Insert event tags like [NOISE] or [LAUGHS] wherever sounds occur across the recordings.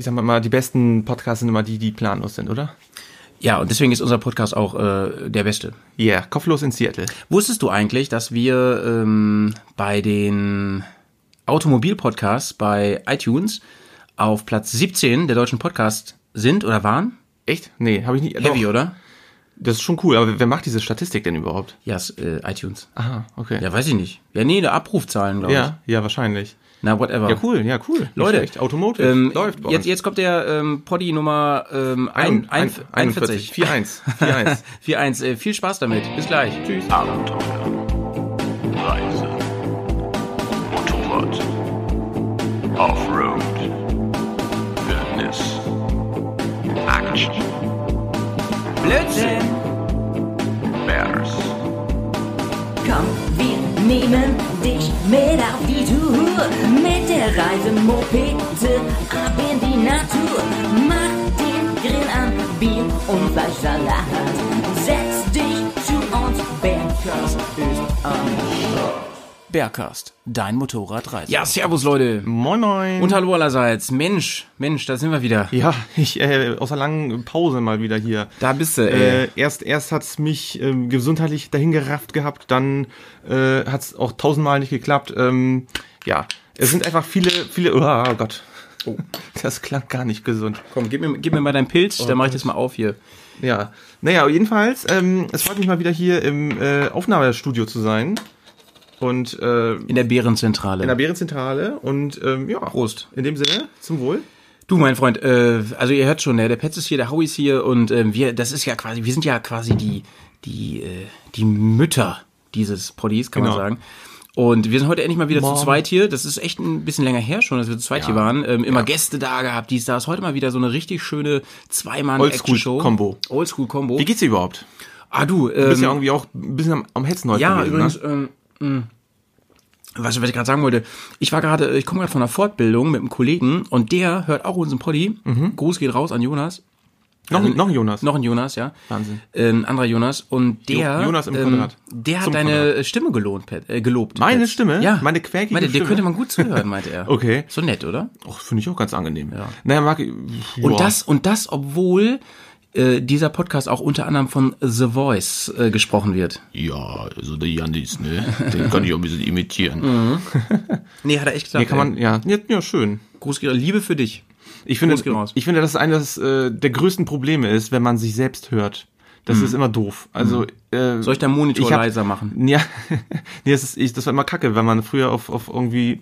ich sag mal, die besten Podcasts sind immer die, die planlos sind, oder? Ja, und deswegen ist unser Podcast auch äh, der beste. Ja, yeah, kopflos in Seattle. Wusstest du eigentlich, dass wir ähm, bei den Automobil-Podcasts bei iTunes auf Platz 17 der deutschen Podcasts sind oder waren? Echt? Nee, habe ich nicht. Heavy, doch. oder? Das ist schon cool, aber wer macht diese Statistik denn überhaupt? Ja, yes, äh, iTunes. Aha, okay. Ja, weiß ich nicht. Ja, nee, der Abrufzahlen, glaube ja, ich. Ja, wahrscheinlich. Na, whatever. Ja, cool, ja, cool. Leute, echt. Automotive ähm, läuft bei jetzt, uns. jetzt kommt der ähm, Poddy Nummer ähm, ein, ein, 41. 4-1. 4-1. 4-1. Äh, viel Spaß damit. Bis gleich. Tschüss. Abenteuer. Reise. Motorrad. Offroad. Wildnis. Action. Blödsinn. Bears. Komm, wir nehmen mit auf die Tour. Mit der Reisemopete ab in die Natur. Mach den Grill an, Bier und Fleischsalat. Setz dich zu uns, Bergkast ist am Bergkast, dein Motorradreise. Ja, servus Leute. Moin moin. Und hallo allerseits. Mensch, Mensch, da sind wir wieder. Ja, ich äh, aus einer langen Pause mal wieder hier. Da bist du, ey. Äh, erst erst hat's mich ähm, gesundheitlich dahingerafft gehabt, dann äh, hat's auch tausendmal nicht geklappt. Ähm, ja, es sind einfach viele, viele. Oh Gott. Oh, das klang gar nicht gesund. Komm, gib mir, gib mir mal deinen Pilz, oh, dann mach ich das mal auf hier. Ja, naja, jedenfalls, ähm, es freut mich mal wieder hier im äh, Aufnahmestudio zu sein. Und äh, in der Bärenzentrale. In der Bärenzentrale und ähm, ja. Prost. In dem Sinne, zum Wohl. Du, mein Freund, äh, also ihr hört schon, ne, der Petz ist hier, der Howie ist hier und äh, wir, das ist ja quasi, wir sind ja quasi die, die, äh, die Mütter dieses Poddies, kann genau. man sagen. Und wir sind heute endlich mal wieder Mom. zu zweit hier. Das ist echt ein bisschen länger her schon, dass wir zu zweit ja. hier waren. Ähm, immer ja. Gäste da gehabt, dies, das. Heute mal wieder so eine richtig schöne Zweimann-Action-Show. Oldschool-Kombo. Oldschool-Kombo. Wie geht's dir überhaupt? Ah, du, ähm, Du bist ja irgendwie auch ein bisschen am, am Hetzen heute Ja, gewesen, übrigens, ne? ähm, was, was ich gerade sagen wollte, ich war gerade, ich komme gerade von einer Fortbildung mit einem Kollegen und der hört auch unseren Poddy. Mhm. Gruß geht raus an Jonas. Noch, also, noch ein Jonas. Noch ein Jonas, ja. Wahnsinn. Ein anderer Jonas. Und der, Jonas im ähm, der hat deine Konrad. Stimme gelohnt, Pat, äh, gelobt. Meine Pat. Stimme? Ja. Meine quäkige meinte, Stimme? Der könnte man gut zuhören, meinte er. [LAUGHS] Okay. So nett, oder? Och, finde ich auch ganz angenehm. Ja. Naja, mag ich. Und das, und das, obwohl äh, dieser Podcast auch unter anderem von The Voice äh, gesprochen wird. Ja, also der Janis, ne? Den kann ich auch ein bisschen imitieren. Mhm. [LAUGHS] nee, hat er echt gesagt. Hier kann man, ja, ja, ja schön. Gruß, Liebe für dich. Ich finde, ich finde, dass eines äh, der größten Probleme ist, wenn man sich selbst hört. Das Mhm. ist immer doof. Also äh, Soll ich deinen Monitor ich hab- leiser machen? [LAUGHS] Ja, nee, das, ist, ich, das war immer kacke, wenn man früher auf, auf irgendwie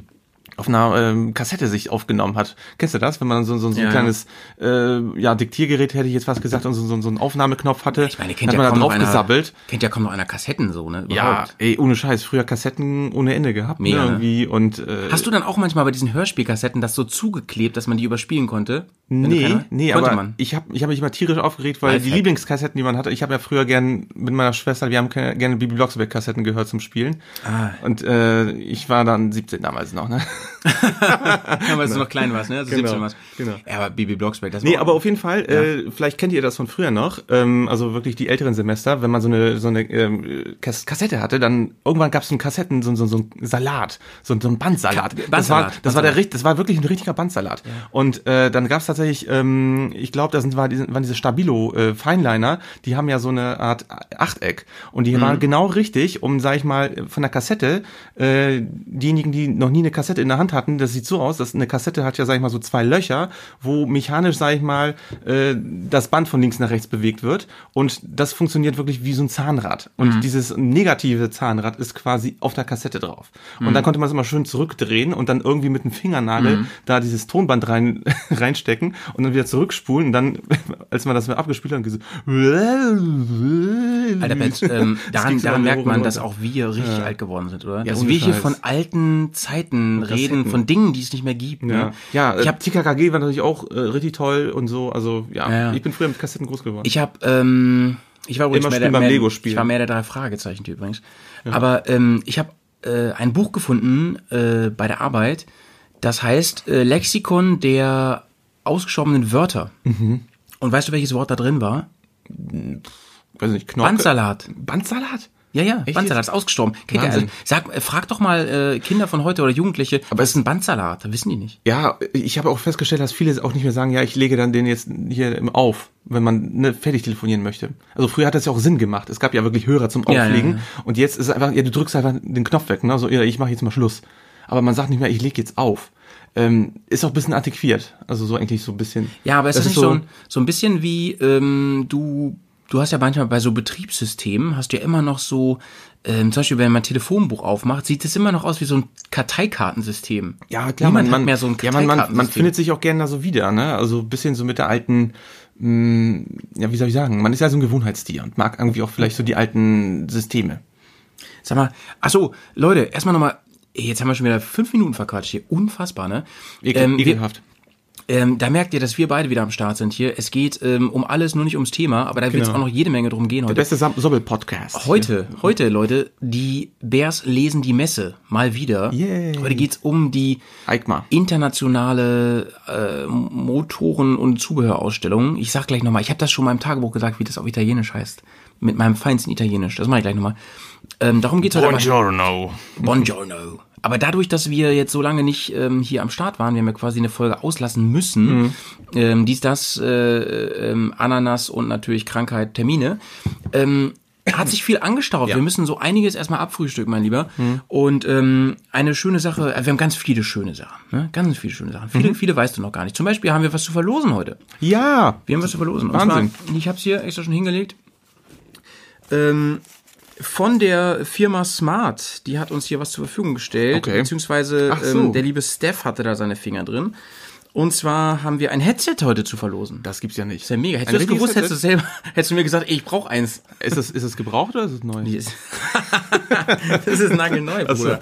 auf einer ähm, Kassette sich aufgenommen hat. Kennst du das? Wenn man so, so, so ein Ja, ja. kleines äh, ja, Diktiergerät, hätte ich jetzt fast gesagt, und so, so, so einen Aufnahmeknopf hatte. Ich meine, kennt hat ja man kaum da noch drauf einer, gesabbelt. kennt ja kaum noch einer Kassetten so, ne? Ja, Überhaupt. ey, ohne Scheiß, früher Kassetten ohne Ende gehabt, Mega, ne, ne? irgendwie und äh, Hast du dann auch manchmal bei diesen Hörspielkassetten das so zugeklebt, dass man die überspielen konnte? Nee, nee, Konnte aber man. ich habe ich hab mich immer tierisch aufgeregt, weil die Lifehack. Lieblingskassetten, die man hatte, ich habe ja früher gern mit meiner Schwester, wir haben gerne Bibi Blocksberg Kassetten gehört zum Spielen. Ah. Und äh, ich war dann 17 damals noch, ne? [LAUGHS] Ja, weil du noch klein warst, ne? Also Genau, 17 warst. genau. Ja, aber Bibi Blocksberg, das Nee, war aber auf jeden Fall, äh, vielleicht kennt ihr das von früher noch, ähm, also wirklich die älteren Semester, wenn man so eine so eine ähm, Kas Kassette hatte, dann irgendwann gab es so einen Kassetten, so, so, so ein Salat, so, so ein Bandsalat. Ka- das war, Bandsalat, das war der Bandsalat. das war wirklich ein richtiger Bandsalat. Und äh, dann gab es tatsächlich, ähm, ich glaube, das sind, war diese, waren diese Stabilo äh, die haben ja so eine Art Achteck und die waren genau richtig, um, sag ich mal, von der Kassette, äh, diejenigen, die noch nie eine Kassette in der Hand hatten, das sieht so aus, dass eine Kassette hat ja, sag ich mal, so zwei Löcher, wo mechanisch, sag ich mal, äh, das Band von links nach rechts bewegt wird. Und das funktioniert wirklich wie so ein Zahnrad. Und dieses negative Zahnrad ist quasi auf der Kassette drauf. Und dann konnte man es immer schön zurückdrehen und dann irgendwie mit einem Fingernagel da dieses Tonband rein, [LAUGHS] reinstecken und dann wieder zurückspulen. Und dann, [LAUGHS] als man das mal abgespielt hat, so Alter, Benz, [LAUGHS] ähm, daran, daran merkt man, dass auch wir richtig alt geworden sind, oder? dass ohne wir hier von alten Zeiten reden, von Dingen, die es nicht mehr gibt. Ja, Ne? ja ich ich habe TKKG war natürlich auch äh, richtig toll und so. Also ja, Ja, ja. ich bin früher mit Kassetten groß geworden. Ich habe, ähm, ich war übrigens Immer mehr der, beim mehr, Lego-Spielen. Ich war mehr der drei Fragezeichen Typ übrigens. Aber ähm, ich habe äh, ein Buch gefunden äh, bei der Arbeit. Das heißt äh, Lexikon der ausgestorbenen Wörter. Mhm. Und weißt du, welches Wort da drin war? Weiß nicht, Knorke. Bandsalat. Bandsalat? Ja, ja, Echt Bandsalat ist ausgestorben. Kennt ihr, Wahnsinn. sag, äh, frag doch mal äh, Kinder von heute oder Jugendliche, aber es ist ein Bandsalat, da wissen die nicht. Ja, ich habe auch festgestellt, dass viele auch nicht mehr sagen, ja, ich lege dann den jetzt hier auf, wenn man ne, fertig telefonieren möchte. Also früher hat das ja auch Sinn gemacht. Es gab ja wirklich Hörer zum Ja, Auflegen ja, ja. und jetzt ist es einfach, ja, du drückst einfach den Knopf weg, ne? So, ja, ich mache jetzt mal Schluss. Aber man sagt nicht mehr, ich lege jetzt auf. Ähm, ist auch ein bisschen antiquiert. Also so eigentlich so ein bisschen. Ja, aber es ist nicht so, ein, so ein bisschen wie ähm, du, du hast ja manchmal bei so Betriebssystemen, hast du ja immer noch so, ähm, zum Beispiel wenn man ein Telefonbuch aufmacht, sieht es immer noch aus wie so ein Karteikartensystem. Ja, klar, Niemand man, man, mehr so ein ja, man, man, man findet sich auch gerne da so wieder, ne? Also ein bisschen so mit der alten, mh, ja, wie soll ich sagen, man ist ja so ein Gewohnheitstier und mag irgendwie auch vielleicht so die alten Systeme. Sag mal, ach so, Leute, erstmal nochmal, jetzt haben wir schon wieder fünf Minuten verquatscht hier, unfassbar, ne? Ekel, Ähm, wir, ekelhaft. Ähm, da merkt ihr, dass wir beide wieder am Start sind hier. Es geht ähm, um alles, nur nicht ums Thema, aber da wird es Genau. auch noch jede Menge drum gehen Der heute. beste Sam- Sobbel-Podcast. Heute, heute, Leute, die Bears lesen die Messe. Mal wieder. Yay. Heute geht's um die Eikmar. internationale äh, Motoren- und Zubehörausstellung. Ich sag gleich nochmal, ich habe das schon mal im Tagebuch gesagt, wie das auf Italienisch heißt. Mit meinem feinsten Italienisch. Das mache ich gleich nochmal. Ähm, darum geht's heute. Buongiorno. Buongiorno. Aber dadurch, dass wir jetzt so lange nicht ähm, hier am Start waren, wir haben ja quasi eine Folge auslassen müssen, ähm, dies, das, äh, ähm, Ananas und natürlich Krankheit, Termine, ähm, hat sich viel angestaut. Wir müssen so einiges erstmal abfrühstücken, mein Lieber. Und ähm, eine schöne Sache, äh, wir haben ganz viele schöne Sachen. Ne? Ganz viele schöne Sachen. Viele, viele weißt du noch gar nicht. Zum Beispiel haben wir was zu verlosen heute. Ja. Wir haben was zu verlosen. Wahnsinn. Zwar, ich habe es hier extra schon hingelegt. Ähm, von der Firma Smart, die hat uns hier was zur Verfügung gestellt, Okay. beziehungsweise Ach so. ähm, der liebe Steph hatte da seine Finger drin. Und zwar haben wir ein Headset heute zu verlosen. Das Das gibt's ja nicht. ist ja mega. Hättest Ein du das gewusst, hättest du selber, [LAUGHS] hättest du mir gesagt, ey, ich brauche eins. Ist es, ist es gebraucht oder ist es neu? Die ist- [LAUGHS] das ist nagelneu, Ach so.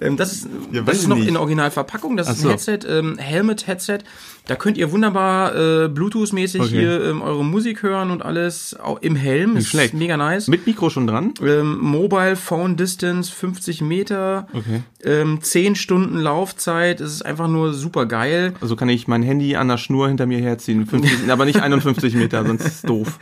Ähm, das ist, Ja, das ist noch nicht. in Originalverpackung. Das Ach ist so. ein Headset, ähm, Helmet-Headset. Da könnt ihr wunderbar äh, Bluetooth-mäßig Okay. hier ähm, eure Musik hören und alles auch im Helm. Ist schlecht. mega nice. Mit Mikro schon dran? ähm, Mobile Phone Distance 50 Meter, Okay. ähm, 10 Stunden Laufzeit. Es ist einfach nur super geil. Also kann ich mein Handy an der Schnur hinter mir herziehen. 50, [LAUGHS] aber nicht 51 Meter, sonst ist es doof.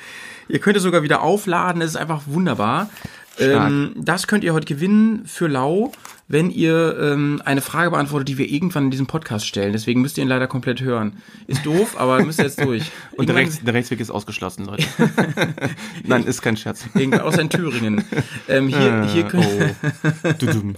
Ihr könnt es sogar wieder aufladen. Es ist einfach wunderbar. Ähm, das könnt ihr heute gewinnen für Lau, wenn ihr ähm, eine Frage beantwortet, die wir irgendwann in diesem Podcast stellen. Deswegen müsst ihr ihn leider komplett hören. Ist doof, [LAUGHS] aber müsst ihr jetzt durch. Und der, Rechts, der Rechtsweg ist ausgeschlossen, Leute. [LAUGHS] Nein, ist kein Scherz. Irgendwann, außer in Thüringen. Ähm, hier, hier könnt, oh.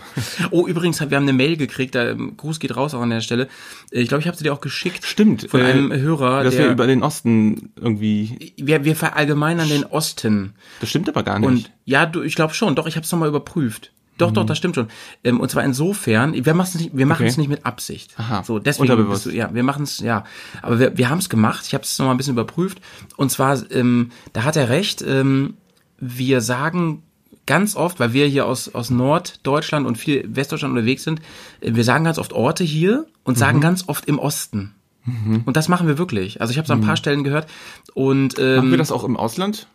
[LAUGHS] Oh, übrigens, wir haben eine Mail gekriegt, da, ähm, Gruß geht raus auch an der Stelle. Äh, Ich glaube, ich habe sie dir auch geschickt. Stimmt. Von äh, einem Hörer, Dass der, wir über den Osten irgendwie. wir, wir verallgemeinern den Osten. Das stimmt aber gar nicht. Und ja, du, ich glaube schon, doch, ich habe es nochmal überprüft. Doch, doch, das stimmt schon. Ähm, und zwar insofern, wir machen es nicht, wir machen Okay. es nicht mit Absicht. Aha, So, deswegen bist du, ja, wir machen es, ja. Aber wir, wir haben es gemacht. Ich habe es nochmal ein bisschen überprüft. Und zwar, ähm, da hat er recht. Ähm, wir sagen ganz oft, weil wir hier aus, aus Norddeutschland und viel Westdeutschland unterwegs sind, äh, wir sagen ganz oft Orte hier und Mhm. sagen ganz oft im Osten. Und das machen wir wirklich. Also ich habe es an ein paar Stellen gehört und ähm, Mhm. Machen wir das auch im Ausland?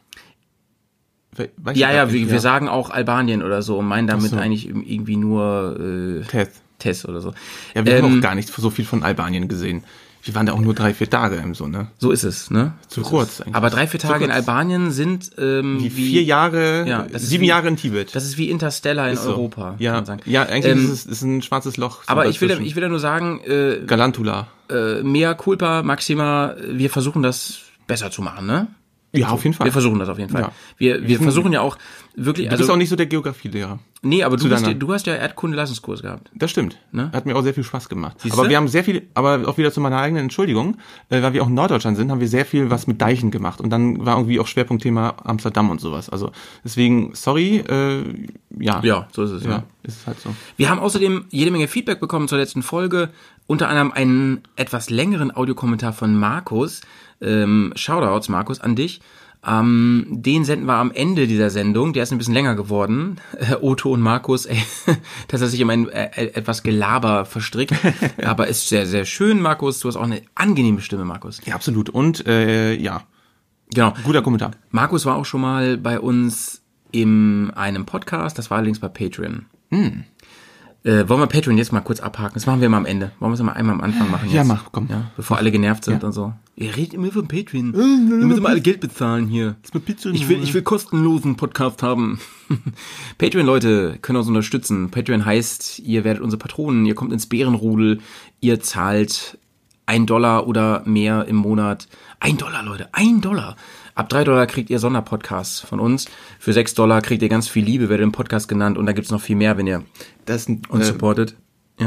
We- weiß ich ja, gar ja, nicht, wir, wir sagen auch Albanien oder so und meinen damit so. eigentlich irgendwie nur äh, Teth. Tess oder so. Ja, wir haben Ähm, auch gar nicht so viel von Albanien gesehen. Wir waren da auch nur drei, vier Tage im so, ne? So ist es, ne? Zu So kurz eigentlich. Aber drei, vier Tage in. Albanien sind ähm, Wie vier Jahre, Ja, sieben wie- Jahre in Tibet. Das ist wie Interstellar in Ist so. Europa, kann Ja, man sagen. ja eigentlich Ähm, ist es ist ein schwarzes Loch. so aber ich will, ich will ja nur sagen, äh, Galantula. äh, mea culpa, maxima, wir versuchen das besser zu machen, ne? Ja, auf jeden Fall. Wir versuchen das auf jeden Fall. Ja. Wir, wir versuchen ja auch wirklich, du also, bist auch nicht so der Geografielehrer. nee, aber du, bist, ja- du hast ja Erdkunde-Leistungskurs gehabt. Das stimmt. Ne? Hat mir auch sehr viel Spaß gemacht. Siehste? Aber wir haben sehr viel, aber auch wieder zu meiner eigenen Entschuldigung, äh, weil wir auch in Norddeutschland sind, haben wir sehr viel was mit Deichen gemacht. Und dann war irgendwie auch Schwerpunktthema Amsterdam und sowas. Also deswegen, sorry, äh, ja. Ja, so ist es, ja. Ja, ist halt so. Wir haben außerdem jede Menge Feedback bekommen zur letzten Folge, unter anderem einen etwas längeren Audiokommentar von Markus. Ähm, Shoutouts, Markus, an dich. Ähm, den senden wir am Ende dieser Sendung. Der ist ein bisschen länger geworden. Äh, Otto und Markus, ey, [LAUGHS] dass er sich in ein äh, etwas Gelaber verstrickt. [LAUGHS] Aber ist sehr, sehr schön, Markus. Du hast auch eine angenehme Stimme, Markus. Ja, absolut. Und äh, ja, Genau. guter Kommentar. Markus war auch schon mal bei uns in einem Podcast, das war allerdings bei Patreon. Äh, wollen wir Patreon jetzt mal kurz abhaken? Das machen wir mal am Ende. Wollen wir es mal einmal am Anfang machen jetzt? Ja, mach, komm. Ja, bevor alle genervt sind und so. Ihr redet immer von Patreon. Ihr müsst immer alle Geld bezahlen hier. Ich will, ich will kostenlosen Podcast haben. [LAUGHS] Patreon, Leute, können uns unterstützen. Patreon heißt, ihr werdet unsere Patronen, ihr kommt ins Bärenrudel, ihr zahlt ein Dollar oder mehr im Monat. Ein Dollar, Leute, ein Dollar. Ab drei Dollar kriegt ihr Sonderpodcasts von uns. Für sechs Dollar kriegt ihr ganz viel Liebe, werdet im Podcast genannt. Und da gibt's noch viel mehr, wenn ihr Da ist ein uns äh, supportet.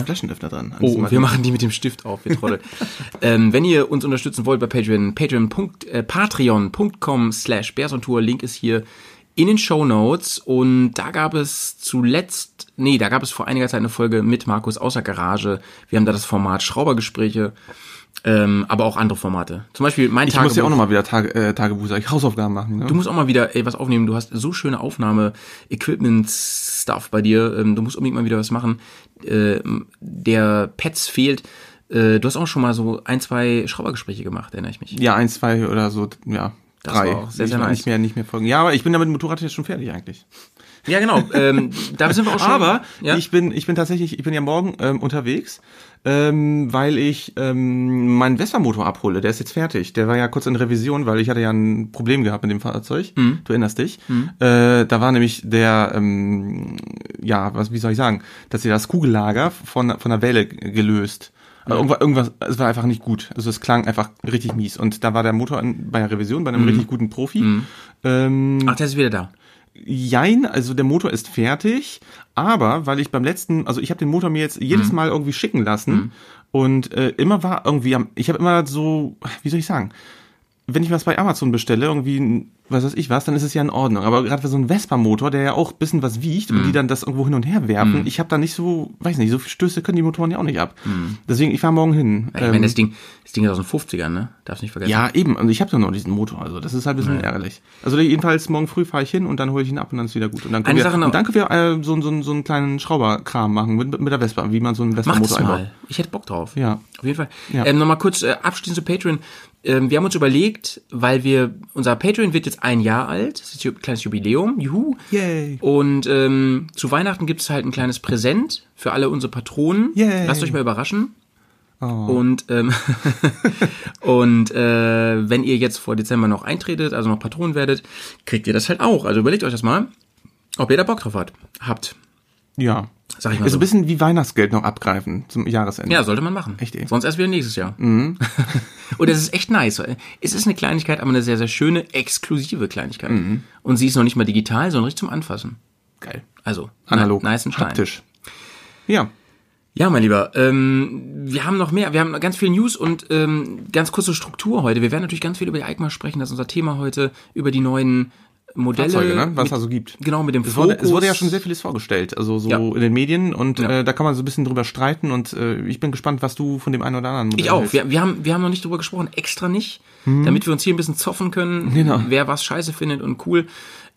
Flaschenöffner dran. Oh, wir machen die mit dem Stift auf, wir Trottel. [LAUGHS] ähm, wenn ihr uns unterstützen wollt bei Patreon, patreon. Äh, patreon.com slash Tour Link ist hier in den Show Notes und da gab es zuletzt, nee, da gab es vor einiger Zeit eine Folge mit Markus außer Garage. Wir haben da das Format Schraubergespräche, ähm, aber auch andere Formate. Zum Beispiel mein Ich muss ja auch nochmal wieder Tage, äh, Tagebuch, sag ich, Hausaufgaben machen. Ne? Du musst auch mal wieder ey, was aufnehmen. Du hast so schöne Aufnahme-Equipment-Stuff bei dir. Ähm, du musst unbedingt mal wieder was machen. Äh, der Pets fehlt. Äh, du hast auch schon mal so ein, zwei Schraubergespräche gemacht, erinnere ich mich. ja, eins, zwei oder so, ja. Das drei. war auch sehr, sehr nice. nicht mehr, nicht mehr folgen. Ja, aber ich bin damit mit dem Motorrad jetzt schon fertig eigentlich. Ja, genau. Ähm, da sind wir auch schon. [LAUGHS] Aber ja? ich bin, ich bin tatsächlich, ich bin ja morgen ähm, unterwegs, ähm, weil ich ähm, meinen Vespa-Motor abhole. Der ist jetzt fertig. Der war ja kurz in Revision, weil ich hatte ja ein Problem gehabt mit dem Fahrzeug. Mhm. Du erinnerst dich? Äh, da war nämlich der, ähm, ja, was, wie soll ich sagen, dass sie das Kugellager von von der Welle gelöst. Also Irgendwas, irgendwas, es war einfach nicht gut. Also es klang einfach richtig mies. Und da war der Motor in, bei der Revision bei einem richtig guten Profi. Ähm, Ach, der ist wieder da. Jein, also der Motor ist fertig, aber weil ich beim letzten, also ich habe den Motor mir jetzt jedes Mal irgendwie schicken lassen und äh, immer war irgendwie, am, ich habe immer so, wie soll ich sagen, wenn ich was bei Amazon bestelle, irgendwie, was weiß ich was, dann ist es ja in Ordnung. Aber gerade für so einen Vespa-Motor, der ja auch ein bisschen was wiegt und die dann das irgendwo hin und her werfen, ich habe da nicht so, weiß nicht, so viele Stöße können die Motoren ja auch nicht ab. Deswegen, ich fahre morgen hin. Ich meine, das Ding, das Ding ist aus den 50ern, ne? Darfst nicht vergessen. Ja, eben. Und ich habe ja noch diesen Motor, also das ist halt ein bisschen ärgerlich. Also jedenfalls morgen früh fahre ich hin und dann hole ich ihn ab und dann ist wieder gut. Und dann können Eine wir, Sache noch. und dann können wir äh, so, so, so einen kleinen Schrauberkram machen mit, mit der Vespa, wie man so einen Vespa-Motor einbaut. mal. Ich hätte Bock drauf. Ja. Auf jeden Fall. Ja. Ähm, Nochmal kurz äh, abschließend zu Patreon. Ähm, wir haben uns überlegt, weil wir, unser Patreon wird jetzt ein Jahr alt. Das ist ein kleines Jubiläum. Juhu. Yay. Und ähm, zu Weihnachten gibt es halt ein kleines Präsent für alle unsere Patronen. Yay. Lasst euch mal überraschen. Und, ähm, [LAUGHS] und äh, wenn ihr jetzt vor Dezember noch eintretet, also noch Patronen werdet, kriegt ihr das halt auch. Also überlegt euch das mal, ob ihr da Bock drauf habt. Habt. Ja. Sag ich mal Ist so. ein bisschen wie Weihnachtsgeld noch abgreifen zum Jahresende. Ja, sollte man machen. Echt, ey? Sonst erst wieder nächstes Jahr. [LAUGHS] Und es ist echt nice. Es ist eine Kleinigkeit, aber eine sehr, sehr schöne, exklusive Kleinigkeit. Und sie ist noch nicht mal digital, sondern richtig zum Anfassen. Geil. Also, Analog. ni- Nice und Stein. Haptisch. Ja. Ja, mein Lieber, ähm, wir haben noch mehr. Wir haben ganz viel News und ähm, ganz kurze Struktur heute. Wir werden natürlich ganz viel über die EICMA sprechen. Das ist unser Thema heute. Über die neuen Modelle. Fahrzeuge, ne? Was mit, da so gibt. Genau, mit dem Es wurde, Fokus. es wurde ja schon sehr vieles vorgestellt, also so Ja. in den Medien und Ja. äh, da kann man so ein bisschen drüber streiten und äh, ich bin gespannt, was du von dem einen oder anderen Modell Ich auch. hältst. Wir, wir, haben, wir haben noch nicht drüber gesprochen, extra nicht, damit wir uns hier ein bisschen zoffen können, Genau. wer was scheiße findet und cool.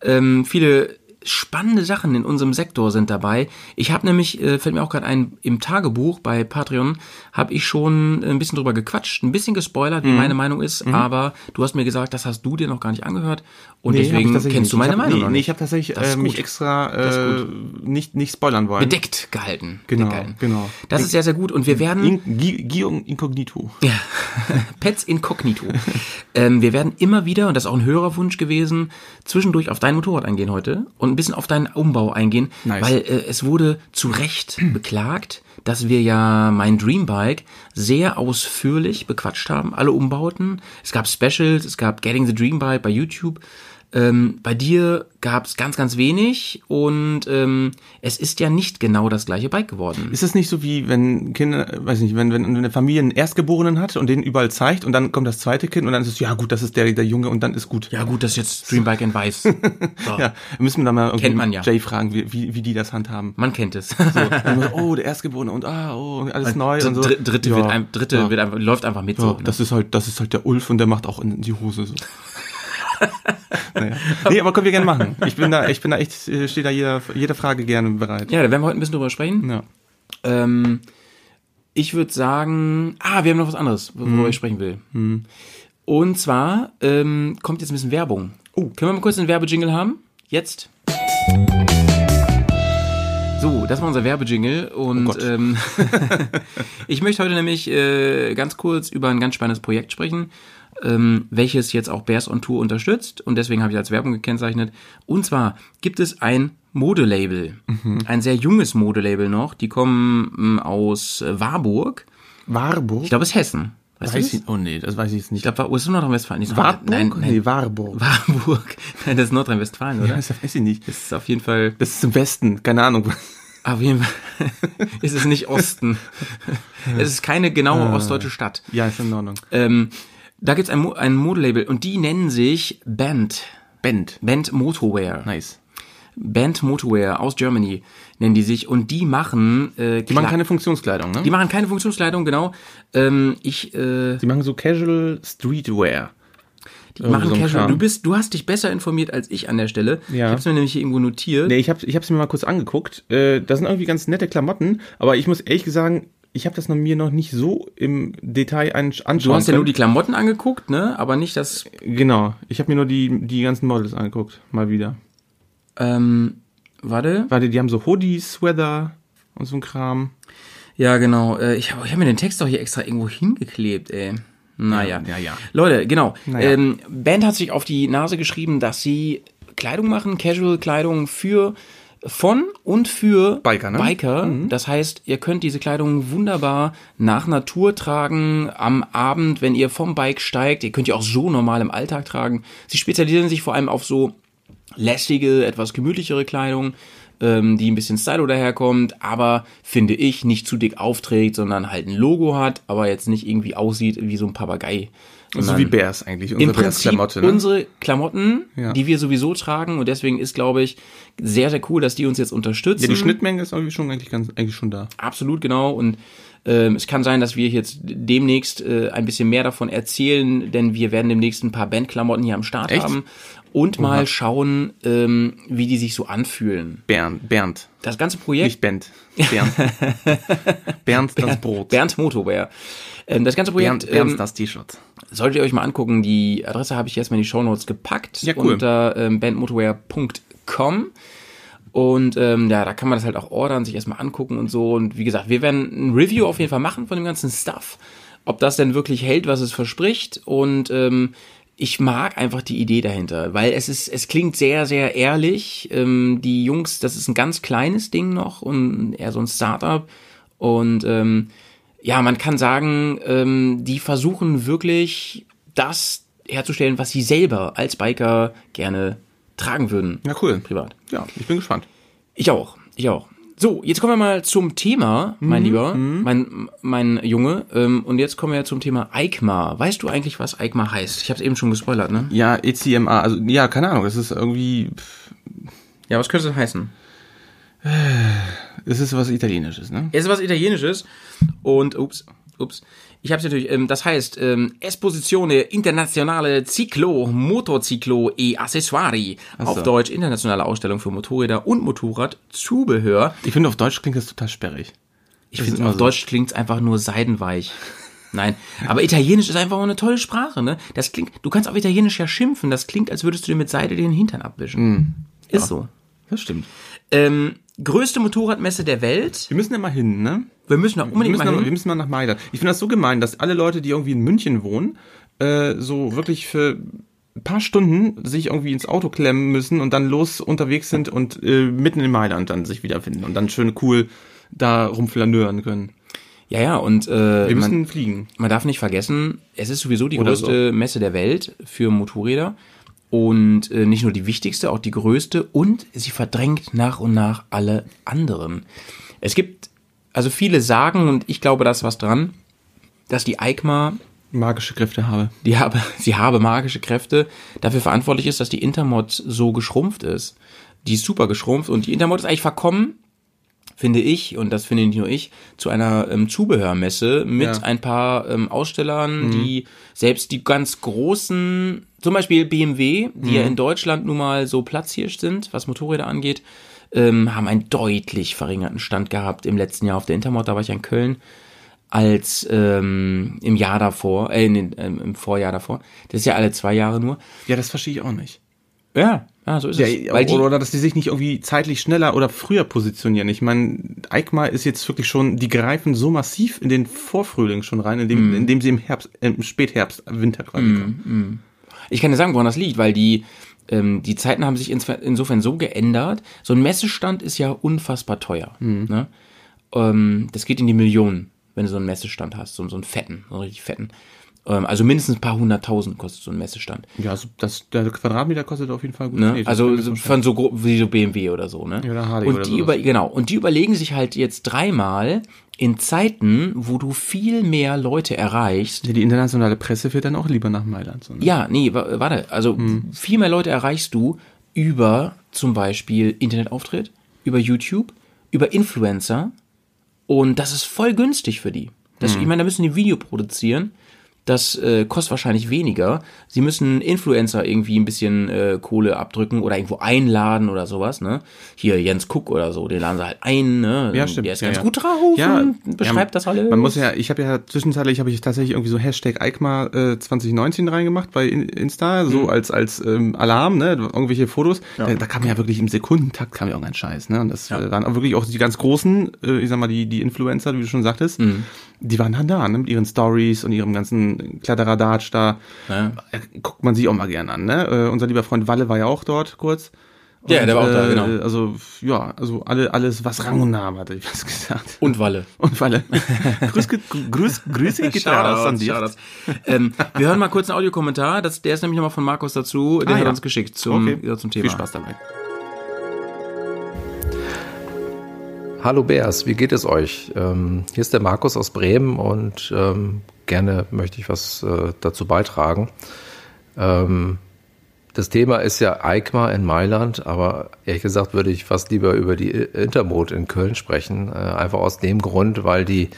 Ähm, viele spannende Sachen in unserem Sektor sind dabei. Ich habe nämlich, äh, fällt mir auch gerade ein, im Tagebuch bei Patreon habe ich schon ein bisschen drüber gequatscht, ein bisschen gespoilert, Mhm. wie meine Meinung ist, aber du hast mir gesagt, das hast du dir noch gar nicht angehört und Nee, ich deswegen kennst du meine ich hab, Meinung nee, nee, ich habe tatsächlich äh, mich extra äh, nicht, nicht spoilern wollen. Bedeckt gehalten. Genau, Bedeckt gehalten. genau. Das ist sehr, sehr gut und wir werden... In, Gi- Gio Incognito. Ja, [LAUGHS] Pets Incognito. ähm, wir werden immer wieder, und das ist auch ein Hörerwunsch gewesen, zwischendurch auf dein Motorrad eingehen heute und ein bisschen auf deinen Umbau eingehen, Nice. weil äh, es wurde zu Recht [CLEARS THROAT] beklagt, dass wir ja mein Dreambike sehr ausführlich bequatscht haben, alle Umbauten. Es gab Specials, es gab Getting the Dreambike bei YouTube. Ähm, bei dir gab es ganz, ganz wenig und ähm, es ist ja nicht genau das gleiche Bike geworden. Ist es nicht so wie wenn Kinder, weiß nicht, wenn, wenn eine Familie einen Erstgeborenen hat und den überall zeigt und dann kommt das zweite Kind und dann ist es, ja gut, das ist der, der Junge und dann ist gut. Ja gut, das ist jetzt Dreambike in weiß. [LAUGHS] So. Ja, müssen wir da mal irgendwie man ja. Jay fragen, wie, wie, wie die das handhaben. Man kennt es. Dann so, oh, der Erstgeborene und ah, oh, und alles neu und so. Dr Dritte, Ja, wird, ein, Dritte ja. wird einfach, läuft einfach mit so. ne? das ist halt, das ist halt der Ulf und der macht auch in die Hose so. [LAUGHS] naja. Nee, aber können wir gerne machen. Ich bin da, ich bin da echt, äh, stehe da jeder, jede Frage gerne bereit. Ja, da werden wir heute ein bisschen drüber sprechen. Ja. Ähm, ich würde sagen, ah, wir haben noch was anderes, worüber Mhm. ich sprechen will. Und zwar ähm, kommt jetzt ein bisschen Werbung. Oh, können wir mal kurz einen Werbejingle haben? Jetzt? So, das war unser Werbejingle und Oh ähm, [LAUGHS] ich möchte heute nämlich äh, ganz kurz über ein ganz spannendes Projekt sprechen, ähm, welches jetzt auch Bears on Tour unterstützt und deswegen habe ich als Werbung gekennzeichnet. Und zwar gibt es ein Modelabel, Mhm. ein sehr junges Modelabel noch. Die kommen ähm, aus Warburg. Warburg? Ich glaube, es ist Hessen. Weißt weiß ich, oh nee, das weiß ich jetzt nicht. Ich glaube, war ist Nordrhein-Westfalen. Nicht Warburg? Nein, nein. Nee, Warburg. Warburg. Nein, das ist Nordrhein-Westfalen, oder? Ja, das weiß ich nicht. Das ist auf jeden Fall Das ist im Westen, keine Ahnung. Auf jeden Fall [LAUGHS] ist es nicht Osten. [LAUGHS] es ist keine genaue ostdeutsche Stadt. Ja, ist in Ordnung. Ähm, da gibt's ein, Mo ein Modelabel und die nennen sich Band. Band. Band Motorwear. Nice. Band Motorwear aus Germany nennen die sich und die machen äh, Die machen keine Funktionskleidung, ne? die machen keine Funktionskleidung, genau. Ähm, ich äh, Die machen so Casual Streetwear. die machen so Casual. Kram. Du bist, du hast dich besser informiert als ich an der Stelle. Ja. Ich habe es mir nämlich hier irgendwo notiert. Nee, ich habe ich hab's mir mal kurz angeguckt. Äh, das sind irgendwie ganz nette Klamotten, aber ich muss ehrlich sagen, ich habe das noch, mir noch nicht so im Detail an, anschauen Du hast ja können. nur die Klamotten angeguckt, ne? Aber nicht das. Genau, ich habe mir nur die, die ganzen Models angeguckt, mal wieder. Ähm, warte. Warte, die haben so Hoodies, Sweater und so ein Kram. Ja, genau. Äh, Ich habe ich hab mir den Text doch hier extra irgendwo hingeklebt, ey. Naja. Ja, ja, ja. Leute, genau. Naja. Ähm, Band hat sich auf die Nase geschrieben, dass sie Kleidung machen, Casual-Kleidung für von und für Biker, ne? Biker. Das heißt, ihr könnt diese Kleidung wunderbar nach Natur tragen, am Abend, wenn ihr vom Bike steigt. Ihr könnt ihr auch so normal im Alltag tragen. Sie spezialisieren sich vor allem auf so lästige, etwas gemütlichere Kleidung, ähm, die ein bisschen Stylo daherkommt, aber finde ich nicht zu dick aufträgt, sondern halt ein Logo hat, aber jetzt nicht irgendwie aussieht wie so ein Papagei. So wie Bears eigentlich, Im unsere Prinzip Bears-Klamotte. Ne? unsere Klamotten, Ja. die wir sowieso tragen und deswegen ist, glaube ich, sehr, sehr cool, dass die uns jetzt unterstützen. Ja, die Schnittmenge ist irgendwie schon eigentlich ganz eigentlich schon da. Absolut genau. Und ähm, es kann sein, dass wir jetzt demnächst äh, ein bisschen mehr davon erzählen, denn wir werden demnächst ein paar Bandklamotten hier am Start Echt? haben und mal schauen, ähm, wie die sich so anfühlen. Bernd, Bernd, Das ganze Projekt. nicht Bent. Bernd. [LAUGHS] Bernd das Brot. Bernd Motorwear. Ähm, das ganze Projekt Bernd, Bernd ähm, das T-Shirt. solltet ihr euch mal angucken. Die Adresse habe ich jetzt mal in die Shownotes gepackt Ja, cool. unter ähm, bandmotorwear.com. Und ähm, ja, da kann man das halt auch ordern, sich erstmal angucken und so. Und wie gesagt, wir werden ein Review auf jeden Fall machen von dem ganzen Stuff. Ob das denn wirklich hält, was es verspricht. Und ähm, ich mag einfach die Idee dahinter, weil es ist, es klingt sehr, sehr ehrlich. Ähm, die Jungs, das ist ein ganz kleines Ding noch und eher so ein Startup. Und ähm, ja, man kann sagen, ähm, die versuchen wirklich das herzustellen, was sie selber als Biker gerne tragen würden. Ja, cool. Privat. Ja, ich bin gespannt. Ich auch, ich auch. So, jetzt kommen wir mal zum Thema, mein Lieber, mein, mein Junge. Ähm, und jetzt kommen wir zum Thema EICMA. Weißt du eigentlich, was EICMA heißt? Ich habe es eben schon gespoilert, ne? Ja, ECMA, also ja, keine Ahnung, das ist irgendwie, Ja, was könnte das heißen? Es ist was Italienisches, ne? Es ist was Italienisches und ups, ups. Ich habe es natürlich. Ähm, das heißt ähm, Esposizione Internazionale Ciclo Motociclo e Accessoiri. Auf so. Deutsch internationale Ausstellung für Motorräder und Motorradzubehör. Ich finde, auf Deutsch klingt das total sperrig. Ich finde, auf so. Deutsch klingt's einfach nur seidenweich. Nein, aber Italienisch ist einfach auch eine tolle Sprache, ne? Das klingt, du kannst auf Italienisch ja schimpfen. Das klingt, als würdest du dir mit Seide den Hintern abwischen. Ist so. Das stimmt. Ähm, größte Motorradmesse der Welt. Wir müssen ja mal hin, ne? Wir müssen Wir unbedingt müssen, mal mal, wir hin. müssen mal nach Mailand. Ich finde das so gemein, dass alle Leute, die irgendwie in München wohnen, äh, so wirklich für ein paar Stunden sich irgendwie ins Auto klemmen müssen und dann los unterwegs sind und äh, mitten in Mailand dann sich wiederfinden und dann schön cool da rumflanören können. Ja, ja, und äh, Wir man, müssen fliegen. man darf nicht vergessen, es ist sowieso die Oder größte Messe der Welt für Motorräder. Und äh, nicht nur die wichtigste, auch die größte. Und sie verdrängt nach und nach alle anderen. Es gibt, also viele sagen, und ich glaube, da ist was dran, dass die EICMA Magische Kräfte habe. die habe, [LAUGHS] sie habe magische Kräfte, dafür verantwortlich ist, dass die Intermod so geschrumpft ist. Die ist super geschrumpft und die Intermod ist eigentlich verkommen, finde ich, und das finde nicht nur ich, zu einer ähm, Zubehörmesse mit Ja. ein paar ähm, Ausstellern, die selbst die ganz großen, zum Beispiel BMW, die ja in Deutschland nun mal so platzhirsch sind, was Motorräder angeht, ähm, haben einen deutlich verringerten Stand gehabt im letzten Jahr auf der Intermod, da war ich ja in Köln als ähm, im Jahr davor, äh, in den, ähm, im Vorjahr davor. Das ist ja alle zwei Jahre nur. Ja, das verstehe ich auch nicht. Ja, ja, so ist Ja, es. Weil die, oder dass die sich nicht irgendwie zeitlich schneller oder früher positionieren. Ich meine, EICMA ist jetzt wirklich schon, die greifen so massiv in den Vorfrühling schon rein, indem, Mhm. indem sie im Herbst, im Spätherbst, Winter quasi kommen. ich kann dir sagen, woran das liegt, weil die, ähm, die Zeiten haben sich insofern so geändert. So ein Messestand ist ja unfassbar teuer. Ne? Ähm, das geht in die Millionen, wenn du so einen Messestand hast, so, so einen fetten, so einen richtig fetten. Ähm, also mindestens ein paar hunderttausend kostet so ein Messestand. Ja, also das, der Quadratmeter kostet auf jeden Fall gut. Ne? Das also von so grob wie so BMW oder so, ne? Ja, oder Harley und oder die sowas. über, genau, und die überlegen sich halt jetzt dreimal in Zeiten, wo du viel mehr Leute erreichst. Ja, die internationale Presse fährt dann auch lieber nach Mailand. So, ne? Ja, nee, wa- warte, also viel mehr Leute erreichst du über zum Beispiel Internetauftritt, über YouTube, über Influencer und das ist voll günstig für die. Das, Ich meine, da müssen die Video produzieren. Das äh, kostet wahrscheinlich weniger. Sie müssen Influencer irgendwie ein bisschen äh, Kohle abdrücken oder irgendwo einladen oder sowas, ne? Hier Jens Cook oder so, den laden sie halt ein, ne? Ja, stimmt. Der ist ja, ganz ja. gut drauf Ja, beschreibt ja, das alles. Man muss ja, ich habe ja zwischenzeitlich habe ich tatsächlich irgendwie so Hashtag EICMA äh, 2019 reingemacht bei In- Insta, so Mhm. als als ähm, Alarm, ne, irgendwelche Fotos. Da, da kam ja wirklich im Sekundentakt kam ja irgendein Scheiß, ne? Und das äh, waren auch wirklich auch die ganz großen, äh, ich sag mal die die Influencer, wie du schon sagtest, Mhm. Die waren dann da, ne, mit ihren Stories und ihrem ganzen Kladderadatsch da. Ja. Äh, Guckt man sich auch mal gern an, ne? Äh, unser lieber Freund Walle war ja auch dort kurz. Ja, der war auch da, genau. Also, ja, also alle, alles, was Rang und Namen hatte, ich was gesagt. und Walle. [LAUGHS] Und Walle. [LAUGHS] Grüß, grüß, Grüße geht an. Shoutouts. ähm, wir hören mal kurz einen Audiokommentar. Das, der ist nämlich nochmal von Markus dazu. Den Ah, hat ja. uns geschickt zum, Okay. ja, zum Thema. Viel Spaß dabei. Hallo Bears, wie geht es euch? Ähm, hier ist der Markus aus Bremen und ähm, gerne möchte ich was äh, dazu beitragen. Ähm, das Thema ist ja EICMA in Mailand, aber ehrlich gesagt würde ich fast lieber über die Intermod in Köln sprechen. Äh, einfach aus dem Grund, weil die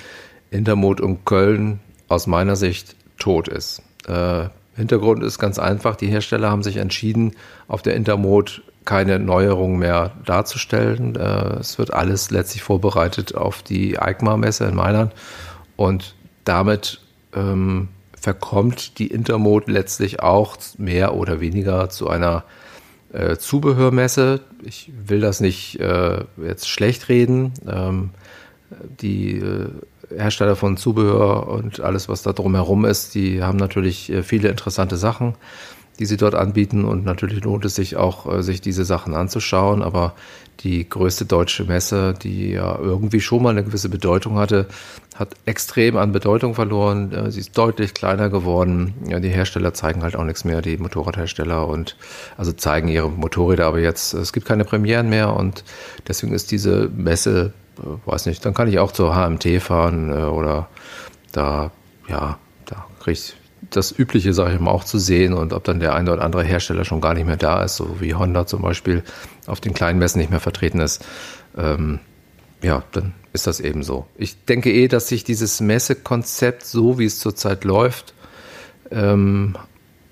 Intermod in Köln aus meiner Sicht tot ist. Äh, Hintergrund ist ganz einfach, die Hersteller haben sich entschieden, auf der Intermod keine Neuerungen mehr darzustellen. Äh, es wird alles letztlich vorbereitet auf die EICMA-Messe in Mailand und damit ähm, verkommt die Intermod letztlich auch mehr oder weniger zu einer äh, Zubehörmesse. Ich will das nicht äh, jetzt schlecht reden. Ähm, die äh, Hersteller von Zubehör und alles, was da drumherum ist, die haben natürlich äh, viele interessante Sachen, die sie dort anbieten und natürlich lohnt es sich auch, äh, sich diese Sachen anzuschauen. Aber die größte deutsche Messe, die ja irgendwie schon mal eine gewisse Bedeutung hatte, hat extrem an Bedeutung verloren. Äh, Sie ist deutlich kleiner geworden. Ja, die Hersteller zeigen halt auch nichts mehr, die Motorradhersteller und also zeigen ihre Motorräder, aber jetzt es gibt keine Premieren mehr und deswegen ist diese Messe, äh, weiß nicht, dann kann ich auch zur HMT fahren oder da, ja, da kriege ich das Übliche, sage ich mal, auch zu sehen und ob dann der eine oder andere Hersteller schon gar nicht mehr da ist, so wie Honda zum Beispiel auf den kleinen Messen nicht mehr vertreten ist, ähm, ja, dann ist das eben so. Ich denke eh, dass sich dieses Messekonzept, so wie es zurzeit läuft, ähm,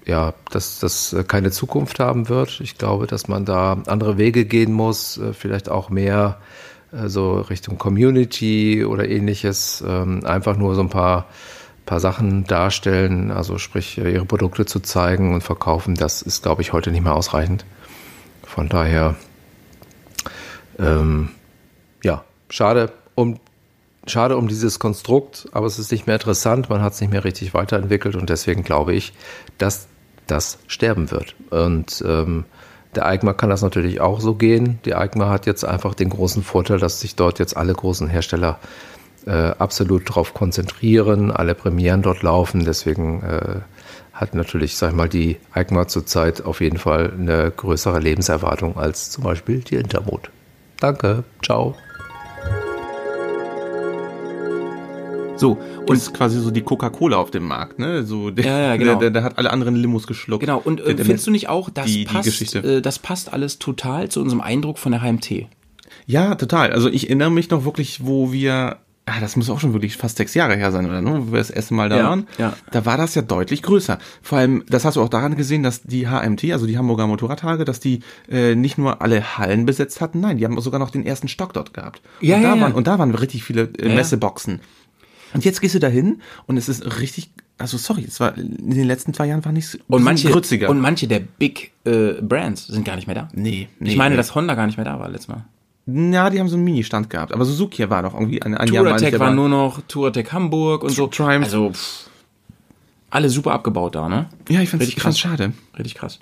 ja, dass das äh, keine Zukunft haben wird. Ich glaube, dass man da andere Wege gehen muss, äh, vielleicht auch mehr äh, so Richtung Community oder ähnliches, ähm, einfach nur so ein paar paar Sachen darstellen, also sprich äh, ihre Produkte zu zeigen und verkaufen, das ist, glaube ich, heute nicht mehr ausreichend. Von daher, ähm, ja, schade um, schade um dieses Konstrukt, aber es ist nicht mehr interessant, man hat es nicht mehr richtig weiterentwickelt und deswegen glaube ich, dass das sterben wird. Und ähm, der EICMA kann das natürlich auch so gehen. Die EICMA hat jetzt einfach den großen Vorteil, dass sich dort jetzt alle großen Hersteller äh, absolut darauf konzentrieren, alle Premieren dort laufen. Deswegen äh, hat natürlich, sag ich mal, die EICMA zurzeit auf jeden Fall eine größere Lebenserwartung als zum Beispiel die Intermod. Danke, ciao. So, und ist quasi so die Coca-Cola auf dem Markt, ne? So, der, Ja, ja, genau. der, der, der hat alle anderen Limos geschluckt. Genau, und äh, findest du nicht auch, das die, die passt, Geschichte. äh, das passt alles total zu unserem Eindruck von der HMT. Ja, total. Also ich erinnere mich noch wirklich, wo wir, ah, das muss auch schon wirklich fast sechs Jahre her sein, oder? Ne? Wo wir das erste Mal da Ja, waren. ja. Da war das ja deutlich größer. Vor allem, das hast du auch daran gesehen, dass die HMT, also die Hamburger Motorradtage, dass die äh, nicht nur alle Hallen besetzt hatten, nein, die haben sogar noch den ersten Stock dort gehabt. Ja, und, da ja, ja. Waren, und da waren richtig viele äh, Ja, ja. Messeboxen. Und jetzt gehst du da hin und es ist richtig also sorry, es war in den letzten zwei Jahren war nichts Und manche, grütziger. und manche der Big äh, Brands sind gar nicht mehr da. nee, nee, ich meine, nee. dass Honda gar nicht mehr da war letztes Mal. Ja, die haben so einen Mini-Stand gehabt, aber Suzuki war doch irgendwie ein, ein Jahr mal Touratec war nur noch Touratec Hamburg und so. Triumph. Also pff, alle super abgebaut da, ne? Ja, ich Richtig ich krass. schade. Richtig krass.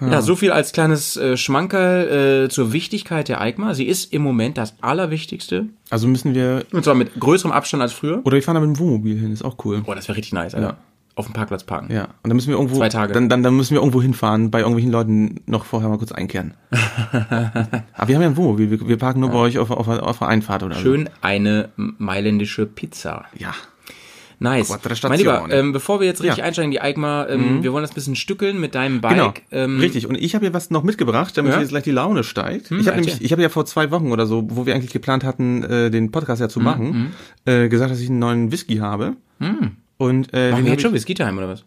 Ja, so viel als kleines äh, Schmankerl äh, zur Wichtigkeit der EICMA. Sie ist im Moment das Allerwichtigste. Also müssen wir, Und zwar mit größerem Abstand als früher. oder wir fahren da mit dem Wohnmobil hin, ist auch cool. Boah, das wäre richtig nice, Alter. Ja. Auf dem Parkplatz parken. Ja, und dann müssen wir irgendwo, Zwei Tage. Dann, dann, dann müssen wir irgendwo hinfahren, bei irgendwelchen Leuten noch vorher mal kurz einkehren. [LAUGHS] Aber wir haben ja ein Wohnmobil, wir, wir parken nur bei euch auf, auf, auf der Einfahrt oder Schön eine mailändische Pizza. so. Ja. Nice. Mein Lieber, ähm, bevor wir jetzt richtig Ja. einsteigen in die EICMA, ähm, wir wollen das ein bisschen stückeln mit deinem Bike. Genau, Ähm, richtig. Und ich habe hier was noch mitgebracht, damit Ja? jetzt gleich die Laune steigt. ich habe nämlich, ich habe ja vor zwei Wochen oder so, wo wir eigentlich geplant hatten, äh, den Podcast ja zu machen, äh, gesagt, dass ich einen neuen Whisky habe. Und äh, Machen wir jetzt schon ich- Whisky Time oder was?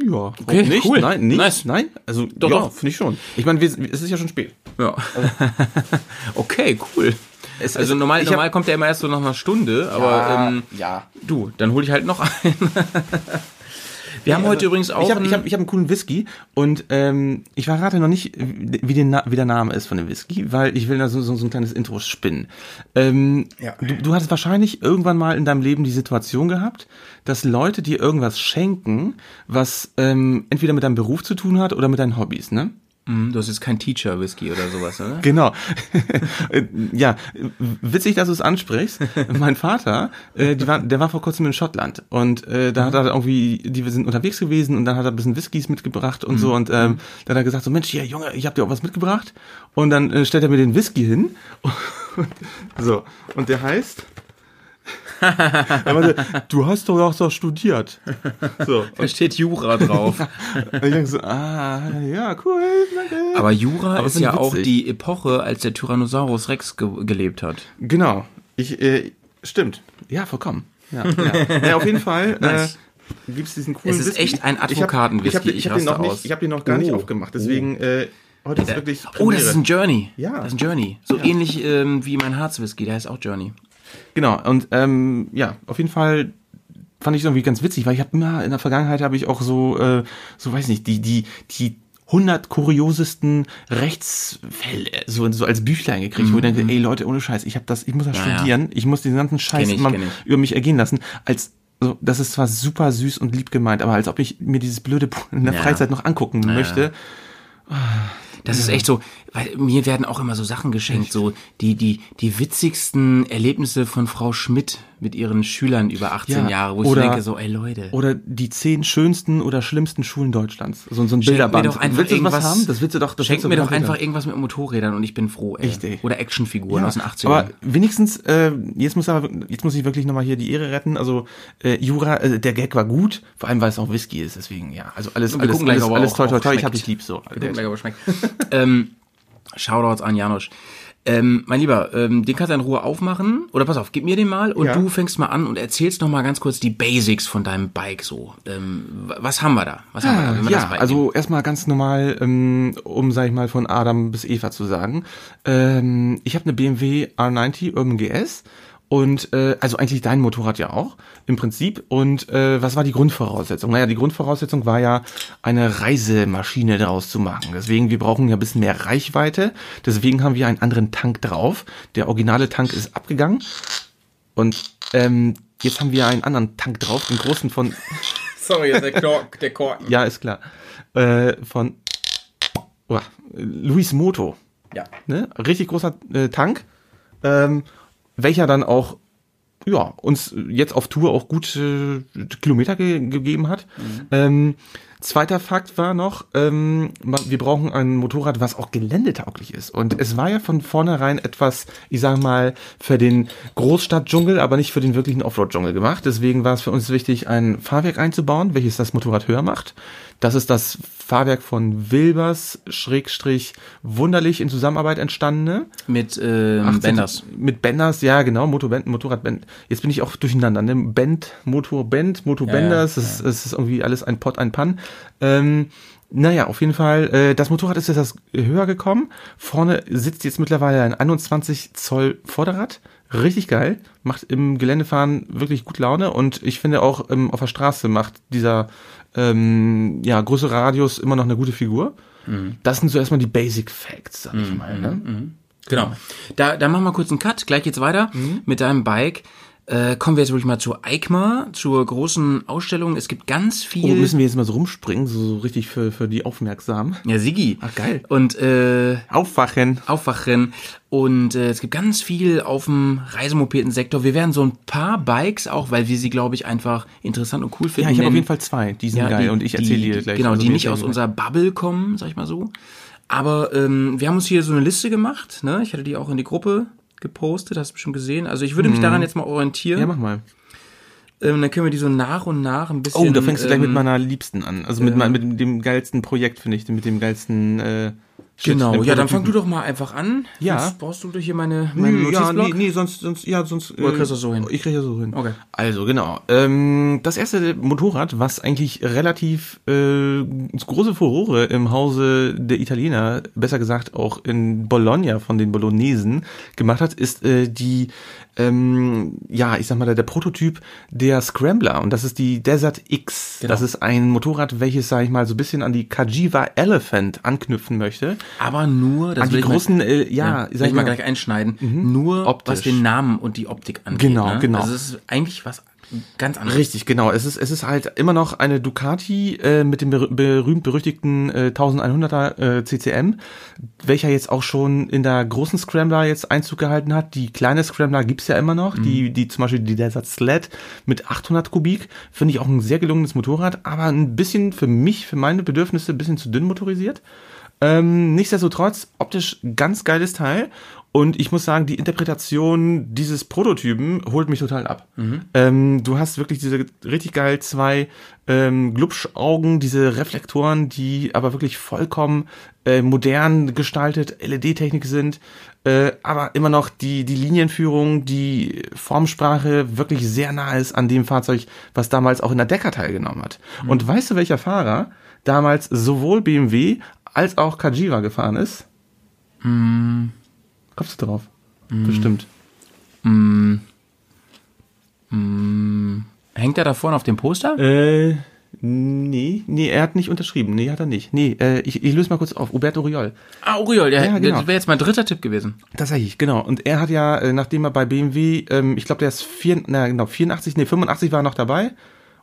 Ja, Okay, nicht, cool. nein, nicht, Nice. nein, also Doch, ja, finde ich schon. Ich meine, es ist ja schon spät. Ja. [LAUGHS] okay, cool. Es- also es- normal, hab- normal kommt der immer erst so nach einer Stunde, aber ähm, ja. du, dann hol ich halt noch einen. [LAUGHS] wir haben heute übrigens auch Ich habe hab, ich hab einen coolen Whisky und ähm, ich verrate noch nicht, wie, den, wie der Name ist von dem Whisky, weil ich will da so, so, so ein kleines Intro spinnen. Ähm, Ja. du, du hattest wahrscheinlich irgendwann mal in deinem Leben die Situation gehabt, dass Leute dir irgendwas schenken, was ähm, entweder mit deinem Beruf zu tun hat oder mit deinen Hobbys, ne? Hm, du hast jetzt kein Teacher-Whisky oder sowas, ne? [LAUGHS] Genau. ja, witzig, dass du es ansprichst. mein Vater, äh, war, der war vor kurzem in Schottland und äh, da hat er irgendwie, die wir sind unterwegs gewesen und dann hat er ein bisschen Whiskys mitgebracht und so und ähm, dann hat er gesagt so Mensch, hier Junge, ich habe dir auch was mitgebracht und dann äh, stellt er mir den Whisky hin. [LAUGHS] so und der heißt er meinte, du hast doch auch so studiert. So. Da steht Jura drauf. Und ich denke so, ah, ja, cool, danke. Aber Jura Aber ist ja ich auch witzig. die Epoche, als der Tyrannosaurus Rex ge gelebt hat. Genau. Ich, äh, stimmt. Ja, vollkommen. Ja, ja. ja auf jeden Fall. Nice. Äh, gibt's diesen coolen Es ist Whisky. echt ein hab- Advokatenwhisky, Ich habe ich hab den, noch nicht- ich hab den noch gar nicht Oh. aufgemacht. Deswegen, äh, heute ist wirklich Oh, das ist ein Premiere. Journey. Ja. Das ist ein Journey. So ähnlich ähm, wie mein Harzwhisky, der heißt auch Journey. Genau. Und ähm, ja, auf jeden Fall fand ich es irgendwie ganz witzig, weil ich habe immer in der Vergangenheit habe ich auch so, äh, so weiß nicht, die die die 100 kuriosesten Rechtsfälle so, so als Büchlein gekriegt, wo ich denke, ey Leute, ohne Scheiß, ich habe das, ich muss das Mhm. Ja, ja. studieren, ich muss diesen ganzen Scheiß ich. über mich ergehen lassen, als so, das ist zwar super süß und lieb gemeint, aber als ob ich mir dieses blöde Buch in der Ja. Freizeit noch angucken möchte. Das ist echt so, weil mir werden auch immer so Sachen geschenkt, so die, die, die witzigsten Erlebnisse von Frau Schmidt mit ihren Schülern über 18 Ja, Jahre, wo ich oder- denke so, ey Leute. Oder die zehn schönsten oder schlimmsten Schulen Deutschlands. So, so ein Schenk mir Bilderband. doch einfach willst du irgendwas, was haben? Das willst du doch, das schenk mir doch einfach irgendwas mit Motorrädern und ich bin froh, ey. Echt, ey. Oder Actionfiguren aus den 80ern. Aber wenigstens, äh, jetzt muss aber, jetzt muss ich wirklich nochmal hier die Ehre retten. Also äh, Jura, äh, der Gag war gut, vor allem weil es auch Whisky ist, deswegen ja. Also alles, alles, alles, alles toll, toll, toll. Ich hab dich lieb so. Wir gucken gleich, ob schmeckt. [LAUGHS] ähm, Shoutouts an Janusz. Ähm, mein Lieber, ähm, den kannst du in Ruhe aufmachen. Oder pass auf, gib mir den mal und Ja. du fängst mal an und erzählst noch mal ganz kurz die Basics von deinem Bike so. Ähm, was haben wir da? Was haben wir da? wenn wir das Ja, also erstmal ganz normal, ähm, um, sag ich mal, von Adam bis Eva zu sagen. Ähm, ich habe eine BMW R90 Urban GS und äh, also eigentlich dein Motorrad ja auch im Prinzip. Und äh, was war die Grundvoraussetzung? Naja, die Grundvoraussetzung war ja, eine Reisemaschine daraus zu machen. Deswegen, wir brauchen ja ein bisschen mehr Reichweite. Deswegen haben wir einen anderen Tank drauf. Der originale Tank ist abgegangen. Und ähm, jetzt haben wir einen anderen Tank drauf, den großen von [LAUGHS] Sorry, der, Kork, der Korken. ja, ist klar. Äh, von oh, Luis Moto. Ja. Ne? Richtig großer äh, Tank, ähm, welcher dann auch ja, uns jetzt auf Tour auch gut äh, Kilometer ge gegeben hat. Ähm, zweiter Fakt war noch, ähm, wir brauchen ein Motorrad, was auch geländetauglich ist. Und es war ja von vornherein etwas, ich sag mal, für den Großstadtdschungel, aber nicht für den wirklichen Offroad-Dschungel gemacht. Deswegen war es für uns wichtig, ein Fahrwerk einzubauen, welches das Motorrad höher macht. Das ist das Fahrwerk von Wilbers, Schrägstrich, wunderlich in Zusammenarbeit entstandene. Mit ähm, 18 Benders. Mit Benders, ja genau, Motorband, Motorradband. Jetzt bin ich auch durcheinander, ne? Band, Motorband, Motobenders, Ja, das, ist- das ist irgendwie alles ein Pott, ein Pan. Ähm, naja, auf jeden Fall, äh, das Motorrad ist jetzt das höher gekommen. Vorne sitzt jetzt mittlerweile ein 21 Zoll Vorderrad, Richtig geil. Macht im Geländefahren wirklich gut Laune und ich finde auch ähm, auf der Straße macht dieser ähm, ja, größere Radius immer noch eine gute Figur. Das sind so erstmal die Basic Facts, sag ich mal. Ne? Genau. Da, da machen wir kurz einen Cut. Gleich geht's weiter mit deinem Bike. Äh, kommen wir jetzt wirklich mal zu EICMA, zur großen Ausstellung. Es gibt ganz Oh, viel. müssen wir jetzt mal so rumspringen, so, so richtig für, für die Aufmerksamen. ja, Sigi. Ach, geil. Und äh, Aufwachen. Aufwachen. Und äh, es gibt ganz viel auf dem Reisemopedensektor. Wir werden so ein paar Bikes auch, weil wir sie, glaube ich, einfach interessant und cool finden. Ja, ich habe auf jeden Fall zwei. Die sind geil die- und ich erzähle dir gleich. Genau, also die nicht aus unserer Bubble kommen, sag ich mal so. Aber ähm, wir haben uns hier so eine Liste gemacht. Ne? Ich hatte die auch in die Gruppe gepostet, hast du bestimmt gesehen. Also ich würde mich daran jetzt mal orientieren. Ja, mach mal. ähm, dann können wir die so nach und nach ein bisschen. Oh, da fängst du gleich mit ähm, meiner Liebsten an. Also mit, mein- mit dem geilsten Projekt, finde ich, mit dem geilsten äh, Genau, ja, dann fang du doch mal einfach an. Ja. Sonst brauchst du doch hier meine, meinen Nö, ja, nee, nee, sonst, sonst, ja, sonst. Oder kriegst du so hin? Ich krieg das so hin. Okay. Also, genau. Ähm, das erste Motorrad, was eigentlich relativ äh, große Furore im Hause der Italiener, besser gesagt auch in Bologna von den Bolognesen gemacht hat, ist äh, die, ähm, ja, ich sag mal, der, der Prototyp der Scrambler. Und das ist die Desert X. Genau. Das ist ein Motorrad, welches, sag ich mal, so ein bisschen an die Kajiva Elephant anknüpfen möchte. Aber nur, das An die ich mal- großen, äh, ja, ja, sag will ich mal mal- gleich einschneiden. Nur Optisch. was den Namen und die Optik angeht. Genau, ne? genau. Also es ist eigentlich was ganz anderes. Richtig, genau. Es ist, es ist halt immer noch eine Ducati äh, mit dem berü- berühmt-berüchtigten äh, 1100er äh, CCM, welcher jetzt auch schon in der großen Scrambler jetzt Einzug gehalten hat. Die kleine Scrambler gibt's ja immer noch, die, die zum Beispiel die Desert Sled mit 800 Kubik, finde ich auch ein sehr gelungenes Motorrad, aber ein bisschen für mich, für meine Bedürfnisse, ein bisschen zu dünn motorisiert. Ähm, nichtsdestotrotz, optisch ganz geiles Teil. Und ich muss sagen, die Interpretation dieses Prototypen holt mich total ab. Ähm, du hast wirklich diese richtig geil zwei ähm, Glubschaugen, diese Reflektoren, die aber wirklich vollkommen äh, modern gestaltet, LED-Technik sind, äh, aber immer noch die, die Linienführung, die Formsprache wirklich sehr nah ist an dem Fahrzeug, was damals auch in der Decker teilgenommen hat. Und weißt du, welcher Fahrer damals sowohl BMW als auch Kajiva gefahren ist? Kommst du drauf? Bestimmt. Hängt er da vorne auf dem Poster? Äh, nee, nee, er hat nicht unterschrieben. Nee, hat er nicht. Nee, äh, ich, ich löse mal kurz auf. Huberto Riol. Ah, Oriol, ja, Ja, genau. das wäre jetzt mein dritter Tipp gewesen. Tatsächlich, genau. Und er hat ja, äh, nachdem er bei BMW, ähm, ich glaube, der ist vier, na, genau, 84, nee, 85 war er noch dabei.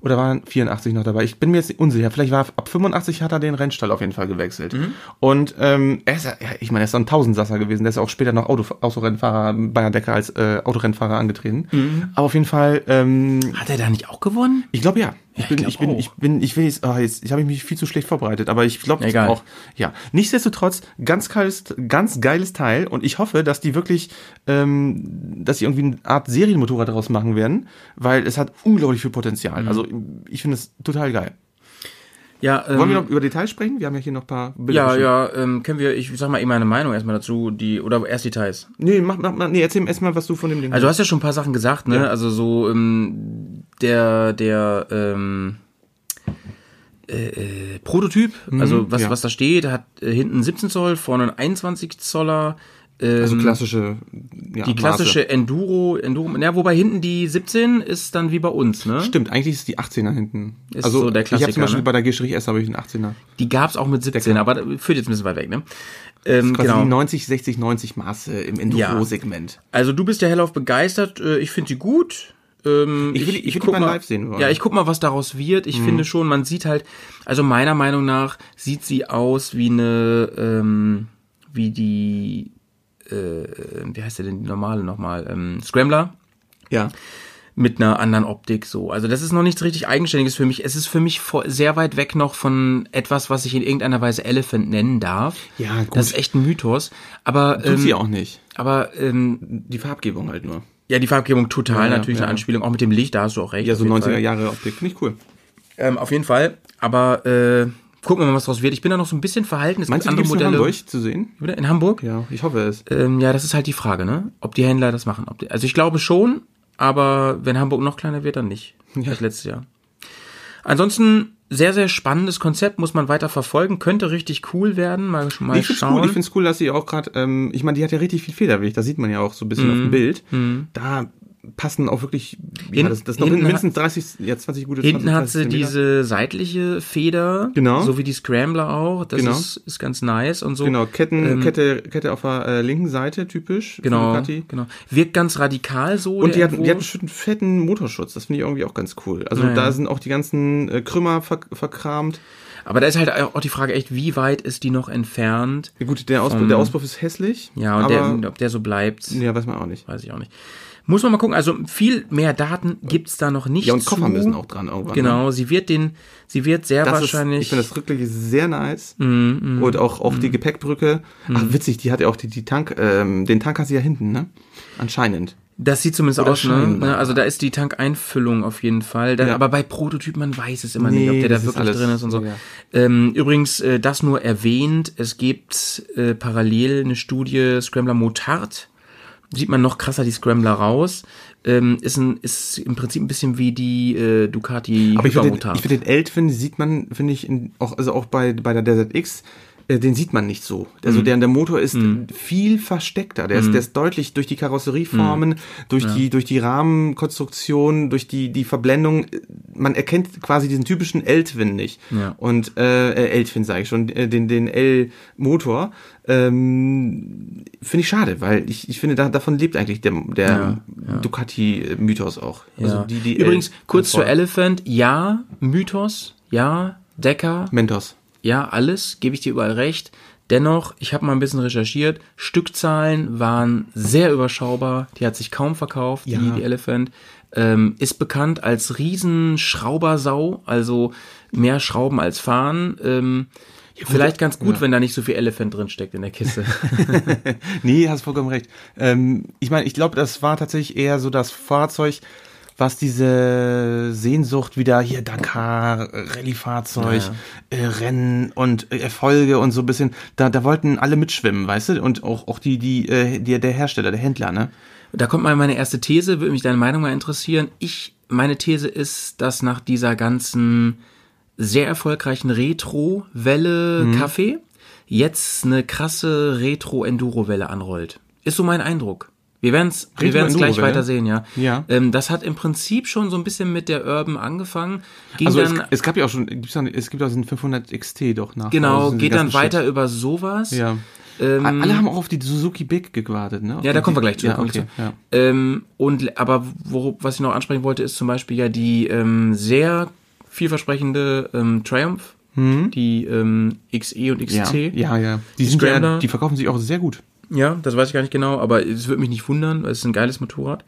Oder war 84 noch dabei? Ich bin mir jetzt unsicher. Vielleicht war ab 85 hat er den Rennstall auf jeden Fall gewechselt. Und ähm, er ist, ja, ja, ich meine, er ist so ein Tausendsasser gewesen. Der ist auch später noch Auto, Autorennfahrer bei der Decker als äh, Autorennfahrer angetreten. Aber auf jeden Fall, ähm, Hat er da nicht auch gewonnen? Ich glaube ja. Ich ich bin, glaub ich bin, auch. ich bin, ich will jetzt, ah, jetzt, ich habe mich viel zu schlecht vorbereitet, aber ich glaube auch, ja. Nichtsdestotrotz, ganz geiles, ganz geiles Teil und ich hoffe, dass die wirklich, ähm, dass sie irgendwie eine Art Serienmotorrad daraus machen werden, weil es hat unglaublich viel Potenzial. Mhm. Also ich finde es total geil. Ja, ähm, Wollen wir noch über Details sprechen? Wir haben ja hier noch ein paar Bilder. ja, ja, ähm, können wir, ich sag mal eben meine Meinung erstmal dazu, die, oder erst Details. Nee, mach, mach, mach, nee, erzähl erst mal, was du von dem Ding Also du hast ja schon ein paar Sachen gesagt, ne? Ja. Also so ähm, der der ähm, äh, äh, Prototyp, also was Mhm, ja. was da steht, hat äh, hinten 17 Zoll, vorne ein 21 Zoller. Ähm, also klassische, ja, die klassische Enduro, Enduro, ja, wobei hinten die 17 ist dann wie bei uns, ne? Maße. Stimmt, eigentlich ist die 18er hinten. Ist also so der ich habe Klassiker, zum Beispiel ne? bei der G-S habe ich einen 18er. Die gab's auch mit 17, aber das führt jetzt ein bisschen weit weg, ne? Ähm, Quasi genau. die 90, 60, 90 Maße im Enduro-Segment. Also du bist ja hellauf begeistert. äh, Ich finde sie gut. Ähm, Ich will- ich will die guck mal live sehen wollen. Ja, ich guck mal, was daraus wird. Ich finde schon, man sieht halt, also meiner Meinung nach sieht sie aus wie eine, ähm, wie die, äh, wie heißt der denn die normale nochmal? Ähm, Scrambler Ja. mit einer anderen Optik so. Also das ist noch nichts richtig Eigenständiges für mich. Es ist für mich sehr weit weg noch von etwas, was ich in irgendeiner Weise Elephant nennen darf. Ja, gut. Das ist echt ein Mythos. Aber Tut ähm, sie auch nicht. Aber ähm, Die Farbgebung halt nur. ja, die Farbgebung total Ja, ja, natürlich eine ja. Anspielung, auch mit dem Licht, da hast du auch recht. Ja, so auf jeden 90er Fall. Jahre Optik. Finde ich cool. Ähm, auf jeden Fall. Aber äh, gucken wir mal, was draus wird. Ich bin da noch so ein bisschen verhalten. Es Meinst du, gibt gibt's andere in Modelle. Hamburg zu sehen? In Hamburg? Ja, ich hoffe es. Ähm, ja, das ist halt die Frage, ne? Ob die Händler das machen. Die, also ich glaube schon, aber wenn Hamburg noch kleiner wird, dann nicht. Das letztes Jahr. Ansonsten sehr, sehr spannendes Konzept, muss man weiter verfolgen, könnte richtig cool werden. Mal, mal ich schauen. cool, ich find's cool, dass sie auch gerade, ähm, ich meine, die hat ja richtig viel Federweg, das sieht man ja auch so ein bisschen auf Mhm. dem Bild. Da passen auch wirklich, ja, Hin- das, das noch hinten mindestens 30, ja, 20 gute Hinten 20, hat 30 sie Zentimeter. diese seitliche Feder, Genau. so wie die Scrambler auch. Das Genau. ist, ist ganz nice und so. Genau, Ketten, Ähm, Kette, Kette auf der äh, linken Seite, typisch. Genau, genau. Wirkt ganz radikal so. Und die hat, die hat einen fetten Motorschutz, das finde ich irgendwie auch ganz cool. Also Ja, da ja. sind auch die ganzen äh, Krümmer ver verkramt. Aber da ist halt auch die Frage echt, wie weit ist die noch entfernt? Ja, gut, der Auspuff, Vom- der Auspuff ist hässlich. Ja, und aber, der, ob der so bleibt, ja, weiß man auch nicht. weiß ich auch nicht. Muss man mal gucken. Also viel mehr Daten gibt's da noch nicht. Ja, und Koffer zu. müssen auch dran irgendwann. Ne? Genau, sie wird den, sie wird sehr Das wahrscheinlich. Ist, ich finde das wirklich sehr nice. Mm, Und auch, auch die Gepäckbrücke. Ach, witzig, die hat ja auch die, die Tank, ähm, den Tank hat sie ja hinten, ne? Anscheinend. Das sieht zumindest Oder aus, ne? Also da ist die Tankeinfüllung auf jeden Fall. Da, Ja. Aber bei Prototypen, man weiß es immer Nee, nicht, ob der da wirklich alles- drin ist und so. ja. Ähm, übrigens, äh, das nur erwähnt, es gibt äh, parallel eine Studie Scrambler Motard. Sieht man noch krasser die Scrambler raus. Ähm, ist, ein, ist im Prinzip ein bisschen wie die äh, Ducati Aber ich finde den, ich find den Eltwin, sieht man, finde ich, in, auch, also auch bei, bei der Desert X, äh, den sieht man nicht so. Also Mhm. der, der Motor ist viel versteckter. Der ist, der ist deutlich durch die Karosserieformen, Mhm. durch die, durch die Rahmenkonstruktion, durch die, die Verblendung. äh, Man erkennt quasi diesen typischen L-Twin nicht. Ja. Und, äh, äh, L-Twin sage ich schon, den, den L-Motor. Ähm, finde ich schade, weil ich, ich finde, da, davon lebt eigentlich der, der Ducati-Mythos auch. Also ja. die, die Übrigens, kurz zu. Elephant. Ja, Mythos. Ja, Decker. Mentos. Ja, alles, gebe ich dir überall recht. Dennoch, ich habe mal ein bisschen recherchiert, Stückzahlen waren sehr überschaubar, die hat sich kaum verkauft, Ja. die, die Elephant. Ähm, ist bekannt als Riesenschraubersau, also mehr Schrauben als fahren. Ähm, vielleicht ganz gut, wenn da nicht so viel Elephant drin steckt in der Kiste. [LAUGHS] Nee, hast vollkommen recht. Ähm, ich meine, ich glaube, das war tatsächlich eher so das Fahrzeug, was diese Sehnsucht wieder hier Dakar, äh, Rallye-Fahrzeug, äh, Rennen und äh, Erfolge und so ein bisschen, da, da wollten alle mitschwimmen, weißt du? Und auch, auch die, die, äh, die, der Hersteller, der Händler, ne? Da kommt mal meine erste These, würde mich deine Meinung mal interessieren. Ich, meine These ist, dass nach dieser ganzen sehr erfolgreichen Retro-Welle Kaffee jetzt eine krasse Retro-Enduro-Welle anrollt. Ist so mein Eindruck. Wir werden es wir werden's gleich weiter sehen, ja. Ja. Ähm, das hat im Prinzip schon so ein bisschen mit der Urban angefangen. Ging Also es, es gab ja auch schon, es gibt auch den 500 XT doch nach. genau, also geht dann weiter Shit. über sowas. Ja. Ähm, Alle haben auch auf die Suzuki Big gewartet, ne? Auf Ja, da kommen wir gleich zu. Ja, okay. zu. Ja. Ähm, und aber wo, was ich noch ansprechen wollte, ist zum Beispiel ja die ähm, sehr vielversprechende ähm, Triumph, die ähm, XE und Ja, XC. ja, ja. Die, Die sind ja, die verkaufen sich auch sehr gut. Ja, das weiß ich gar nicht genau, aber es würde mich nicht wundern, weil es ist ein geiles Motorrad.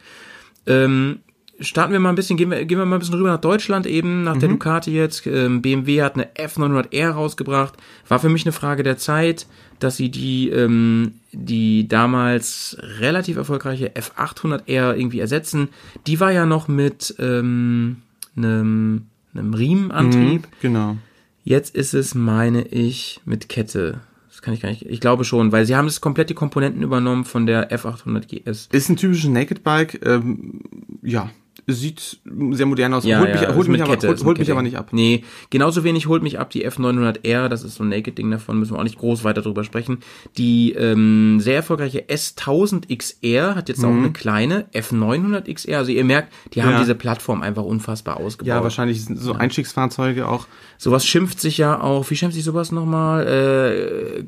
Ähm, starten wir mal ein bisschen, gehen wir, gehen wir mal ein bisschen rüber nach Deutschland eben, nach der Ducati jetzt. Ähm, BMW hat eine F900R rausgebracht. War für mich eine Frage der Zeit, dass sie die, ähm, die damals relativ erfolgreiche F800R irgendwie ersetzen. Die war ja noch mit ähm, einem, einem Riemenantrieb. Genau. Jetzt ist es, meine ich, mit Kette. Das kann ich gar nicht. Ich glaube schon, weil sie haben das komplett die Komponenten übernommen von der F800 GS. Ist ein typisches Naked Bike, ähm, ja, sieht sehr modern aus. holt mich, holt mich, aber, Kette, holt, holt mich aber nicht ab. Nee, genauso wenig holt mich ab die F900R, das ist so ein Naked-Ding davon, müssen wir auch nicht groß weiter drüber sprechen. Die ähm, sehr erfolgreiche S1000 XR hat jetzt auch eine kleine F900 XR. Also ihr merkt, die haben Mhm. Ja. diese Plattform einfach unfassbar ausgebaut. Ja, wahrscheinlich sind so Einstiegsfahrzeuge auch. Sowas schimpft sich ja auch, wie schimpft sich sowas nochmal? Äh,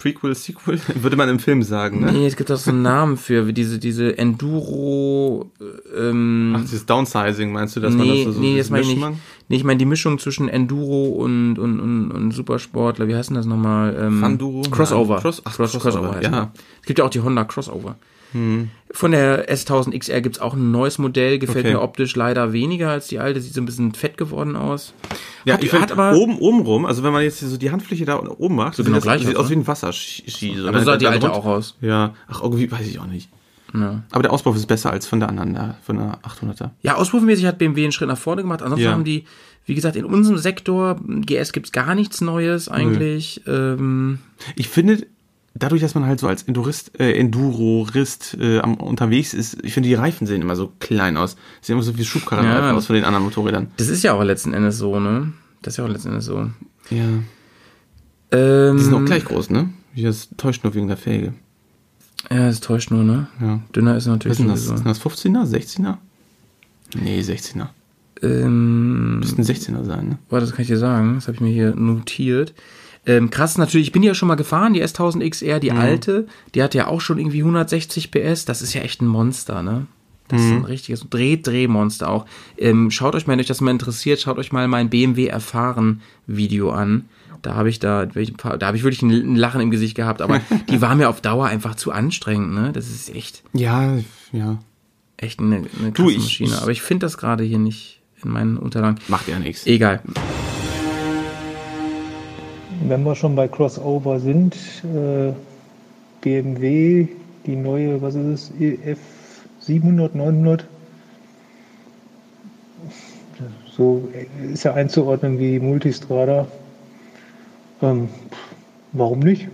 Prequel, Sequel, [LAUGHS] würde man im Film sagen, ne? Nee, es gibt auch so einen Namen für wie diese, diese Enduro, ähm, Ach, dieses Downsizing, meinst du, dass man nee, das so, nee, das meine ich nicht. Nee, ich meine die Mischung zwischen Enduro und, und, und, und Supersportler, wie heißt denn das nochmal? Ähm, Fanduro? Crossover. Nein, Cross- ach, Cross, Crossover, Crossover heißt ja. ja. Es gibt ja auch die Honda Crossover. Von der S1000 XR gibt's auch ein neues Modell, gefällt Okay. mir optisch leider weniger als die alte, sieht so ein bisschen fett geworden aus. Ja, Hat- ich finde aber- oben, oben rum, also wenn man jetzt so die Handfläche da oben macht, so genau sieht, das, gleich sieht aus, aus ne? wie ein Wasserski. So, Aber so ne? sah die alte drunter- auch aus. Ja, ach, irgendwie weiß ich auch nicht. Ja. Aber der Ausbau ist besser als von der anderen, da, von der 800er. Ja, auspuffenmäßig hat BMW einen Schritt nach vorne gemacht. Ansonsten Ja. haben die, wie gesagt, in unserem Sektor, GS gibt's gar nichts Neues eigentlich. Ähm, Ich finde, dadurch, dass man halt so als Endurist, äh, Endurorist äh, am, unterwegs ist, ich finde, die Reifen sehen immer so klein aus. Sehen immer so wie Schubkarrenreifen Ja. aus von den anderen Motorrädern. Das ist ja auch letzten Endes so, ne? Das ist ja auch letzten Endes so. Ja. Ähm, Die sind auch gleich groß, ne? Das täuscht nur wegen der Felge. Ja, das täuscht nur, ne? Ja. Dünner ist Was natürlich sind das? Sind das 15er, 16er? Nee, 16er. Ähm, Müssten 16er sein, ne? warte, das kann ich dir sagen. Das habe ich mir hier notiert. Ähm, krass natürlich, ich bin die ja schon mal gefahren, die S1000 XR, Mhm. die alte, die hat ja auch schon irgendwie 160 PS, das ist ja echt ein Monster, ne? Das Mhm. ist ein richtiges Dreh-Dreh-Monster auch. Ähm, schaut euch mal, wenn euch das mal interessiert, schaut euch mal mein BMW erfahren Video an. Da habe ich da, da habe ich wirklich ein Lachen im Gesicht gehabt, aber [LAUGHS] die war mir auf Dauer einfach zu anstrengend, ne? Das ist echt, Ja, ja. echt eine, eine Du, krasse ich- Maschine. Aber ich finde das gerade hier nicht in meinen Unterlagen. Macht ja nichts. Egal. Wenn wir schon bei Crossover sind, äh, BMW, die neue, was ist es, EF 700, 900, so ist ja einzuordnen wie Multistrada. Ähm, warum nicht?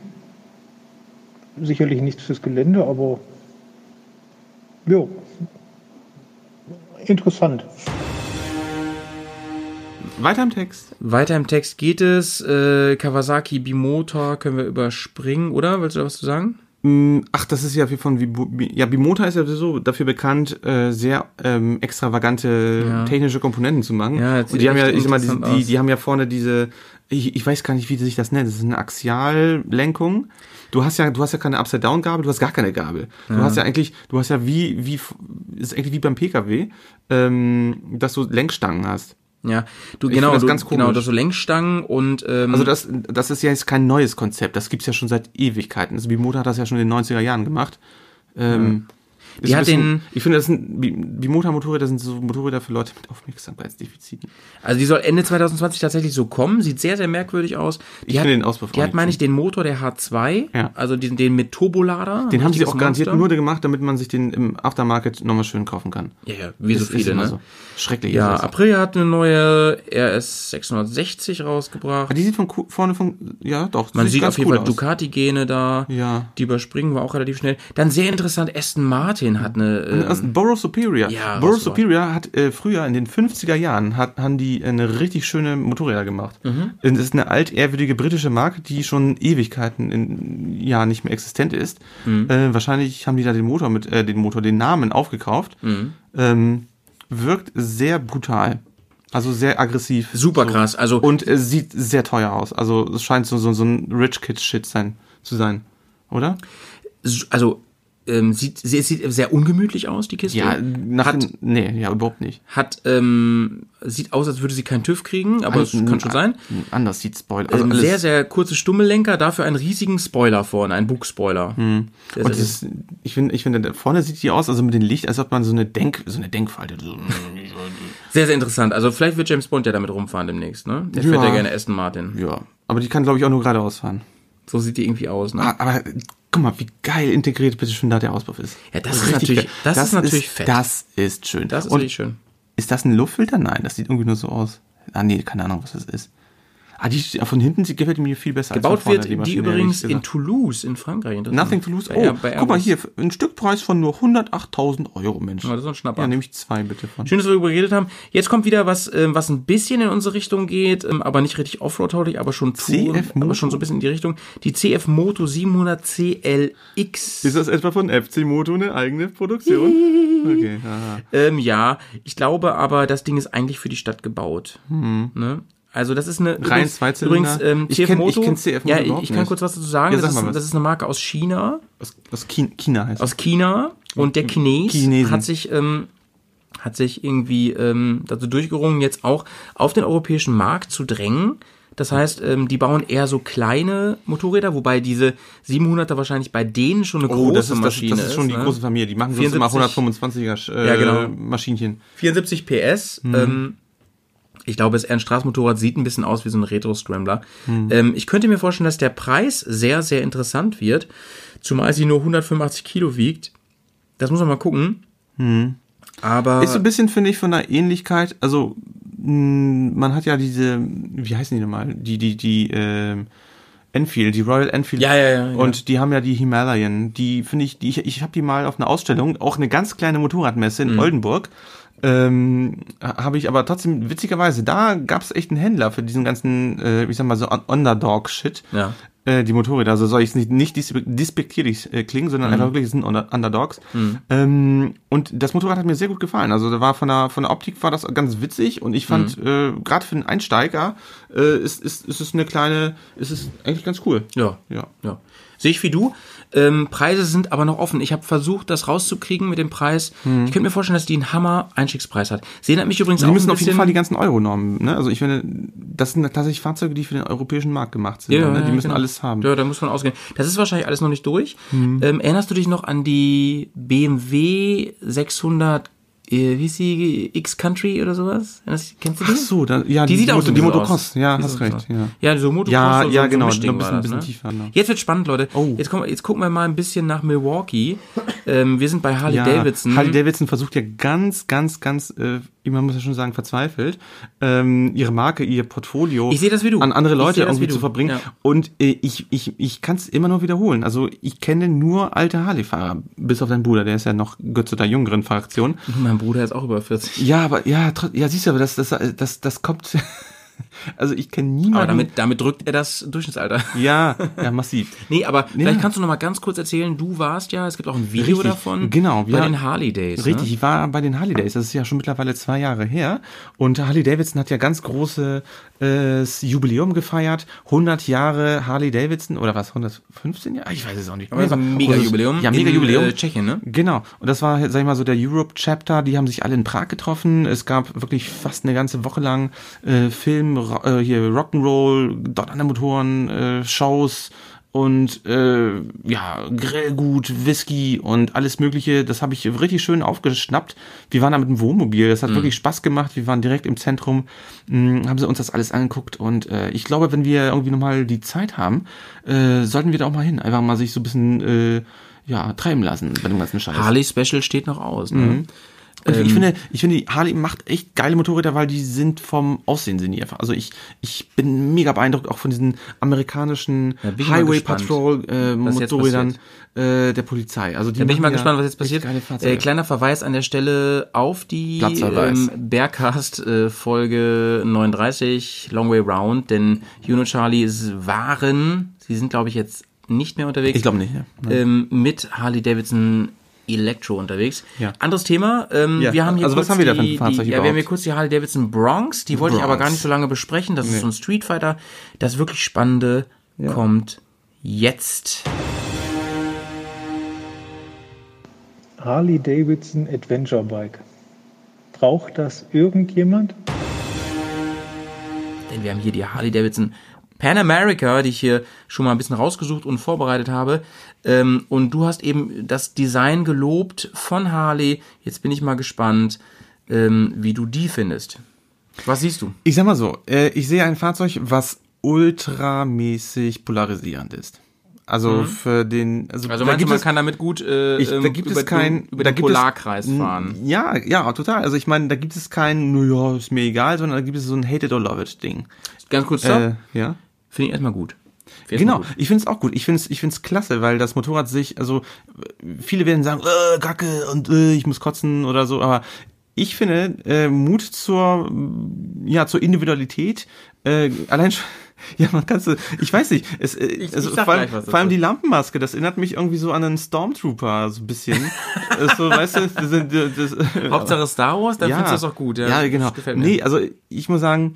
Sicherlich nichts fürs Gelände, aber jo, interessant. Weiter im Text. Weiter im Text geht es. Äh, Kawasaki Bimotor können wir überspringen, oder? Willst du da was zu sagen? Mm, Ach, das ist ja wie von ja Bimota ist ja so dafür bekannt, äh, sehr ähm, extravagante Ja. technische Komponenten zu machen. Ja, Und die haben ja, ich sag mal, die, die, die haben ja vorne diese, ich, ich weiß gar nicht, wie sich das nennt. Das ist eine Axiallenkung. Du hast ja, du hast ja keine Upside-Down-Gabel, du hast gar keine Gabel. Du hast ja eigentlich, du hast ja wie, wie, ist eigentlich wie beim PKW, ähm, dass du Lenkstangen hast. Ja, du Ich genau, das du, ganz genau, komisch. das so Lenkstangen und ähm, Also das, das ist ja jetzt kein neues Konzept, das gibt's ja schon seit Ewigkeiten. Also Bimota hat das ja schon in den 90er Jahren gemacht. Ähm, ist Die hat bisschen- den- ich finde, das sind Bi- Bimota-Motorräder sind so Motorräder für Leute mit Aufmerksamkeitsdefiziten. also die soll Ende 2020 tatsächlich so kommen, sieht sehr sehr merkwürdig aus. Die Ich hat, finde den Auspuff die hat meine ich den Motor der H2, Ja. also den, den mit Turbolader, Den haben sie auch garantiert Monster. nur gemacht, damit man sich den im Aftermarket nochmal schön kaufen kann. Ja, ja, wie so Das ist viele, ne? so. Schrecklich Ja, das. Aprilia hat eine neue RS 660 rausgebracht. Aber die sieht von vorne von, ja doch, Man sieht auf jeden cool Fall. Ducati-Gene da. Ja. Die überspringen wir auch relativ schnell. Dann sehr interessant, Aston Martin hat eine. Das Ähm, ist Borough Superior. Ja, Borough. Superior hat äh, früher in den 50er Jahren hat, haben die eine richtig schöne Motorräder gemacht. Mhm. Das ist eine altehrwürdige britische Marke, die schon Ewigkeiten in Jahren nicht mehr existent ist. Mhm. Äh, wahrscheinlich haben die da den Motor mit äh, den Motor, den Namen aufgekauft. Mhm. Ähm, wirkt sehr brutal. Also sehr aggressiv. Super so. krass, also- und äh, sieht sehr teuer aus. Also es scheint so, so, so ein Rich Kid Shit sein zu sein, oder? also ähm, sieht, sie- es sieht sehr ungemütlich aus, die Kiste. Ja, nach hat, nee, ja überhaupt nicht. hat ähm, sieht aus, als würde sie keinen TÜV kriegen, aber es kann schon sein. Anders sieht Spoiler. Also Ähm, sehr, sehr kurze Stummellenker, dafür einen riesigen Spoiler vorne, einen Bugspoiler. Sehr, und das ist, ich finde, ich finde, vorne sieht die aus, also mit dem Licht, als ob man so eine Denk, so eine Denkfalte. So, [LAUGHS] sehr, sehr interessant. Also vielleicht wird James Bond ja damit rumfahren demnächst, ne? Der Ja. fährt ja gerne Aston Martin. ja, aber die kann, glaube ich, auch nur geradeaus fahren. So sieht die irgendwie aus, ne? Ah, aber guck mal, wie geil integriert bitte schon da der Auspuff ist. Ja, das ist Richtig natürlich- geil. das ist natürlich fett. Das ist schön. Das ist und wirklich schön. Ist das ein Luftfilter? Nein, das sieht irgendwie nur so aus. Ah, nee, keine Ahnung, was das ist. Ah, die von hinten sie gefällt mir viel besser Gebaut als von vorne, wird die, Maschine, übrigens in. Toulouse in Frankreich. Nothing to lose. Bei Oh, guck mal hier, ein Stückpreis von nur 108.000 Euro, Mensch. Ja, das ist ein Schnapper. Ja, nehme ich zwei bitte von. Schön, dass wir darüber geredet haben. Jetzt kommt wieder was, ähm, was ein bisschen in unsere Richtung geht, ähm, aber nicht richtig Offroad-tauglich, aber schon Tour, CF Moto? aber schon so ein bisschen in die Richtung. Die CF Moto 700 CLX. Ist das etwa von FC Moto eine eigene Produktion? [LAUGHS] Okay. Ähm, ja, ich glaube aber, das Ding ist eigentlich für die Stadt gebaut. Ne? Also das ist eine. Rein Zweizylinder? übrigens ähm, Ich CF kenn- ich Moto. kenn CF Moto ja, ich, ich kann nicht. kurz was dazu sagen. Ja, das, sag ist, was. das ist eine Marke aus China. Aus, aus China, heißt aus China und der Chines Chinesen. hat sich ähm, hat sich irgendwie ähm, dazu durchgerungen, jetzt auch auf den europäischen Markt zu drängen. Das heißt, ähm, die bauen eher so kleine Motorräder, wobei diese 700er wahrscheinlich bei denen schon eine große Oh, das ist, das, Maschine das ist schon die ne? große Familie. Die machen sonst immer 74 125er äh, Ja, genau. Maschinchen. 74 PS. Mhm. Ähm, ich glaube, es ist eher ein Straßenmotorrad, sieht ein bisschen aus wie so ein Retro-Scrambler. Mhm. Ähm, ich könnte mir vorstellen, dass der Preis sehr, sehr interessant wird, zumal sie nur 185 Kilo wiegt. Das muss man mal gucken. Aber Mhm. Ist so ein bisschen, finde ich, von der Ähnlichkeit, also mh, man hat ja diese, wie heißen die nochmal, die, die, die, ähm, Enfield, die Royal Enfield. Ja, ja, ja, ja. Und die haben ja die Himalayan. Die finde ich, die, ich, ich habe die mal auf einer Ausstellung, auch eine ganz kleine Motorradmesse Mhm. in Oldenburg. Ähm, ha- habe ich aber trotzdem witzigerweise, da gab es echt einen Händler für diesen ganzen, äh, ich sag mal so Un- Underdog-Shit. Ja. Äh, die Motorräder, also soll ich es nicht, nicht dispe- despektierlich äh, klingen, Mhm. sondern einfach wirklich, es sind Under Underdogs. Ähm, und das Motorrad hat mir sehr gut gefallen. Also da war von der von der Optik war das ganz witzig und ich fand, Mhm. äh, gerade für einen Einsteiger äh, ist, ist, ist es eine kleine, ist es eigentlich ganz cool. Ja. Ja. Ja. Sehe ich wie du. Ähm, Preise sind aber noch offen. Ich habe versucht, das rauszukriegen mit dem Preis. Ich könnte mir vorstellen, dass die einen Hammer-Einstiegspreis hat. Sehen hat mich übrigens Die auch müssen ein auf jeden Fall die ganzen Euro-Normen, ne? Also ich finde, das sind tatsächlich Fahrzeuge, die für den europäischen Markt gemacht sind. Ja, ne? Die ja, müssen genau. alles haben. Ja, da muss man ausgehen. Das ist wahrscheinlich alles noch nicht durch. Mhm. Ähm, erinnerst du dich noch an die BMW 600, äh, wie ist die, X-Country oder sowas? Erinnerst- Kennst du die? Ach so, da, ja, Die sieht auch so die Motocross, aus. ja, Die hast recht, so ja. aus. Ja, so Motocross. Ja, so, ja, so genau, ein Mischding ein bisschen- das, bisschen ne? tiefer, ne? Jetzt wird spannend, Leute. Oh. Jetzt, wir- jetzt gucken wir mal ein bisschen nach Milwaukee. Ähm, wir sind bei Harley Ja, Davidson. Harley Davidson versucht ja ganz, ganz, ganz, äh, man muss ja schon sagen, verzweifelt, ähm, ihre Marke, ihr Portfolio Ich sehe das wie du. an andere Leute irgendwie zu verbringen. Ja. Und äh, ich, ich, ich kann es immer nur wiederholen. Also ich kenne nur alte Harley-Fahrer, bis auf deinen Bruder, der ist ja noch zu der jüngeren Fraktion. mein Bruder ist auch über 40. Ja, aber ja, ja, siehst du, aber das, das, das, das kommt. [LAUGHS] Also ich kenne niemanden. Aber damit, damit drückt er das Durchschnittsalter. [LAUGHS] ja, ja, [LAUGHS] massiv. Nee, aber vielleicht Ja. kannst du noch mal ganz kurz erzählen, du warst ja, es gibt auch ein Video Richtig, davon. genau, Bei wir- den Harley Days. Richtig, Ne? ich war bei den Harley Days, das ist ja schon mittlerweile zwei Jahre her. Und Harley Davidson hat ja ganz große äh, Jubiläum gefeiert. 100 Jahre Harley Davidson, oder was, 115 Jahre? Ich weiß es auch nicht. Aber das ist ein Nee, Mega-Jubiläum Ja, in, Mega-Jubiläum. äh, Tschechien, ne? Genau. Und das war, sag ich mal, so der Europe Chapter. Die haben sich alle in Prag getroffen. Es gab wirklich fast eine ganze Woche lang äh, Film, Ro äh, hier Rock'n'Roll, dort an der Motoren, äh, Shows und äh, ja, Grillgut, Whisky und alles mögliche. Das habe ich richtig schön aufgeschnappt. Wir waren da mit dem Wohnmobil. Das hat wirklich Spaß gemacht. Wir waren direkt im Zentrum, mh, haben sie uns das alles angeguckt. Und äh, ich glaube, wenn wir irgendwie nochmal die Zeit haben, äh, sollten wir da auch mal hin. Einfach mal sich so ein bisschen äh, ja, treiben lassen bei dem ganzen Scheiß. Harley Special steht noch aus. Ne? Und Ähm, ich finde, ich finde, die Harley macht echt geile Motorräder, weil die sind vom Aussehen sind die einfach. Also ich, ich bin mega beeindruckt auch von diesen amerikanischen mal Highway Patrol äh, Motorrädern äh, der Polizei. Also die Da bin ich mal ja gespannt, was jetzt passiert. Äh, kleiner Verweis an der Stelle auf die ähm, Bergcast äh, Folge 39 Long Way Round, denn Juno Charlie waren, sie sind glaube ich jetzt nicht mehr unterwegs. ich glaube nicht. Ja. ähm, mit Harley Davidson Electro unterwegs. Ja. Anderes Thema. Ähm, Ja, wir haben hier also kurz was haben wir da die, für ein Fahrzeug die, ja, wir haben hier kurz die Harley Davidson Bronx. Die wollte ich aber gar nicht so lange besprechen. Das ist so ein Street Fighter. Das wirklich Spannende kommt jetzt. Harley Davidson Adventure Bike. Braucht das irgendjemand? Denn wir haben hier die Harley Davidson Pan America, die ich hier schon mal ein bisschen rausgesucht und vorbereitet habe. Ähm, und du hast eben das Design gelobt von Harley. Jetzt bin ich mal gespannt, ähm, wie du die findest. Was siehst du? Ich sag mal so, äh, ich sehe ein Fahrzeug, was ultramäßig polarisierend ist. Also für den, also, Also da gibt man es, kann damit gut äh, ich, da ähm, gibt über, es kein, über den gibt es- Polarkreis fahren. Ja, ja, total. Also ich meine, da gibt es kein, naja, ist mir egal, sondern da gibt es so ein Hate it or love it Ding. Ganz kurz. Äh, ja. Finde ich erstmal gut. Find ich Genau, ich finde es auch gut. Ich finde es ich find's klasse, weil das Motorrad sich, also viele werden sagen, äh, Kacke und äh, ich muss kotzen oder so, aber ich finde äh, Mut zur ja zur Individualität äh, allein schon [LAUGHS] ja, man kannst du, ich weiß nicht, es, äh, also ich vor, allem, gleich vor allem die Lampenmaske, das erinnert mich irgendwie so an einen Stormtrooper, so ein bisschen. [LAUGHS] Äh, so, weißt du, das, das, das, Hauptsache Star Wars, dann findest du das auch gut. Ja, Ja, genau. Das gefällt mir. Nee, also ich muss sagen,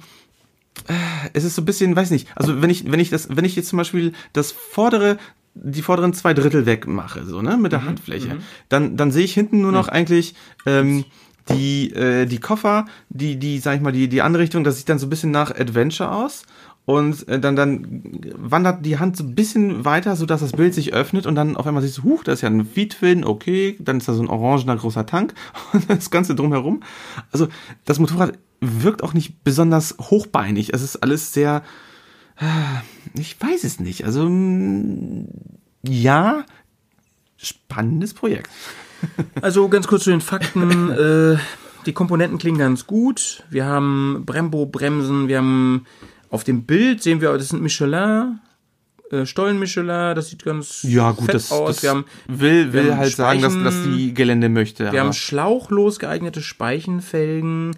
es ist so ein bisschen, weiß nicht, also wenn ich, wenn ich das, wenn ich jetzt zum Beispiel das vordere, die vorderen zwei Drittel wegmache, so, ne, Mhm, mit der Handfläche, dann, dann sehe ich hinten nur noch eigentlich, ähm, die, äh, die Koffer, die, die, sag ich mal, die, die andere Richtung, das sieht dann so ein bisschen nach Adventure aus. Und äh, dann, dann wandert die Hand so ein bisschen weiter, so dass das Bild sich öffnet und dann auf einmal siehst du, huch, da ist ja ein Feed-Twin, okay, dann ist da so ein orangener großer Tank [LAUGHS] und das Ganze drumherum. Also das Motorrad wirkt auch nicht besonders hochbeinig. Es ist alles sehr, äh, ich weiß es nicht. Also mm, ja, spannendes Projekt. [LAUGHS] Also ganz kurz zu den Fakten. äh, die Komponenten klingen ganz gut. Wir haben Brembo-Bremsen, wir haben auf dem Bild sehen wir, das sind Michelin äh, Stollen-Michelin, das sieht ganz Ja, gut, fett das, aus. das wir haben, will, will haben halt sagen, dass, dass Speichen- die Gelände möchte. wir aber- haben schlauchlos geeignete Speichenfelgen,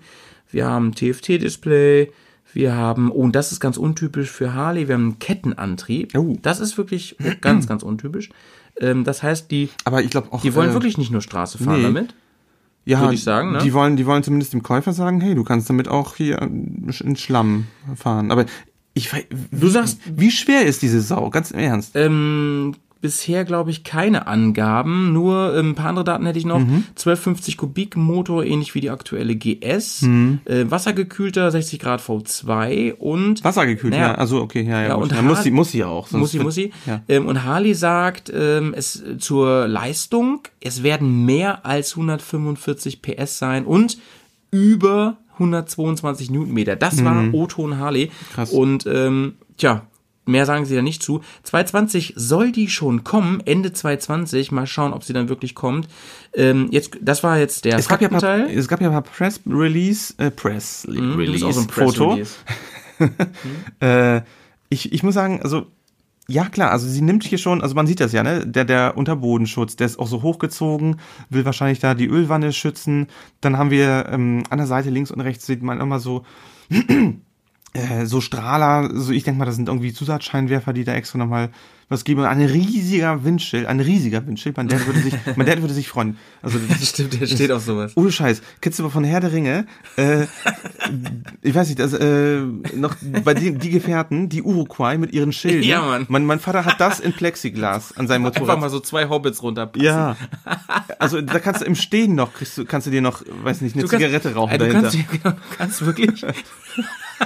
wir haben TFT-Display, wir haben, oh, und das ist ganz untypisch für Harley, wir haben einen Kettenantrieb. Oh. Das ist wirklich ganz, ganz untypisch. Ähm, das heißt, die, aber ich glaube auch. die wollen äh, wirklich nicht nur Straße fahren nee. damit. ja, würd ich sagen, ne? Die wollen, die wollen zumindest dem Käufer sagen, hey, du kannst damit auch hier in Schlamm fahren. Aber ich, wei- Du sagst, wie schwer ist diese Sau? Ganz im Ernst. ähm, bisher glaube ich keine Angaben, nur ähm, ein paar andere Daten hätte ich noch. Mhm. 1250 Kubik Motor, ähnlich wie die aktuelle GS, Mhm. äh, wassergekühlter 60 Grad V2 und Wassergekühlt, ja. Also okay, ja, ja. Ja, und ja, muss sie, muss sie ja auch. muss sie, muss sie. Ja. Ähm, und Harley sagt ähm, es zur Leistung, es werden mehr als 145 PS sein und über 122 Newtonmeter. Das war O-Ton Harley. Mhm. Krass. Und ähm, tja, mehr sagen sie da nicht zu. 220 soll die schon kommen, Ende 220. Mal schauen, ob sie dann wirklich kommt. Ähm, jetzt, das war jetzt der Es gab, ja ein paar, Faktenteil. es gab ja ein paar Press Release, äh, Press Mhm, Release auch so ein Foto. Press-Release. [LAUGHS] Äh, ich, ich muss sagen, also ja klar, also sie nimmt hier schon, also man sieht das ja, ne, der der Unterbodenschutz, der ist auch so hochgezogen, will wahrscheinlich da die Ölwanne schützen. Dann haben wir ähm, an der Seite links und rechts sieht man immer so äh, so Strahler, so ich denke mal, das sind irgendwie Zusatzscheinwerfer, die da extra nochmal was geben. Ein riesiger Windschild, ein riesiger Windschild. Mein Dad würde sich, [LAUGHS] mein Dad würde sich freuen. Also das [LAUGHS] Stimmt, der steht auf sowas. ohne Scheiß. Kennst du aber von Herr der Ringe? Äh, ich weiß nicht, also äh, noch bei den, die Gefährten, die Uruguay mit ihren Schilden. Ja, Mann. Mein, mein Vater hat das in Plexiglas an seinem Einfach Motorrad. mal so zwei Hobbits runterpassen. ja. Also da kannst du im Stehen noch, kriegst du, kannst du dir noch, weiß nicht, eine Du kannst- Zigarette rauchen äh, du dahinter. kannst, [LAUGHS] du kannst wirklich.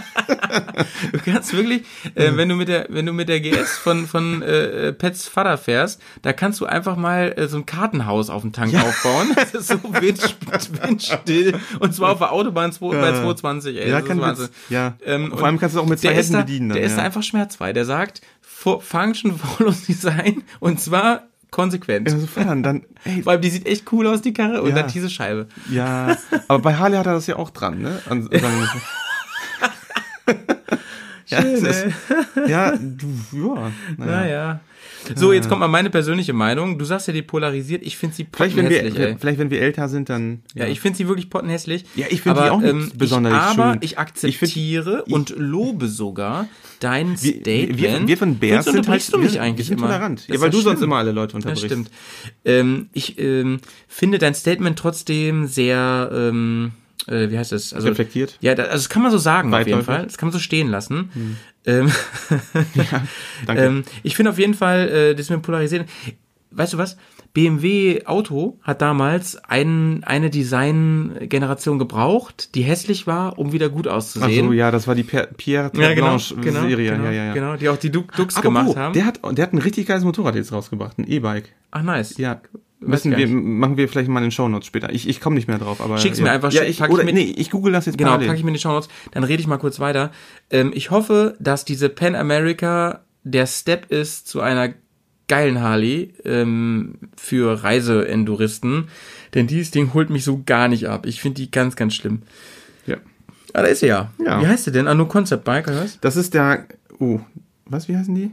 [LAUGHS] du kannst wirklich, äh, wenn du mit der, wenn du mit der GS von von äh, Pets Vater fährst, da kannst du einfach mal äh, so ein Kartenhaus auf dem Tank aufbauen. Das ist so wind, windstill und zwar auf der Autobahn 2, bei 220. Ey, ja, ist kann Wahnsinn. Ja. Ähm, Vor allem kannst du auch mit zwei der ist Händen da, bedienen. Der dann, ist ja. da einfach schmerzfrei. Der sagt Fu- Function Follows [LAUGHS] Design und zwar konsequent. Insofern, dann, ey, Vor allem, die sieht echt cool aus, die Karre. Und Ja. dann diese Scheibe. ja, aber bei Harley hat er das ja auch dran, ne? An, [LAUGHS] seinem- ja, ist, ja, du, ja, naja. Naja. So, jetzt kommt mal meine persönliche Meinung. Du sagst ja, die polarisiert. Ich finde sie Vielleicht wenn, wir, pottenhässlich, ey. vielleicht, wenn wir älter sind, dann. Ja, ich finde sie wirklich pottenhässlich. Ja, ich finde Aber, die auch nicht ähm, besonders ich, Aber schön. ich akzeptiere Ich- und lobe sogar dein Wir, Statement. wir, wir von Bears Wieso sind unterbrichst halt, du mich wir, eigentlich wir sind immer? tolerant. Das Ja, weil du sonst immer alle Leute Das unterbrichst. stimmt. Ähm, ich ähm, finde dein Statement trotzdem sehr, ähm, äh, wie heißt das? Also, Reflektiert? Ja, da, also das kann man so sagen auf jeden? Fall. Das kann man so stehen lassen. Ähm, [LAUGHS] Danke. ähm, ich finde auf jeden Fall, äh, das mit Polarisieren. Weißt du was? BMW Auto hat damals ein, eine Design-Generation gebraucht, die hässlich war, um wieder gut Ach auszusehen. so, ja, das war die Per- Pierre ja, genau, Blanche genau, Serie. genau, ja, ja, ja. genau, die auch die Du- Dux Apropos, gemacht haben. Der hat, der hat ein richtig geiles Motorrad jetzt rausgebracht, ein E-Bike. Ach nice. Ja. Müssen wir, machen wir vielleicht mal in den Shownotes später. Ich, ich komme nicht mehr drauf, aber. Schick's ja. mir einfach, Ja, ich, pack ich oder, mit- nee, ich google das jetzt Genau, parallel. packe ich mir in die Shownotes. Dann rede ich mal kurz weiter. Ähm, ich hoffe, dass diese Pan America der Step ist zu einer geilen Harley ähm, für Reiseenduristen. Denn dieses Ding holt mich so gar nicht ab. Ich finde die ganz, ganz schlimm. Ja. Ah, da ist sie ja. Ja. Wie heißt sie denn? Ah, nur Concept Bike, oder was? Das ist der, oh, was, wie heißen die?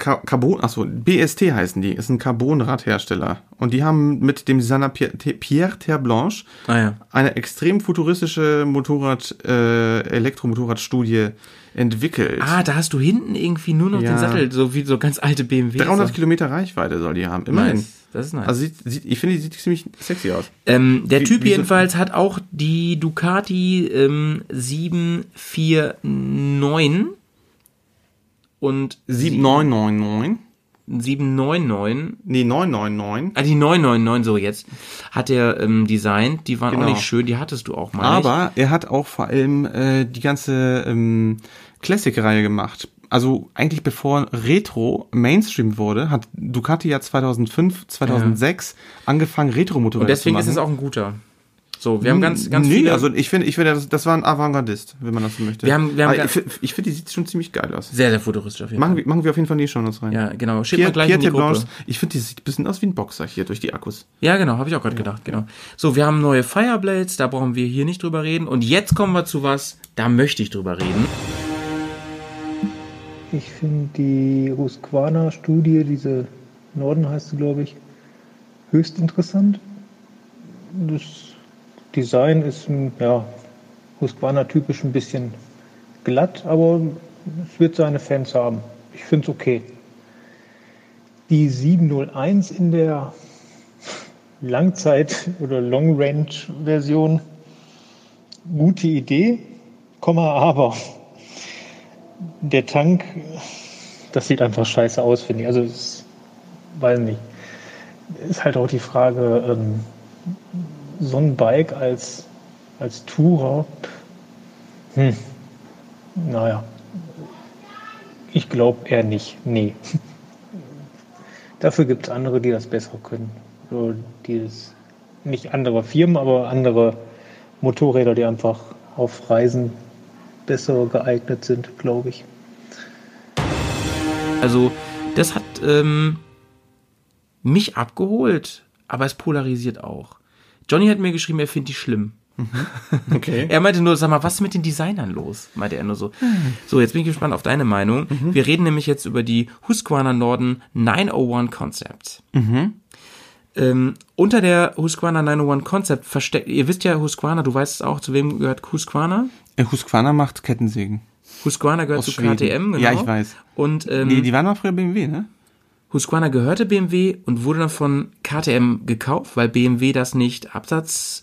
Ca Carbon, achso, BST heißen die, ist ein Carbonradhersteller. Und die haben mit dem Designer Pierre, Pierre Terblanche Ah ja. eine extrem futuristische Motorrad, äh, Elektromotorradstudie entwickelt. Ah, da hast du hinten irgendwie nur noch Ja. den Sattel, so wie so ganz alte BMW. 300 so. Kilometer Reichweite soll die haben, immerhin. Nice. Das ist nice. Also sieht, sieht, ich finde, die sieht ziemlich sexy aus. Ähm, der Wie- Typ wie so- jedenfalls hat auch die Ducati ähm, 749 und 7999? 799, Nee, 999. ah die 999 so jetzt, hat er ähm, designt. Die waren Genau. auch nicht schön, die hattest du auch mal. Aber er hat auch vor allem äh, die ganze ähm, Classic-Reihe gemacht. Also eigentlich bevor Retro Mainstream wurde, hat Ducati ja 2005, 2006 angefangen, nicht. Retro-Motorräder Und deswegen zu ist machen. es auch ein guter. So, wir haben ganz, ganz nee, viele. also ich finde, ich finde, das, das war ein Avantgardist, wenn man das so möchte. Wir haben- wir haben Aber ga- ich finde, ich finde, die sieht schon ziemlich geil aus. sehr, sehr futuristisch auf jeden Machen Fall. wir, machen wir auf jeden Fall die Shownotes rein. Ja, genau. Schick Pierre, mal gleich Pierre in die Gruppe. Ich finde, die sieht ein bisschen aus wie ein Boxer hier durch die Akkus. Ja, genau, habe ich auch gerade gedacht, genau. So, wir haben neue Fireblades, da brauchen wir hier nicht drüber reden. Und jetzt kommen wir zu was, da möchte ich drüber reden. Ich finde die Husqvarna-Studie, diese Norden heißt sie, glaube ich, höchst interessant. Das Design ist ein, ja, Husqvarna-typisch ein bisschen glatt, aber es wird seine Fans haben. Ich finde es okay. Die 701 in der Langzeit- oder Long-Range-Version, gute Idee, Komma, aber der Tank, das sieht einfach scheiße aus, finde ich. Also, es, weiß nicht. Ist halt auch die Frage, ähm, so ein Bike als, als Tourer, hm, naja, ich glaube eher nicht. Nee. Dafür gibt es andere, die das besser können. So, die es, nicht andere Firmen, aber andere Motorräder, die einfach auf Reisen besser geeignet sind, glaube ich. Also, das hat ähm, mich abgeholt, aber es polarisiert auch. Johnny hat mir geschrieben, er findet die schlimm. [LAUGHS] Okay. Er meinte nur, sag mal, was ist mit den Designern los? Meinte er nur so. So, jetzt bin ich gespannt auf deine Meinung. Wir reden nämlich jetzt über die Husqvarna Norden 901 Concept. Ähm, unter der Husqvarna 901 Concept versteckt, ihr wisst ja Husqvarna, du weißt es auch, zu wem gehört Husqvarna? Äh, Husqvarna macht Kettensägen. Husqvarna gehört Aus zu Schweden. KTM, genau. Ja, ich weiß. Und ähm, Nee, die waren mal früher BMW, ne? Husqvarna gehörte BMW und wurde dann von KTM gekauft, weil BMW das nicht Absatz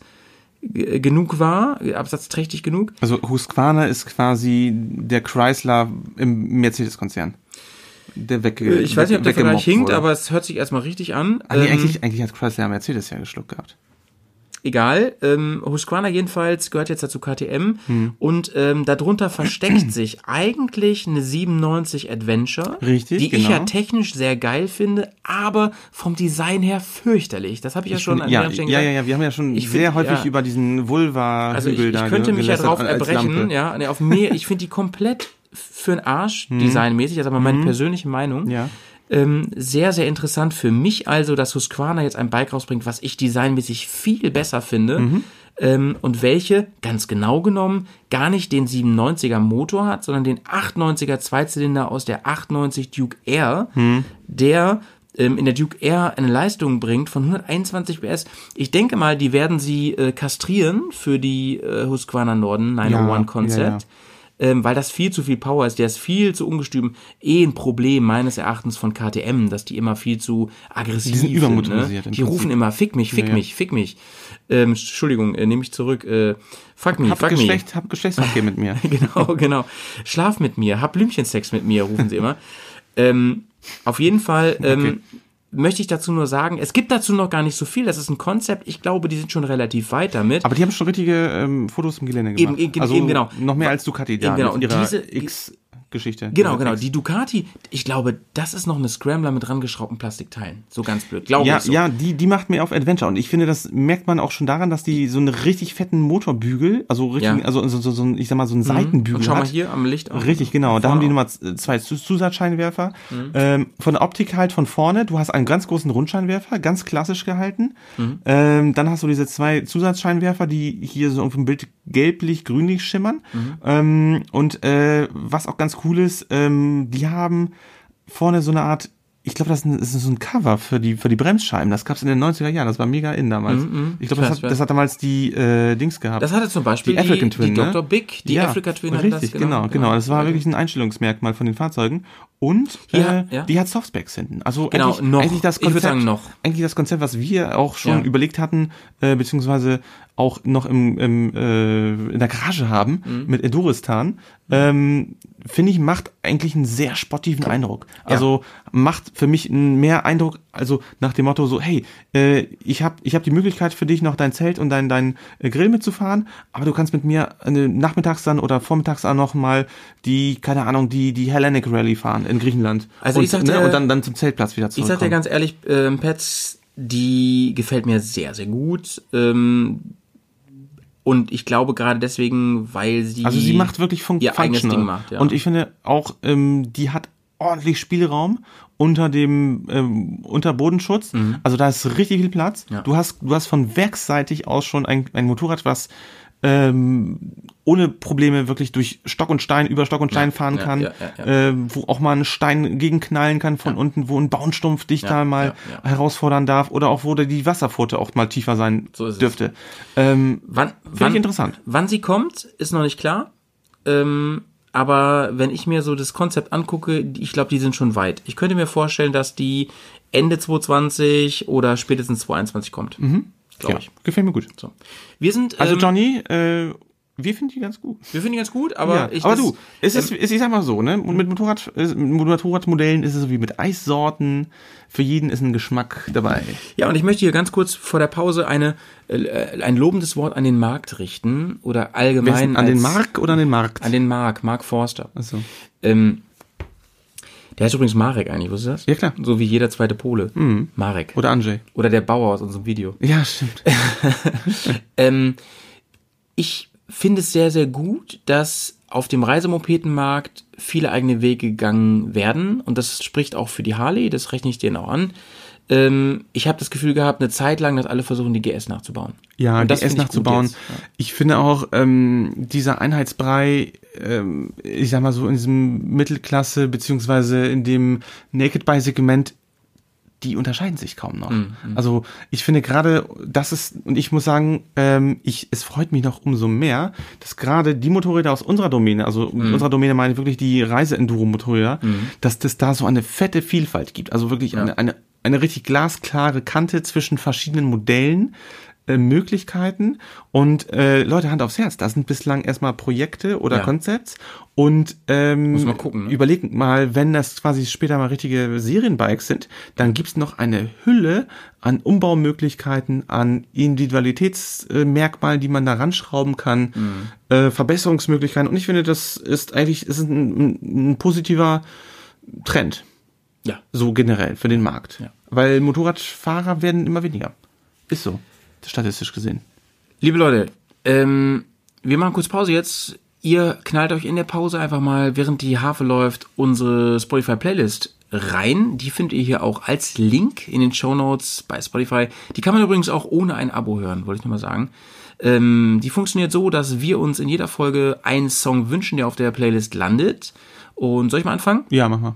äh, genug war, absatzträchtig genug. Also Husqvarna ist quasi der Chrysler im Mercedes-Konzern. Der weg, Äh, Ich weiß nicht, ob der Vergleich hinkt, wurde. aber es hört sich erstmal richtig an. Ah, nee, Ähm, eigentlich, eigentlich hat Chrysler Mercedes ja geschluckt gehabt. Egal. Ähm, Husqvarna jedenfalls gehört jetzt dazu KTM Hm. und ähm, darunter versteckt [CLEARS THROAT] sich eigentlich eine 97 Adventure, Richtig, die ich ja genau. technisch sehr geil finde, aber vom Design her fürchterlich. Das habe ich ja schon an ja, ja, gesagt. ja, ja, wir haben ja schon Ich sehr find, häufig ja. über diesen Vulva-Hügel Also ich, da ich könnte mich ja drauf erbrechen, ja, nee, auf mir, ich finde die komplett für den Arsch, [LAUGHS] designmäßig, das ist aber meine persönliche Meinung. Mhm. Ja. Ähm, sehr, sehr interessant für mich also, dass Husqvarna jetzt ein Bike rausbringt, was ich designmäßig viel besser finde. Mhm. Ähm, und welche, ganz genau genommen, gar nicht den 97er Motor hat, sondern den 98er Zweizylinder aus der 98 Duke Air, Mhm. der ähm, in der Duke Air eine Leistung bringt von 121 PS. Ich denke mal, die werden sie äh, kastrieren für die äh, Husqvarna Norden 901 Ja, Concept. ja, ja. Ähm, weil das viel zu viel Power ist, der ist viel zu ungestüm. Eh ein Problem meines Erachtens von KTM, dass die immer viel zu aggressiv Die sind sind. übermotorisiert Ne? Die rufen immer, fick mich, fick Ja, mich, fick mich. Ähm, Entschuldigung, äh, nehme ich zurück. Äh, fuck me, Hab, fuck Geschlecht, hab Geschlechtsverkehr mit mir. me. [LAUGHS] Genau, genau. Schlaf mit mir, hab Blümchensex mit mir, rufen sie immer. ähm, auf jeden Fall ähm, möchte ich dazu nur sagen, es gibt dazu noch gar nicht so viel. Das ist ein Konzept. Ich glaube, die sind schon relativ weit damit. Aber die haben schon richtige ähm, Fotos im Gelände Eben, gemacht. eben, also eben genau. Noch mehr als Ducati da Eben genau. Und diese- X-Geschichte. Genau, genau. Die Ducati, ich glaube, das ist noch eine Scrambler mit rangeschraubten Plastikteilen. So ganz blöd. Glaube Ja, ich so. ja, die, die macht mir auf Adventure. Und ich finde, das merkt man auch schon daran, dass die so einen richtig fetten Motorbügel, also richtig, Ja. Mhm. also so, so, so, ich sag mal, so einen Seitenbügel Und schau mal hat. hier am Licht. auch. Richtig, genau. Da haben die nochmal zwei Zus- Zusatzscheinwerfer. Mhm. Ähm, von der Optik halt von vorne. Du hast einen ganz großen Rundscheinwerfer, ganz klassisch gehalten. Mhm. Ähm, dann hast du diese zwei Zusatzscheinwerfer, die hier so auf dem Bild gelblich-grünlich schimmern. Mhm. Ähm, und äh, was auch ganz cool ist, ähm, die haben vorne so eine Art ich glaube, das ist so ein Cover für die, für die Bremsscheiben. Das gab's in den 90er Jahren. Das war mega in damals. ich glaube, das, das hat damals die äh, Dings gehabt. Das hatte zum Beispiel Die African Twin, die ne? Dr. Big, die Ja, Africa Twin hatte Richtig, das. genau, genau. Das war wirklich ein Einstellungsmerkmal von den Fahrzeugen. Und Hier, äh, ja. die hat Softspacks hinten. Also Genau, eigentlich, noch. eigentlich das Ich Konzept, sagen, noch. eigentlich das Konzept, was wir auch schon Ja. überlegt hatten, äh, beziehungsweise auch noch im, im äh, in der Garage haben Mhm. mit Enduristan, ähm, finde ich macht eigentlich einen sehr sportiven Eindruck. Also macht für mich einen mehr Eindruck, also nach dem Motto so, hey, äh, ich habe ich hab die Möglichkeit für dich noch dein Zelt und dein dein äh, Grill mitzufahren, aber du kannst mit mir äh, nachmittags dann oder vormittags auch noch mal die keine Ahnung die die Hellenic Rally fahren in Griechenland. Also und, ich sagte- ne, und dann dann zum Zeltplatz wieder Ich zurückkommen. sag dir ganz ehrlich, ähm, Pets, die gefällt mir sehr, sehr gut. Ähm, und ich glaube gerade deswegen, weil sie. Also sie macht wirklich fun ihr eigenes. Ding macht, ja. Und ich finde auch, ähm, die hat ordentlich Spielraum unter dem ähm, unter Bodenschutz. Also da ist richtig viel Platz. Mhm. Ja. Du hast du hast von werksseitig aus schon ein, ein Motorrad, was ähm, ohne Probleme wirklich durch Stock und Stein, über Stock und Stein fahren ja, kann, ja, ja, Äh, wo auch mal ein Stein gegenknallen kann von unten, wo ein Bauernstumpf dich Ja, da mal ja, ja. herausfordern darf oder auch wo die Wasserpforte auch mal tiefer sein So dürfte. Ähm, Wann, wann, ich interessant. Wann sie kommt, ist noch nicht klar. Ähm, aber wenn ich mir so das Konzept angucke, ich glaube, die sind schon weit. Ich könnte mir vorstellen, dass die Ende 2020 oder spätestens 2021 kommt. Mhm. Glaube ja, ich. gefällt mir gut. So. Wir sind, Also ähm, Johnny, äh, wir finden die ganz gut. wir finden die ganz gut, aber ja, ich aber das- du, es ist, es- ich sag mal so, ne, mit Motorrad, äh, mit Motorradmodellen ist es so wie mit Eissorten. Für jeden ist ein Geschmack dabei. Ja, und ich möchte hier ganz kurz vor der Pause eine, äh, ein lobendes Wort an den Markt richten oder allgemein an den als- Mark oder an den Markt? An den Mark, Mark Forster. Achso. Ähm, der heißt übrigens Marek eigentlich, wusstest du das? Ja, klar. Mhm. So wie jeder zweite Pole. Marek. Oder Andrzej. Oder der Bauer aus unserem Video. Ja, stimmt. [LAUGHS] Ähm, ich finde es sehr, sehr gut, dass auf dem Reisemopedenmarkt viele eigene Wege gegangen werden. Und das spricht auch für die Harley, das rechne ich denen auch an. Ähm, ich habe das Gefühl gehabt, eine Zeit lang, dass alle versuchen, die GS nachzubauen. Ja, die S finde ich gut nachzubauen. jetzt. Ja. Ich finde auch, ähm, dieser Einheitsbrei, ähm, ich sag mal so in diesem Mittelklasse, beziehungsweise in dem Naked Buy Segment, die unterscheiden sich kaum noch. Mhm, Also ich finde gerade, das ist, und ich muss sagen, ähm, ich, es freut mich noch umso mehr, dass gerade die Motorräder aus unserer Domäne, also Mhm. mit unserer Domäne meine ich wirklich die Reise-Enduro-Motorräder, dass das da so eine fette Vielfalt gibt. Also wirklich eine, eine, eine richtig glasklare Kante zwischen verschiedenen Modellen, äh, Möglichkeiten und äh, Leute, Hand aufs Herz, das sind bislang erstmal Projekte oder Ja. Konzepts und ähm, Muss man gucken, ne? überlegt mal, wenn das quasi später mal richtige Serienbikes sind, dann gibt's noch eine Hülle an Umbaumöglichkeiten, an Individualitätsmerkmalen, die man da ranschrauben kann, Mhm. äh, Verbesserungsmöglichkeiten und ich finde, das ist eigentlich ist ein, ein, ein positiver Trend, Ja. so generell für den Markt, Ja. Weil Motorradfahrer werden immer weniger. Ist so, statistisch gesehen. Liebe Leute, ähm, wir machen kurz Pause jetzt. Ihr knallt euch in der Pause einfach mal, während die Harfe läuft, unsere Spotify-Playlist rein. Die findet ihr hier auch als Link in den Show Notes bei Spotify. Die kann man übrigens auch ohne ein Abo hören, wollte ich nur mal sagen. Ähm, die funktioniert so, dass wir uns in jeder Folge einen Song wünschen, der auf der Playlist landet. Und soll ich mal anfangen? Ja, mach mal.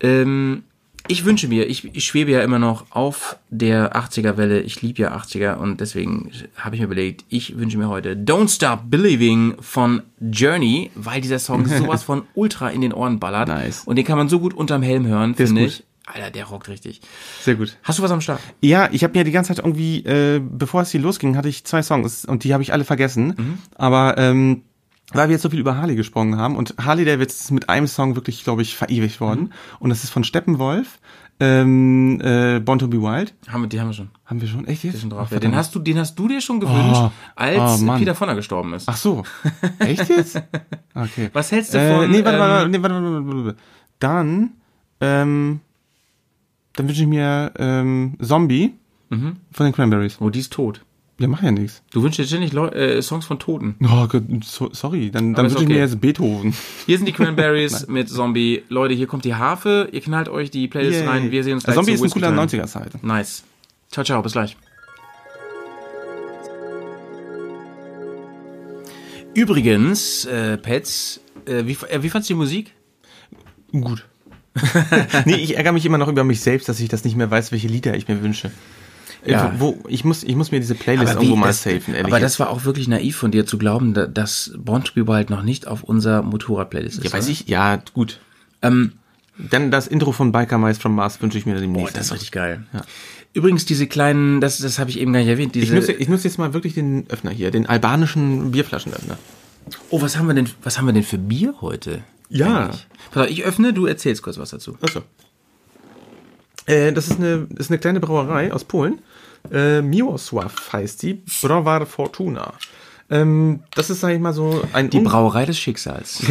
Ähm, ich wünsche mir, ich, ich schwebe ja immer noch auf der 80er-Welle. Ich liebe ja 80er und deswegen habe ich mir überlegt, ich wünsche mir heute Don't Stop Believing von Journey, weil dieser Song [LAUGHS] sowas von ultra in den Ohren ballert. Nice. Und den kann man so gut unterm Helm hören, finde ich. Alter, der rockt richtig. Sehr gut. Hast du was am Start? Ja, ich habe mir die ganze Zeit irgendwie, äh, bevor es hier losging, hatte ich zwei Songs und die habe ich alle vergessen. Mhm. Aber ähm, weil wir jetzt so viel über Harley gesprochen haben und Harley Davidson ist mit einem Song wirklich, glaube ich, verewigt worden. Mhm. Und das ist von Steppenwolf, ähm, äh, Born to be Wild. Haben wir, die haben wir schon. Haben wir schon? Echt jetzt? Schon drauf. Ach, Ja, den hast du, den hast du dir schon gewünscht, Oh, als oh. Peter Vonner gestorben ist. Ach so. [LAUGHS] Echt jetzt? Okay. Was hältst du Äh, von? nee, warte, ähm, warte, nee, warte, warte, warte, warte. Dann, ähm, dann wünsche ich mir ähm, Zombie Mhm. von den Cranberries. Oh, die ist tot. Ja, mach ja nichts. Du wünschst dir ständig Leu äh, Songs von Toten. Oh so, sorry, dann, dann wünsche ich mir okay. jetzt Beethoven. Hier sind die Cranberries [LAUGHS] mit Zombie. Leute, hier kommt die Harfe. Ihr knallt euch die Playlist Yay. rein. Wir sehen uns gleich Zombie ist ein cooler Whisky Time. 90er-Zeit. Nice. Ciao, ciao. Bis gleich. Übrigens, äh, Pets, äh, wie, äh, wie fandst du die Musik? Gut. [LAUGHS] nee, ich ärgere mich immer noch über mich selbst, dass ich das nicht mehr weiß, welche Lieder ich mir wünsche. Äh, Ja. Wo, ich, muss, ich muss mir diese Playlist irgendwo mal das, safen, ehrlich. aber das war auch wirklich naiv von dir zu glauben, da- dass Born to be Wild noch nicht auf unserer Motorrad-Playlist ist. ja, weiß oder? ich, ja, gut. Ähm, Dann das Intro von Biker Mice from Mars wünsche ich mir oh, demnächst. das ist richtig geil. Übrigens, diese kleinen, das, das habe ich eben gar nicht erwähnt, ich, nutze, ich nutze jetzt mal wirklich den Öffner hier, den albanischen Bierflaschenöffner. oh, was haben wir denn, was haben wir denn für Bier heute? Ja. Eigentlich? Pass auf, ich öffne, du erzählst kurz was dazu. Achso. Äh, das ist eine, das ist eine kleine Brauerei aus Polen. Äh, Miłosław heißt die. Browar Fortuna. Ähm, das ist, sag ich mal, so ein Die un- Brauerei des Schicksals.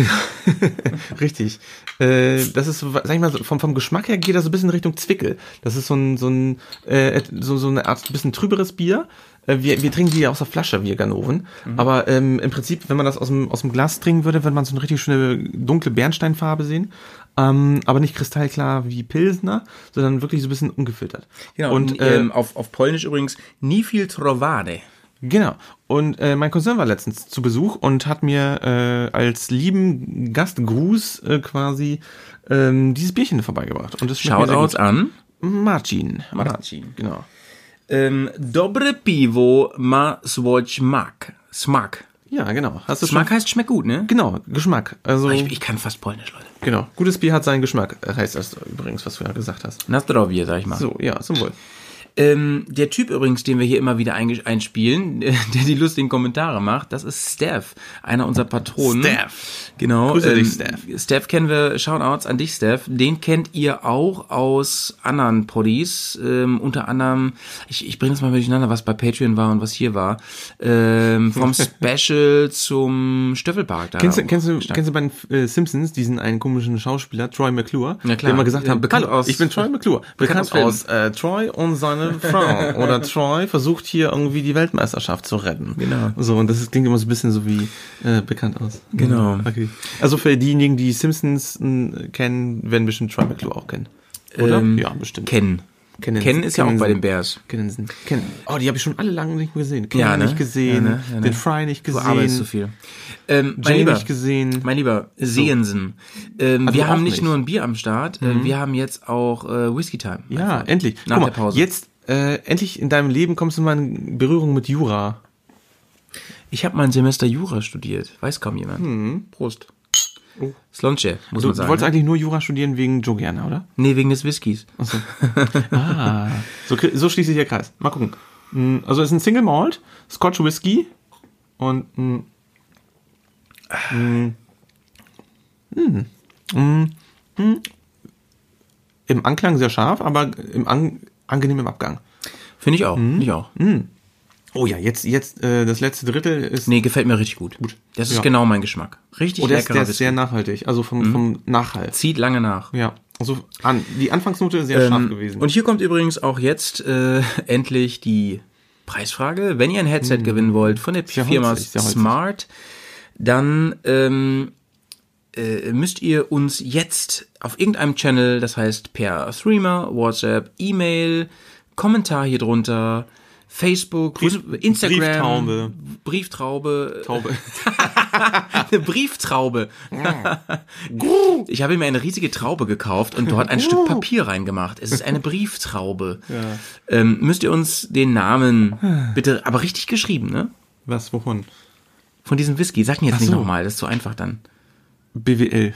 [LAUGHS] Richtig. Äh, das ist, sag ich mal, so, vom, vom Geschmack her geht das so ein bisschen Richtung Zwickel. Das ist so ein, so ein, äh, so, so eine Art bisschen trüberes Bier. Äh, wir, wir trinken die ja aus der Flasche, wir Ganoven. Aber ähm, im Prinzip, wenn man das aus dem, aus dem Glas trinken würde, würde man so eine richtig schöne dunkle Bernsteinfarbe sehen. Ähm, aber nicht kristallklar wie Pilsner, sondern wirklich so ein bisschen ungefiltert. Genau, Und und äh, ähm, auf, auf Polnisch übrigens nie viel Trovade. Genau. Und äh, mein Cousin war letztens zu Besuch und hat mir äh, als lieben Gastgruß äh, quasi ähm, dieses Bierchen vorbeigebracht. Und das Shoutouts an. Marcin. Marcin. Genau. Ähm, dobre piwo ma swój smak. Smak. Ja, genau. Hast du Smak heißt schmeckt gut, ne? Genau, Geschmack. Also Ich, ich kann fast Polnisch, Leute. Genau. Gutes Bier hat seinen Geschmack. äh, Heißt das übrigens, was du ja gesagt hast. Na zdrowie, sag ich mal. So, ja, zum Wohl. Ähm, der Typ übrigens, den wir hier immer wieder einspielen, [LAUGHS] der die lustigen Kommentare macht, das ist Steph, einer unserer Patronen. Steph. Genau. Grüße dich, ähm, Steph. Steph kennen wir, Shoutouts an dich, Steph. Den kennt ihr auch aus anderen Poddies, ähm, unter anderem, ich, ich bringe das mal durcheinander, was bei Patreon war und was hier war, ähm, vom [LAUGHS] Special zum Stöffelpark. Da Kennst du, kennst du, kennst du bei den äh, Simpsons diesen einen komischen Schauspieler, Troy McClure, Ja, klar. der immer gesagt Ja, hat, bekannt Hallo, aus- ich bin Troy [LAUGHS] McClure, bekannt, bekannt aus äh, Troy und seine Frau. Oder Troy versucht hier irgendwie die Weltmeisterschaft zu retten. Genau. So, und das klingt immer so ein bisschen so wie äh, bekannt aus. Genau. Okay. Also für diejenigen, die Simpsons äh, kennen, werden bestimmt Troy McClure auch kennen. Oder? Ähm, ja, bestimmt. Kennen. Kennen- Kennen ist ja auch kennen bei den Bears. Kennen sie. Kennen. Oh, die habe ich schon alle lange nicht mehr gesehen. Kenny Ja, ne? nicht gesehen, Ja, ne? Ja, ne? den Fry nicht Du gesehen, arbeitest zu viel. Ähm, mein Jay Lieber, nicht gesehen. Mein Lieber, Sehensen. Ähm, Also wir haben nicht, nicht. Mhm. nur ein Bier am Start, äh, wir haben jetzt auch äh, Whisky Time. Ja, Einfach. endlich. Nach Guck der mal, Pause. Jetzt, äh, endlich in deinem Leben kommst du mal in Berührung mit Jura. Ich habe mal ein Semester Jura studiert. Weiß kaum jemand. Prost. Slonche, muss Du, man du sagen. wolltest ne? eigentlich nur Jura studieren wegen Joe Gerner, oder? Nee, wegen des Whiskys. [LAUGHS] Ah. So, so schließt sich der Kreis. Mal gucken. Mm, Also es ist ein Single Malt, Scotch Whisky und mm, mm, mm, mm, mm, im Anklang sehr scharf, aber im an, angenehm im Abgang. Finde ich auch. Mhm. Ich auch. Oh ja, jetzt, jetzt äh, das letzte Drittel ist Nee, gefällt mir richtig gut. Gut. Das ist Ja. genau mein Geschmack. Richtig oh, der ist, leckerer der ist sehr nachhaltig, also vom, vom Nachhalt. Zieht lange nach. Ja, also an, die Anfangsnote ist sehr scharf Ähm, gewesen. Und hier kommt übrigens auch jetzt äh, [LAUGHS] endlich die Preisfrage. Wenn ihr ein Headset gewinnen wollt von der Sehr Firma holzig. Smart, dann ähm, äh, müsst ihr uns jetzt auf irgendeinem Channel, das heißt per Threema, WhatsApp, E-Mail, Kommentar hier drunter, Facebook, Brief- Instagram, Brieftaube. Brieftraube, Taube. [LAUGHS] eine Brieftraube. [LAUGHS] ich habe mir eine riesige Traube gekauft und dort ein Stück Papier reingemacht. Es ist eine Brieftraube. Ähm, müsst ihr uns den Namen bitte, aber richtig geschrieben, ne? Was, wovon? Von diesem Whisky. Sag ihn jetzt Ach nicht so. nochmal, das ist zu einfach dann. BWL.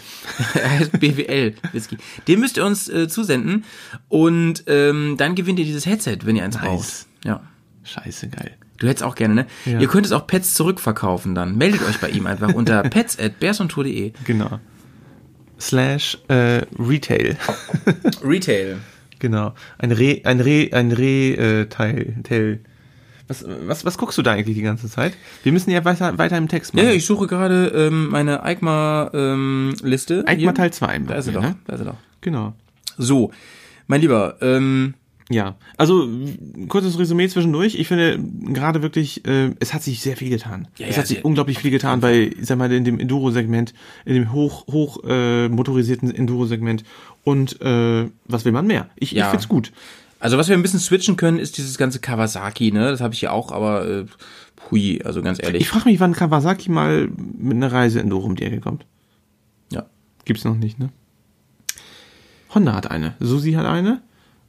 [LAUGHS] BWL Whisky. Den müsst ihr uns äh, zusenden und ähm, dann gewinnt ihr dieses Headset, wenn ihr eins Nice. braucht. Ja. Scheiße, geil. Du hättest auch gerne, ne? Ja. Ihr könnt es auch Pets zurückverkaufen dann. Meldet euch bei ihm einfach unter [LAUGHS] pets at bearsontour.de. Genau. Slash äh, Retail. Retail. [LAUGHS] genau. Ein Re, ein Re, ein Re äh, Teil, Teil. Was, was, was guckst du da eigentlich die ganze Zeit? Wir müssen ja weiter, weiter im Text machen. ja, ich suche gerade ähm, meine EICMA-Liste. Eikma Teil 2. Da ist sie doch, Ne? da ist sie doch. Genau. So, mein Lieber, ähm, Ja, also kurzes Resümee zwischendurch. Ich finde gerade wirklich, äh, es hat sich sehr viel getan. Ja, es ja, hat sich unglaublich viel getan bei, ich sag mal, in dem Enduro-Segment, in dem hoch, hoch äh, motorisierten Enduro-Segment. Und äh, was will man mehr? Ich, Ja. ich find's gut. Also was wir ein bisschen switchen können, ist dieses ganze Kawasaki, ne? Das habe ich ja auch, aber äh, hui, also ganz ehrlich. Ich frage mich, wann Kawasaki mal mit einer Reise Enduro um die Ecke kommt. ja. Gibt's noch nicht, ne? Honda hat eine, Susi hat eine,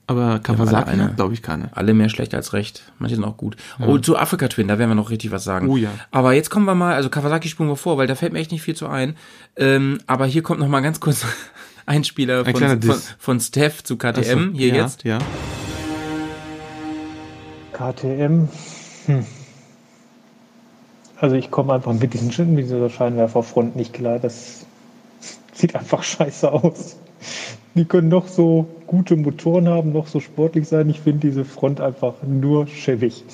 aber Kawasaki eine. hat, glaube ich, keine. Alle mehr schlecht als recht. Manche sind auch gut. Oh, zu Afrika Twin, da werden wir noch richtig was sagen. Oh ja. Aber jetzt kommen wir mal, also Kawasaki spulen wir vor, weil da fällt mir echt nicht viel zu ein. Ähm, aber hier kommt noch mal ganz kurz ein Spieler Ein von, von, von Steph zu KTM. Achso, hier ja, jetzt. Ja. KTM. Hm. Also ich komme einfach mit diesen Schritten, mit dieser Scheinwerferfront nicht klar. Das [LAUGHS] sieht einfach scheiße aus. Die können noch so gute Motoren haben, noch so sportlich sein. Ich finde diese Front einfach nur schäbig.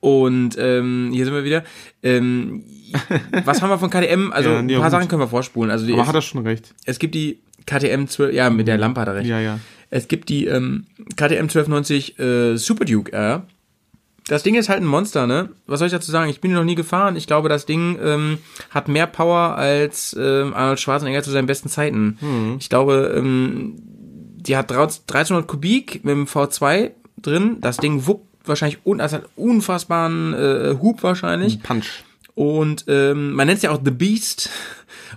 Und ähm, hier sind wir wieder. Ähm, [LAUGHS] was haben wir von KTM? Also Ja, ein ja, paar. Sachen können wir vorspulen. Also Aber es, hat er schon recht. es gibt die KTM 12, ja, mit der Lampe hat er recht. Ja, ja. Es gibt die ähm, KTM 1290 äh, Super Duke R. Das Ding ist halt ein Monster, ne? Was soll ich dazu sagen? Ich bin noch nie gefahren. Ich glaube, das Ding ähm, hat mehr Power als ähm, Arnold Schwarzenegger zu seinen besten Zeiten. Ich glaube, ähm, die hat 1300 Kubik mit dem V2 drin. Das Ding wuppt wahrscheinlich un also hat unfassbaren äh, Hub wahrscheinlich. Punch. Und ähm, man nennt es ja auch The Beast.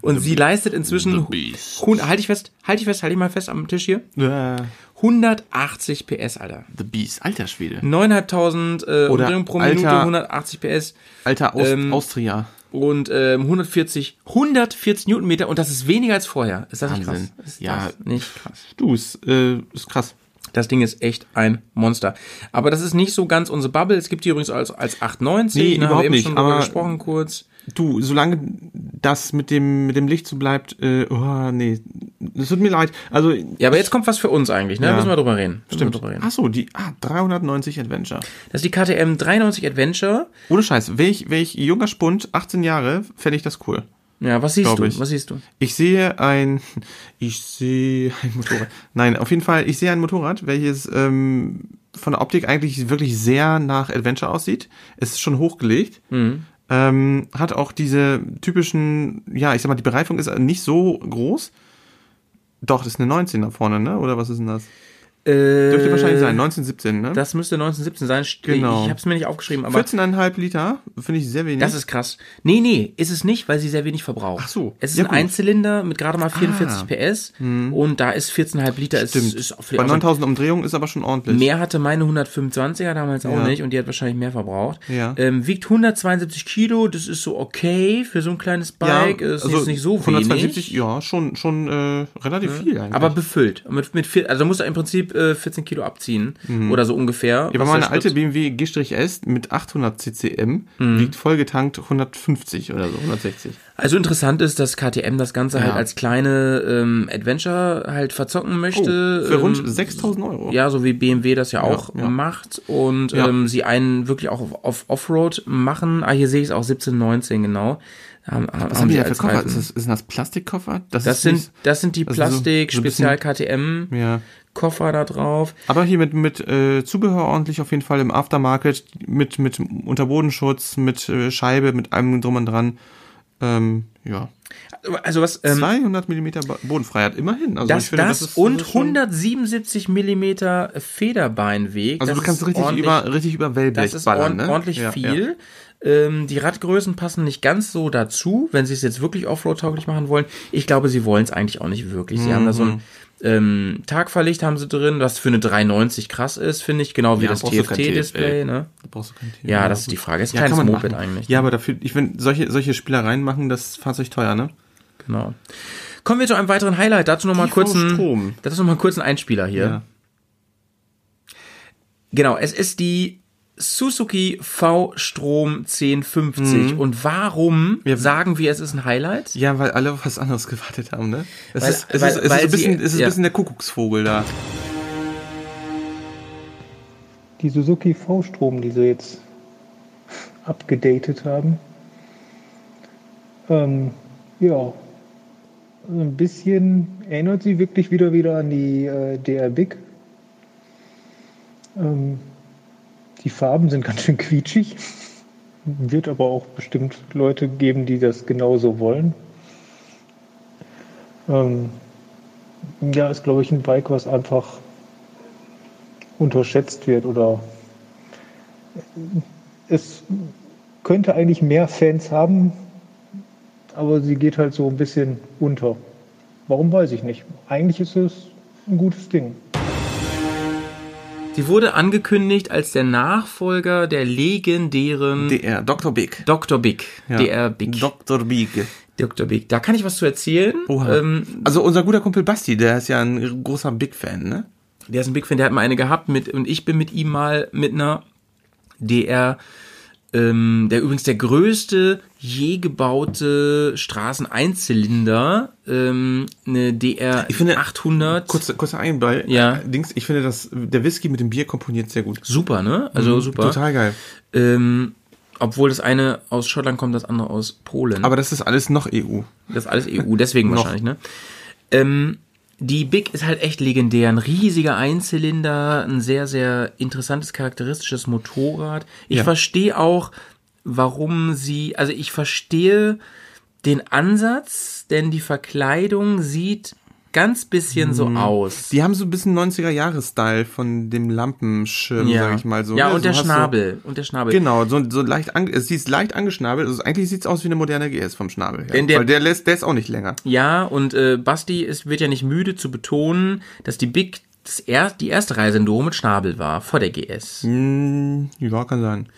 Und sie leistet inzwischen, The Beast. hun- halt ich fest, halt ich fest, halt ich mal fest am Tisch hier, Äh, 180 PS, Alter. The Beast, alter Schwede. 9.500 äh, Oder Umdrehungen pro Minute, Alter- 180 PS alter Aus Ähm, Austria. und ähm, 140, 140 Newtonmeter und das ist weniger als vorher. Ist das nicht Wahnsinn. krass? Ist Ja. das nicht krass. Du, ist, äh, ist krass. Das Ding ist echt ein Monster. Aber das ist nicht so ganz unsere Bubble. Es gibt die übrigens als, als 890. Nee, ne, haben wir überhaupt eben nicht, schon drüber aber- gesprochen kurz. Du, solange das mit dem, mit dem Licht so bleibt, äh, oh, nee, es tut mir leid. Also, Ja, aber jetzt kommt was für uns eigentlich, ne? Ja. Müssen wir drüber reden. Stimmt. Drüber reden. Ach so, die, ah, 390 Adventure. Das ist die KTM 93 Adventure. Ohne Scheiß, wäre ich, wär ich junger Spund, 18 Jahre, fände ich das cool. Ja, was siehst du? ich. Was siehst du? Ich sehe ein, ich sehe ein Motorrad. Nein, auf jeden Fall, ich sehe ein Motorrad, welches ähm, von der Optik eigentlich wirklich sehr nach Adventure aussieht. Es ist schon hochgelegt. Ähm, hat auch diese typischen, ja, ich sag mal, die Bereifung ist nicht so groß. Doch, das ist eine 19 da vorne, ne? Oder was ist denn das? Äh, Dürfte wahrscheinlich sein, 1917, ne? Das müsste 1917 sein. Genau. Ich habe es mir nicht aufgeschrieben, aber 14,5 Liter, finde ich sehr wenig. das ist krass. Nee, nee, ist es nicht, weil sie sehr wenig verbraucht. Ach so. Es ist Ja, ein gut. Einzylinder mit gerade mal 44 Ah. PS und da ist 14,5 Liter. Ist, Stimmt. ist auch Bei 9000 Umdrehungen ist aber schon ordentlich. Mehr hatte meine 125er damals auch Ja. nicht und die hat wahrscheinlich mehr verbraucht. Ja. Ähm, wiegt 172 Kilo, das ist so okay für so ein kleines Bike, ist jetzt nicht so 172, wenig. ja, schon, schon äh, relativ viel eigentlich. Aber befüllt. Mit, mit vier, also musst du im Prinzip äh, 14 Kilo abziehen oder so ungefähr. Mhm. ja, aber meine alte BMW G-S mit 800 CCM Mhm. wiegt vollgetankt 150 oder so, 160. Also interessant ist, dass KTM das Ganze halt Ja. als kleine ähm, Adventure halt verzocken möchte. Oh, für rund ähm, 6000 Euro. Ja, so wie BMW das ja auch ja. macht und ähm, sie einen wirklich auch auf, auf Offroad machen. Ah, hier sehe ich es auch 17, 19 genau. Haben, Was haben die da für Koffer? Ist das, ist das Plastikkoffer? Das ist sind, das sind die das ist so- Plastik so Ja. Koffer da drauf. Aber hier mit, mit äh, Zubehör ordentlich auf jeden Fall im Aftermarket, mit, mit Unterbodenschutz, mit äh, Scheibe, mit allem drum und dran. Ähm, ja. Also was ähm, 200 Millimeter Bodenfreiheit, immerhin. Also das, ich finde, das, ist- und ist schon- 177 Millimeter Federbeinweg. Also das du kannst ist richtig über, richtig über Wellblech Das ist ballern, ord ne? ordentlich Ja, viel. Ähm, die Radgrößen passen nicht ganz so dazu, wenn sie es jetzt wirklich Offroad-tauglich machen wollen. Ich glaube, sie wollen es eigentlich auch nicht wirklich. Sie haben da so Mhm. ein ähm, Tagverlicht haben sie drin, was für eine 390 krass ist, finde ich, genau wie Ja, das TFT-Display. TFT. Ne? Ja, da. Ja, das ist die Frage. Ist ein Ja, kleines Moped machen. eigentlich. Ja, aber dafür, ich finde, solche, solche Spielereien machen das Fahrzeug teuer, ne? Genau. Kommen wir zu einem weiteren Highlight. Dazu nochmal kurz ein, dazu noch mal kurz ein Einspieler hier. Ja. Genau, es ist die Suzuki V-Strom 1050. Und warum Ja. sagen wir, es ist ein Highlight? Ja, weil alle auf was anderes gewartet haben, ne? Es Weil- ist, es weil- ist, es weil ist ein sie- bisschen, es ist ja. ein bisschen der Kuckucksvogel da. Die Suzuki V-Strom, die sie jetzt abgedatet haben. Ähm, ja, ein bisschen erinnert sie wirklich wieder wieder an die äh, DR Big. Ähm, die Farben sind ganz schön quietschig. Wird aber auch bestimmt Leute geben, die das genauso wollen. Ähm, ja, ist glaube ich ein Bike, was einfach unterschätzt wird oder es könnte eigentlich mehr Fans haben, aber sie geht halt so ein bisschen unter. Warum weiß ich nicht. Eigentlich ist es ein gutes Ding. Sie wurde angekündigt als der Nachfolger der legendären DR, Dr. Big. Dr. Big. Ja. DR Big. Dr. Big. Dr. Big. Da kann ich was zu erzählen. Oha. Ähm, also unser guter Kumpel Basti, der ist ja ein großer Big-Fan, ne? der ist ein Big Fan, der hat mal eine gehabt mit, und ich bin mit ihm mal mit einer DR, ähm, der übrigens der größte je gebaute Straßeneinzylinder, ähm, eine DR Ich finde- 800. Kurzer, kurzer Einball. Ja. Äh, Dings, ich finde, dass der Whisky mit dem Bier komponiert sehr gut. super, ne? Also super. Mhm. Total geil. Ähm, obwohl das eine aus Schottland kommt, das andere aus Polen. Aber das ist alles noch EU. Das ist alles EU, deswegen [LAUGHS] wahrscheinlich, ne? Ähm, die Big ist halt echt legendär. Ein riesiger Einzylinder, ein sehr, sehr interessantes, charakteristisches Motorrad. Ich Ja. verstehe auch, warum sie, also ich verstehe den Ansatz, denn die Verkleidung sieht ganz bisschen so Mhm. aus. Die haben so ein bisschen 90er-Jahre-Style von dem Lampenschirm, ja, sag ich mal so. ja ne? und der so hast Schnabel. und der Schnabel. genau, so, so leicht, an, es sieht leicht angeschnabelt. Also eigentlich sieht's aus wie eine moderne GS vom Schnabel her. Denn der- Weil der lässt, der ist auch nicht länger. Ja, und äh, Basti ist, wird ja nicht müde zu betonen, dass die Big das er, die erste Reise in Doro mit Schnabel war, vor der GS. Hm, ja, kann sein.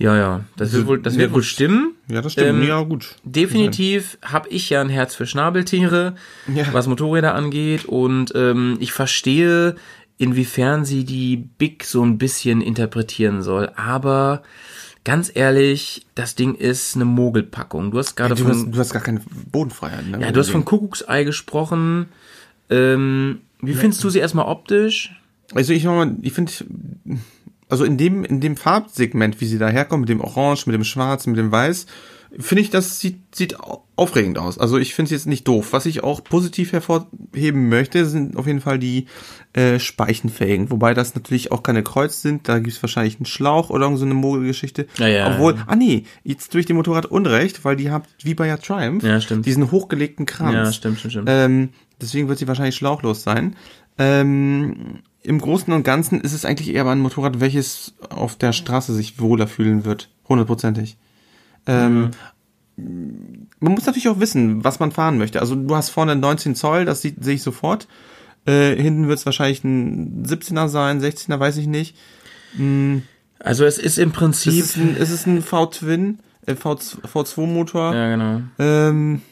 Ja, ja, das wird wohl, das wird ja, wohl stimmen. Ja, das stimmt. Ähm, ja, gut. Definitiv habe ich ja ein Herz für Schnabeltiere, Ja. was Motorräder angeht. Und ähm, ich verstehe, inwiefern sie die Big so ein bisschen interpretieren soll. Aber ganz ehrlich, das Ding ist eine Mogelpackung. Du hast gerade Du von, hast, du hast gar keine Bodenfreiheit. Ne? ja, du hast von Kuckucksei gesprochen. Ähm, wie findest du sie erstmal optisch? Also ich mal, ich finde, also in dem, in dem Farbsegment, wie sie da herkommen, mit dem Orange, mit dem Schwarz, mit dem Weiß, finde ich, das sieht, sieht au- aufregend aus. Also ich finde es jetzt nicht doof. Was ich auch positiv hervorheben möchte, sind auf jeden Fall die äh, Speichenfelgen. Wobei das natürlich auch keine Kreuz sind. Da gibt es wahrscheinlich einen Schlauch oder so eine Mogelgeschichte. Ja, ja, Obwohl, ja. ah nee, jetzt durch dem Motorrad Unrecht, weil die habt, wie bei ja Triumph, Ja, stimmt. diesen hochgelegten Kranz. Ja, stimmt, stimmt, stimmt. Ähm, deswegen wird sie wahrscheinlich schlauchlos sein. Ähm, Im Großen und Ganzen ist es eigentlich eher ein Motorrad, welches auf der Straße sich wohler fühlen wird. Hundertprozentig. Ähm, Man muss natürlich auch wissen, was man fahren möchte. Also du hast vorne 19 Zoll, das sehe ich sofort. Äh, hinten wird es wahrscheinlich ein 17er sein, 16er, weiß ich nicht. Also es ist im Es Prinzip. ist ein, es ist ein V-Twin, äh, V2 V2-Motor. ja, genau. Ähm,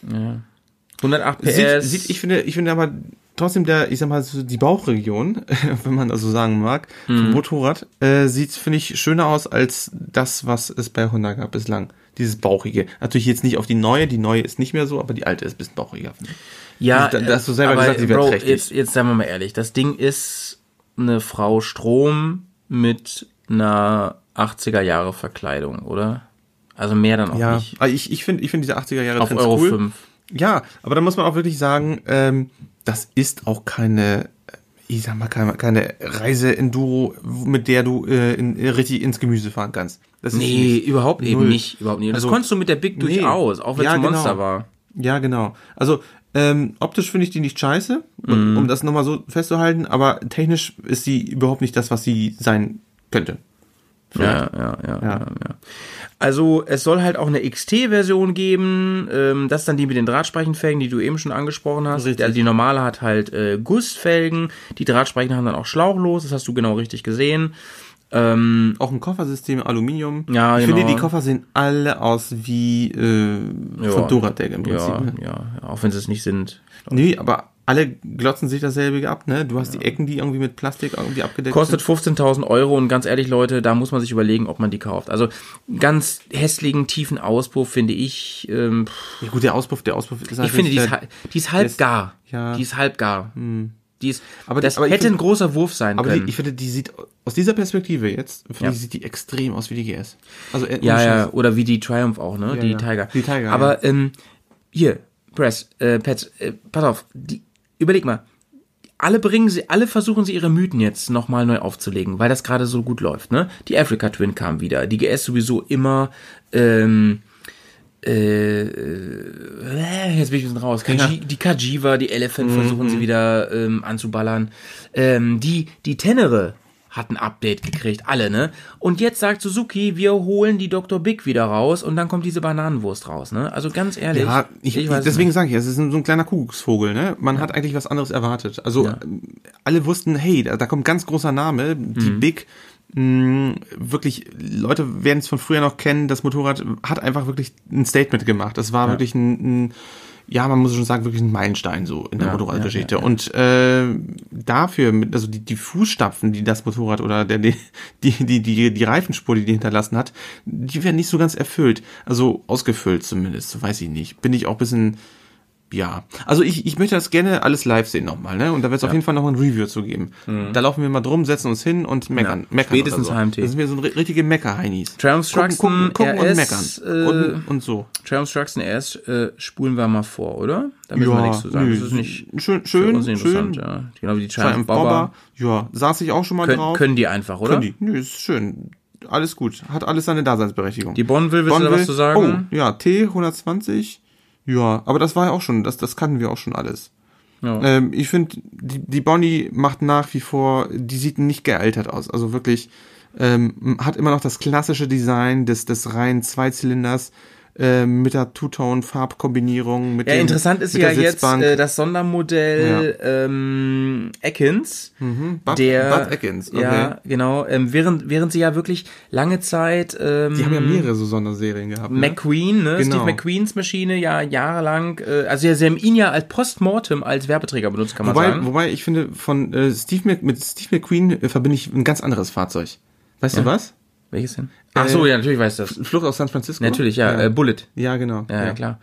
108 PS. Sieht, sieht, ich finde, ich finde aber trotzdem der, ich sag mal, so die Bauchregion, [LAUGHS] wenn man das so sagen mag, vom Motorrad, äh, sieht, finde ich, schöner aus als das, was es bei Honda gab bislang. Dieses Bauchige. Natürlich jetzt nicht auf die neue, die neue ist nicht mehr so, aber die alte ist ein bisschen bauchiger. Ja, Da- da hast du selber aber, gesagt, sie wäre trächtig. jetzt, jetzt sagen wir mal ehrlich, das Ding ist eine Frau Strom mit einer 80er Jahre Verkleidung, oder? Also mehr dann auch Ja, nicht. ich, ich finde, ich finde diese 80er Jahre Auf Euro cool. 5. Ja, aber da muss man auch wirklich sagen, ähm, das ist auch keine, ich sag mal, keine, keine Reise-Enduro, mit der du äh, in, richtig ins Gemüse fahren kannst. Das ist Nee, nicht- überhaupt eben Null. nicht. Überhaupt nicht. Das Also, konntest du mit der Big nee. durchaus, auch wenn es Ja, ein Monster genau. war. Ja, genau. Also ähm, optisch finde ich die nicht scheiße, um, um das nochmal so festzuhalten, aber technisch ist sie überhaupt nicht das, was sie sein könnte. Ja, ja, ja, ja, ja. Also es soll halt auch eine XT-Version geben. Ähm, das ist dann die mit den Drahtspeichenfelgen, die du eben schon angesprochen hast. Richtig. Also die normale hat halt äh, Gussfelgen. Die Drahtspeichen haben dann auch schlauchlos. Das hast du genau richtig gesehen. Ähm, Auch ein Koffersystem, Aluminium. Ja, ich genau. finde, die Koffer sehen alle aus wie äh, von Duratec im Prinzip. ja, ne? ja, ja, auch wenn sie es nicht sind. Nee, aber alle glotzen sich dasselbe ab, ne? Du hast die Ecken, die irgendwie mit Plastik irgendwie abgedeckt Kostet sind. 15.000 Euro und ganz ehrlich, Leute, da muss man sich überlegen, ob man die kauft. Also ganz hässlichen, tiefen Auspuff finde ich. Ähm, Ja gut, der Auspuff, der Auspuff ist ich finde, die ist, die ist halb gar. ja. Hm. Die ist halb gar. Die ist, Aber das aber hätte find- ein großer Wurf sein aber können. die, ich finde, die sieht aus dieser Perspektive jetzt, finde Ja. ich, sieht die extrem aus wie die GS. Also äh, Ja, ja, oder wie die Triumph auch, ne? Ja, die ja. Tiger. Die Tiger, Aber ähm, hier, Press, äh, Pets, äh, pass auf, die, überleg mal. Alle bringen sie, alle versuchen sie ihre Mythen jetzt nochmal neu aufzulegen, weil das gerade so gut läuft, ne? Die Africa Twin kam wieder, die GS sowieso immer, ähm, äh, äh, jetzt bin ich ein bisschen raus. Kaji, Die Kajiva, die Elephant versuchen sie wieder ähm, anzuballern. Ähm, die, die Tenere hat ein Update gekriegt, alle, ne? Und jetzt sagt Suzuki, wir holen die Dr. Big wieder raus und dann kommt diese Bananenwurst raus, ne? Also ganz ehrlich. Ja, ich, ich weiß es deswegen sage ich, es ist so ein kleiner Kuckucksvogel, ne? Man hat eigentlich was anderes erwartet. Also ähm, alle wussten, hey, da, da kommt ein ganz großer Name, die Mhm. Big. Mh, wirklich, Leute werden es von früher noch kennen, das Motorrad hat einfach wirklich ein Statement gemacht. Das war wirklich ein, ein, ja, man muss schon sagen, wirklich ein Meilenstein so in der Ja, Motorradgeschichte. Und äh, dafür, also die, die Fußstapfen, die das Motorrad oder der, die, die, die, die, die Reifenspur, die die hinterlassen hat, die werden nicht so ganz erfüllt. Also ausgefüllt zumindest, so weiß ich nicht. Bin ich auch ein bisschen, ja. Also ich, ich möchte das gerne alles live sehen nochmal, ne? Und da wird es auf jeden Fall noch ein Review zu geben. Da laufen wir mal drum, setzen uns hin und meckern. Mhm. Ja, meckern spätestens so. HMT. Das sind wir so richtige Mecker-Heinis. Triumph Gucken, gucken, gucken und RS, meckern. äh, und, und so. Triumph Truxton RS äh, spulen wir mal vor, oder? Da müssen wir nichts zu sagen. nö, Das ist nicht schön, schön, schön. ja. Genau wie die Triumph Bobber. Ja, saß ich auch schon mal Können, drauf. können die einfach, oder? Können die. Nö, ist schön. Alles gut. Hat alles seine Daseinsberechtigung. Die Bonneville, willst du da was zu sagen? Oh, ja, T 120. Ja, aber das war ja auch schon, das, das kannten wir auch schon alles. Ja. Ähm, ich finde, die, die Bonnie macht nach wie vor, die sieht nicht gealtert aus. Also wirklich, ähm, hat immer noch das klassische Design des, des reinen Zweizylinders ähm, mit der Two-Tone-Farbkombinierung. mit Ja, dem- interessant ist mit ja jetzt äh, das Sondermodell ähm, Atkins. Bud, der, Bud Atkins, okay. Ja, genau. Ähm, während, während sie ja wirklich lange Zeit ähm, Die haben ja mehrere so Sonderserien gehabt. ne? McQueen, ne? Genau. Steve McQueens Maschine ja jahrelang, äh, also ja, sie haben ihn ja als Postmortem als Werbeträger benutzt, kann man Wobei, sagen. wobei ich finde, von äh, Steve Mc, mit Steve McQueen äh, verbinde ich ein ganz anderes Fahrzeug. Weißt du was? Welches denn? Ach so, ja, natürlich weiß das. Flucht aus San Francisco? Natürlich, ja, Äh, Bullet. ja, genau. Ja, ja, klar.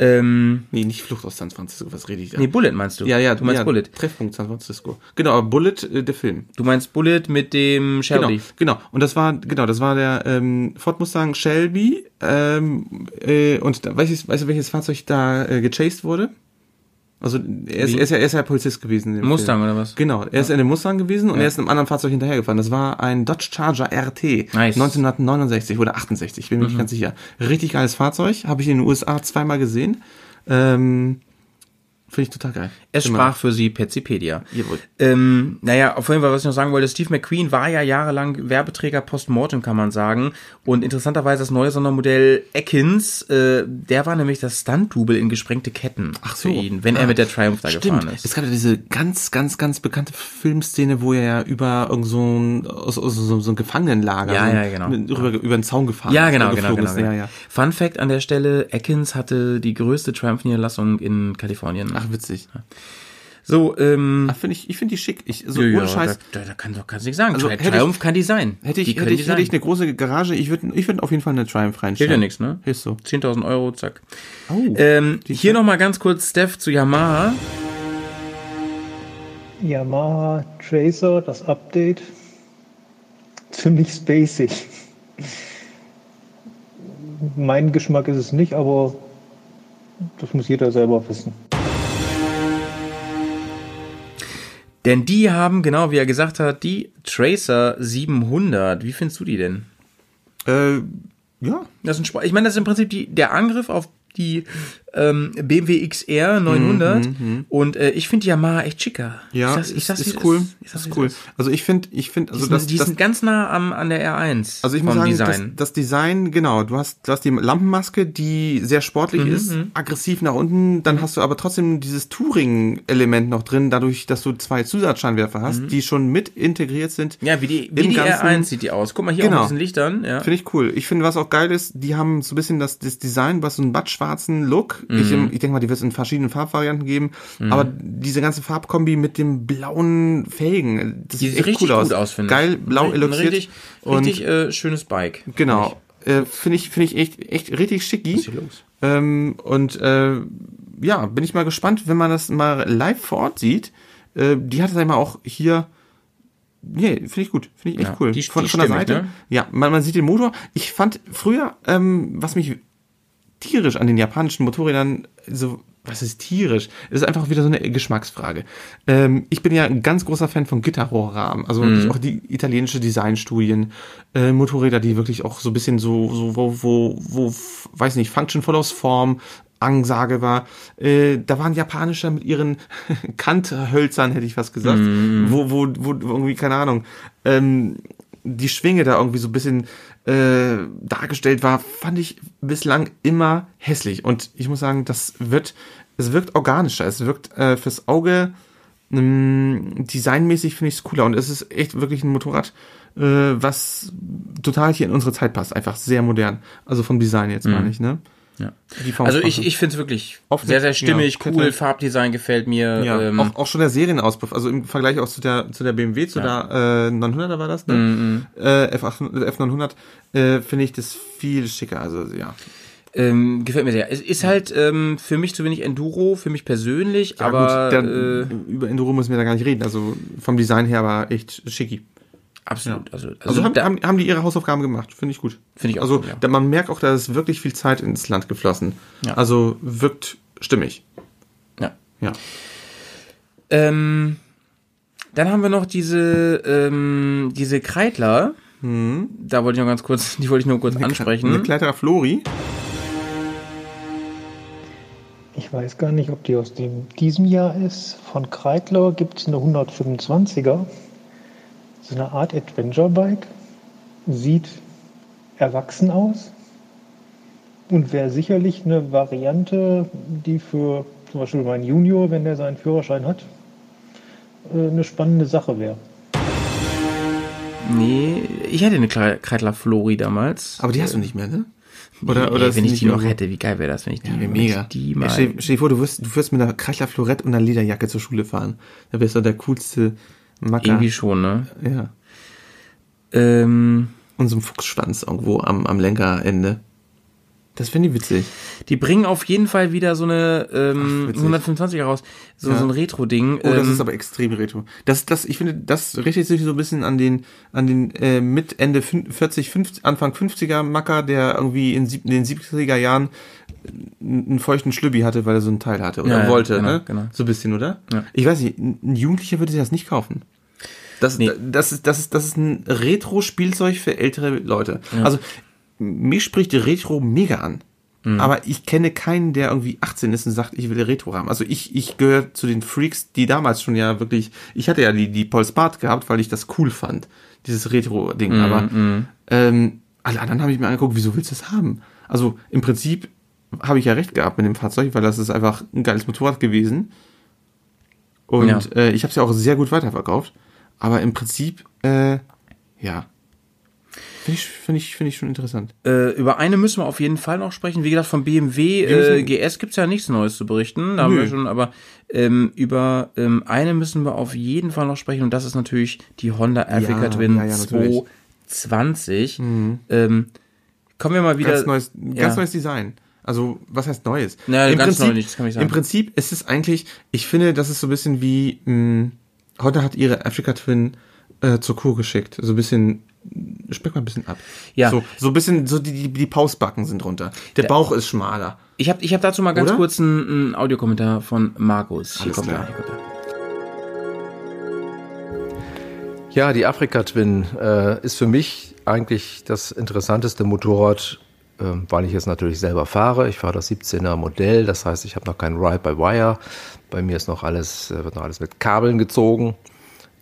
Ähm, Nee, nicht Flucht aus San Francisco, was rede ich da? nee, Bullet meinst du? ja, ja, Du meinst ja, Bullet. Treffpunkt San Francisco. Genau, aber Bullet, äh, der Film. Du meinst Bullet mit dem Shelby. Genau, genau. Und das war, genau, das war der ähm, Ford Mustang Shelby. Ähm, äh, und da, weißt, du, weißt du, welches Fahrzeug da äh, gechased wurde? Also er ist, er ist ja er ist ja Polizist gewesen. Mustang Film. oder was? Genau, er ist in dem Mustang gewesen und er ist in einem anderen Fahrzeug hinterhergefahren. Das war ein Dodge Charger RT Nice. Mhm. 1969 oder 68, ich bin mir nicht ganz sicher. Richtig geiles Fahrzeug, habe ich in den USA zweimal gesehen. Ähm, Finde ich total geil. Es Immer. sprach für sie Petsipedia. Jawohl. Ähm, naja, auf jeden Fall, was ich noch sagen wollte, Steve McQueen war ja jahrelang Werbeträger Postmortem, kann man sagen. Und interessanterweise das neue Sondermodell Atkins, äh, der war nämlich das Stunt-Double in gesprengte Ketten Ach für so. ihn, wenn er Ah, mit der Triumph da Stimmt. gefahren ist. Es gab ja diese ganz, ganz, ganz bekannte Filmszene, wo er ja über irgend so ein, aus, aus so, so ein Gefangenenlager Ja, ja, genau. über, über den Zaun gefahren Ja, ist, genau, äh, genau, geflogen genau. ist. genau. Ja, ja. Fun Fact an der Stelle, Atkins hatte die größte Triumph-Niederlassung in Kalifornien. Ach, witzig. So, ähm, Ach, finde ich, ich finde die schick. Ich, so ja, ohne ja, Scheiß. Da, da, da kann doch kannst du nichts sagen. Also, Tri- hätte ich- Triumph kann Design. Hätte ich, Die hätte ich, hätte ich eine große Garage, ich würde ich würd auf jeden Fall eine Triumph reinstellen. Hilft ja nichts, ne? Hilft so. 10.000 Euro, zack. Oh, Ähm, die hier nochmal ganz kurz, Steph, zu Yamaha. Yamaha Tracer, das Update. Ziemlich spacig. Mein Geschmack ist es nicht, aber das muss jeder selber wissen. Denn die haben, genau wie er gesagt hat, die Tracer 700. Wie findest du die denn? äh, ja. Das ist ein ich meine, das ist im Prinzip die, der Angriff auf die ähm, BMW XR 900. Und äh, ich finde die Yamaha echt schicker. Mhm, Ja, sag's, ich ist, wie ist es cool. Ich sag's, ist cool. ist. Also ich finde, ich finde, also Die, das, sind, die das, sind ganz nah am, an der R1. Also ich muss sagen, Design. Das, das Design, genau, du hast, du hast die Lampenmaske, die sehr sportlich Mhm, ist, aggressiv nach unten, dann hast du aber trotzdem dieses Touring-Element noch drin, dadurch, dass du zwei Zusatzscheinwerfer hast, die schon mit integriert sind. Mhm. ja, wie die, wie die Ganzen- R1 sieht die aus. Guck mal hier auch Genau. mit diesen Lichtern. Ja. Finde ich cool. Ich finde, was auch geil ist, die haben so ein bisschen das, das Design, was so einen mattschwarzen Look. Ich, Mhm. ich denke mal, die wird es in verschiedenen Farbvarianten geben. Aber diese ganze Farbkombi mit dem blauen Felgen, das Die sieht sieht echt cool aus. aus, finde Geil, ich. blau Ein eloxiert. Richtig, und richtig äh, schönes Bike. Genau. Äh, finde ich, finde ich echt, echt richtig schicki. Was ist hier los? Ähm, und äh, ja, bin ich mal gespannt, wenn man das mal live vor Ort sieht. Äh, die hat es einmal auch hier. Nee, finde ich gut. Finde ich echt Ja, cool. die- von, die von der Seite. ne? Ja, man, man sieht den Motor. Ich fand früher, ähm, was mich tierisch an den japanischen Motorrädern so was ist tierisch? Es ist einfach wieder so eine Geschmacksfrage. Ähm, ich bin ja ein ganz großer Fan von Gitterrohrrahmen, also wirklich auch die italienische Designstudien, äh, Motorräder, die wirklich auch so ein bisschen so, so wo, wo, wo, weiß nicht, Function follows Form, Ansage war. Äh, da waren japanische mit ihren [LAUGHS] Kanthölzern, hätte ich fast gesagt, wo, wo, wo irgendwie, keine Ahnung, ähm, die Schwinge da irgendwie so ein bisschen äh, dargestellt war, fand ich bislang immer hässlich. Und ich muss sagen, das wird, es wirkt organischer, es wirkt äh, fürs Auge ähm, designmäßig finde ich es cooler. Und es ist echt wirklich ein Motorrad, äh, was total hier in unsere Zeit passt. Einfach sehr modern. Also vom Design jetzt meine ich, ne? Ja. Die Form- Also ich, ich finde es wirklich Oft sehr, sehr stimmig, ja, cool. Farbdesign gefällt mir. Ja, ähm, auch, auch schon der Serienauspuff, also im Vergleich auch zu der zu der BMW, zu der äh, 900er war das, ne? Äh, F8, F900 äh, finde ich das viel schicker, also ja. ähm, gefällt mir sehr. Es ist halt ähm, für mich zu wenig Enduro, für mich persönlich, Ja, aber gut, dann, äh, über Enduro müssen wir da gar nicht reden, also vom Design her war echt schicki. Absolut. Also, also, Also, haben, da, haben, haben die ihre Hausaufgaben gemacht, finde ich gut. Finde ich auch Also gut, ja. da, man merkt auch, da ist wirklich viel Zeit ins Land geflossen. Ja. Also wirkt stimmig. ja. Ja. Ähm, dann haben wir noch diese, ähm, diese Kreidler. Da wollte ich noch ganz kurz, [LAUGHS] die wollte ich nur kurz ansprechen. Eine Kleiderer Flori. Ich Ich weiß gar nicht, ob die aus dem, diesem Jahr ist. Von Kreidler gibt es eine 125er. So eine Art Adventure-Bike. Sieht erwachsen aus. Und wäre sicherlich eine Variante, die für zum Beispiel meinen Junior, wenn der seinen Führerschein hat, äh, eine spannende Sache wäre. Nee, ich hatte eine Kre- Kreidler Flori damals. Aber die hast du nicht mehr, ne? Oder, Oder, oder ist wenn ich nicht die noch hätte, wie geil wäre das, wenn ich die, Ja, wenn mega. ich die Ja, mal. stell, stell dir vor, du wirst, du wirst mit einer Kreichler Florett und einer Lederjacke zur Schule fahren. Da wärst du der coolste Macker. Irgendwie schon, ne? Ja. Ähm, Und so ein Fuchsschwanz irgendwo am, am Lenkerende. Das fände ich witzig. die bringen auf jeden Fall wieder so eine ähm, Ach, witzig. 125 raus. So, Ja. so ein Retro-Ding. Oh, das ähm, ist aber extrem retro. Das, das, ich finde, das richtet sich so ein bisschen an den, an den äh, mit Ende fün- 40, 50, Anfang 50er Macker, der irgendwie in, sieb, in den 70er Jahren einen feuchten Schlübbi hatte, weil er so ein Teil hatte oder Ja, ja, wollte, genau, ne? genau. So ein bisschen, oder? Ja. Ich weiß nicht, ein Jugendlicher würde sich das nicht kaufen. Das, Nee. das, ist, das, ist, das ist ein Retro-Spielzeug für ältere Leute. Also, mich spricht die Retro mega an. Mhm. Aber ich kenne keinen, der irgendwie 18 ist und sagt, ich will Retro haben. Also ich, ich gehöre zu den Freaks, die damals schon ja wirklich, ich hatte ja die, die Paul Spart gehabt, weil ich das cool fand, dieses Retro-Ding. Mhm, Aber ähm, alle anderen habe ich mir angeguckt, wieso willst du das haben? Also im Prinzip habe ich ja recht gehabt mit dem Fahrzeug, weil das ist einfach ein geiles Motorrad gewesen. Und Ja. äh, ich habe es ja auch sehr gut weiterverkauft. Aber im Prinzip, äh, ja. Finde ich, finde ich, finde ich schon interessant. Äh, über eine müssen wir auf jeden Fall noch sprechen. Wie gesagt, vom BMW äh, GS gibt's ja nichts Neues zu berichten. Da haben Nö. wir schon, aber ähm, über ähm, eine müssen wir auf jeden Fall noch sprechen und das ist natürlich die Honda Africa Ja, Twin ja, ja, natürlich. 220. Ähm, kommen wir mal wieder. ganz neues, ganz neues Design. Also, was heißt Neues? Ja, ganz neu nicht, das kann ich sagen. Im Prinzip ist es eigentlich, ich finde, das ist so ein bisschen wie, mh, Honda hat ihre Africa Twin äh, zur Kur geschickt. So ein bisschen, speck mal ein bisschen ab. Ja. So, so ein bisschen, so die, die, die Pausbacken sind runter. Der Bauch ist schmaler. Ich habe ich hab dazu mal ganz Oder? kurz einen, einen Audiokommentar von Markus. Hier Alles kommt klar. er. Hier kommt er. Ja, die Afrika Twin äh, ist für mich eigentlich das interessanteste Motorrad, weil ich es natürlich selber fahre. Ich fahre das 17er Modell, das heißt, ich habe noch kein Ride-by-Wire. Bei mir ist noch alles, äh, wird noch alles mit Kabeln gezogen.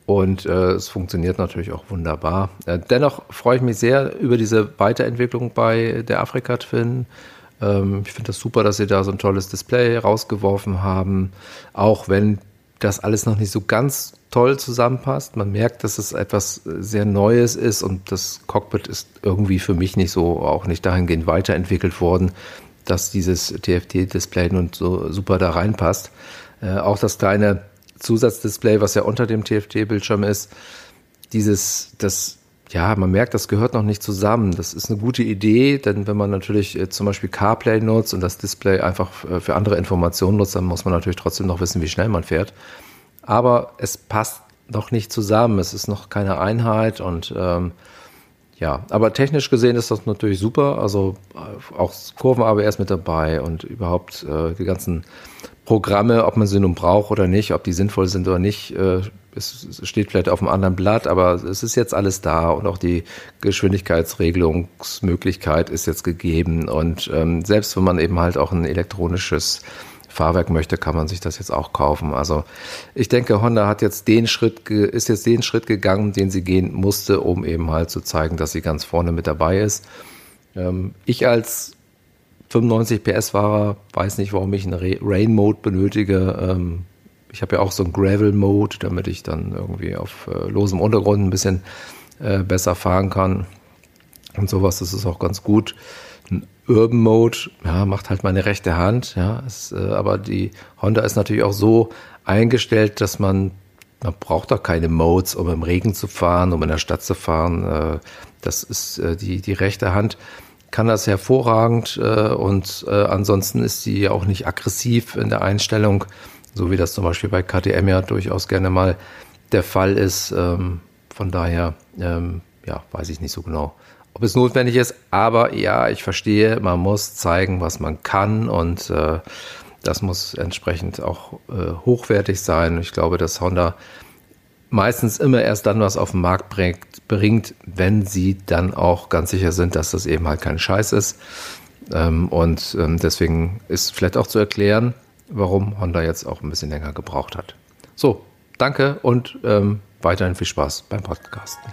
Und äh, es funktioniert natürlich auch wunderbar. Äh, dennoch freue ich mich sehr über diese Weiterentwicklung bei der Afrika Twin. Ähm, ich finde das super, dass sie da so ein tolles Display rausgeworfen haben. Auch wenn das alles noch nicht so ganz toll zusammenpasst. Man merkt, dass es etwas äh, sehr Neues ist und das Cockpit ist irgendwie für mich nicht so, auch nicht dahingehend weiterentwickelt worden, dass dieses TFT-Display nun so super da reinpasst. Äh, auch das kleine Zusatzdisplay, was ja unter dem TFT-Bildschirm ist, dieses, das, ja, man merkt, das gehört noch nicht zusammen. Das ist eine gute Idee, denn wenn man natürlich äh, zum Beispiel CarPlay nutzt und das Display einfach äh, für andere Informationen nutzt, dann muss man natürlich trotzdem noch wissen, wie schnell man fährt. Aber es passt noch nicht zusammen. Es ist noch keine Einheit und ähm, ja, aber technisch gesehen ist das natürlich super. Also äh, auch Kurven-ABS mit dabei und überhaupt äh, die ganzen Programme, ob man sie nun braucht oder nicht, ob die sinnvoll sind oder nicht, äh, es steht vielleicht auf einem anderen Blatt, aber es ist jetzt alles da und auch die Geschwindigkeitsregelungsmöglichkeit ist jetzt gegeben. Und ähm, selbst wenn man eben halt auch ein elektronisches Fahrwerk möchte, kann man sich das jetzt auch kaufen. Also ich denke, Honda hat jetzt den Schritt, ist jetzt den Schritt gegangen, den sie gehen musste, um eben halt zu zeigen, dass sie ganz vorne mit dabei ist. Ähm, ich als 95 PS-Fahrer weiß nicht, warum ich einen Re- Rain-Mode benötige. Ähm, ich habe ja auch so einen Gravel-Mode, damit ich dann irgendwie auf äh, losem Untergrund ein bisschen äh, besser fahren kann. Und sowas, das ist auch ganz gut. Ein Urban Mode, ja, macht halt meine rechte Hand, ja. Es, äh, aber die Honda ist natürlich auch so eingestellt, dass man, man braucht doch keine Modes, um im Regen zu fahren, um in der Stadt zu fahren. Äh, das ist äh, die, die rechte Hand kann das hervorragend äh, und ansonsten ist sie auch nicht aggressiv in der Einstellung, so wie das zum Beispiel bei KTM ja durchaus gerne mal der Fall ist. Ähm, von daher, ähm, ja, weiß ich nicht so genau, ob es notwendig ist. Aber ja, ich verstehe, man muss zeigen, was man kann und äh, das muss entsprechend auch äh, hochwertig sein. Ich glaube, dass Honda meistens immer erst dann was auf den Markt bringt, bringt, wenn sie dann auch ganz sicher sind, dass das eben halt kein Scheiß ist. Ähm, und ähm, deswegen ist vielleicht auch zu erklären, warum Honda jetzt auch ein bisschen länger gebraucht hat. So, danke und ähm, weiterhin viel Spaß beim Podcasten.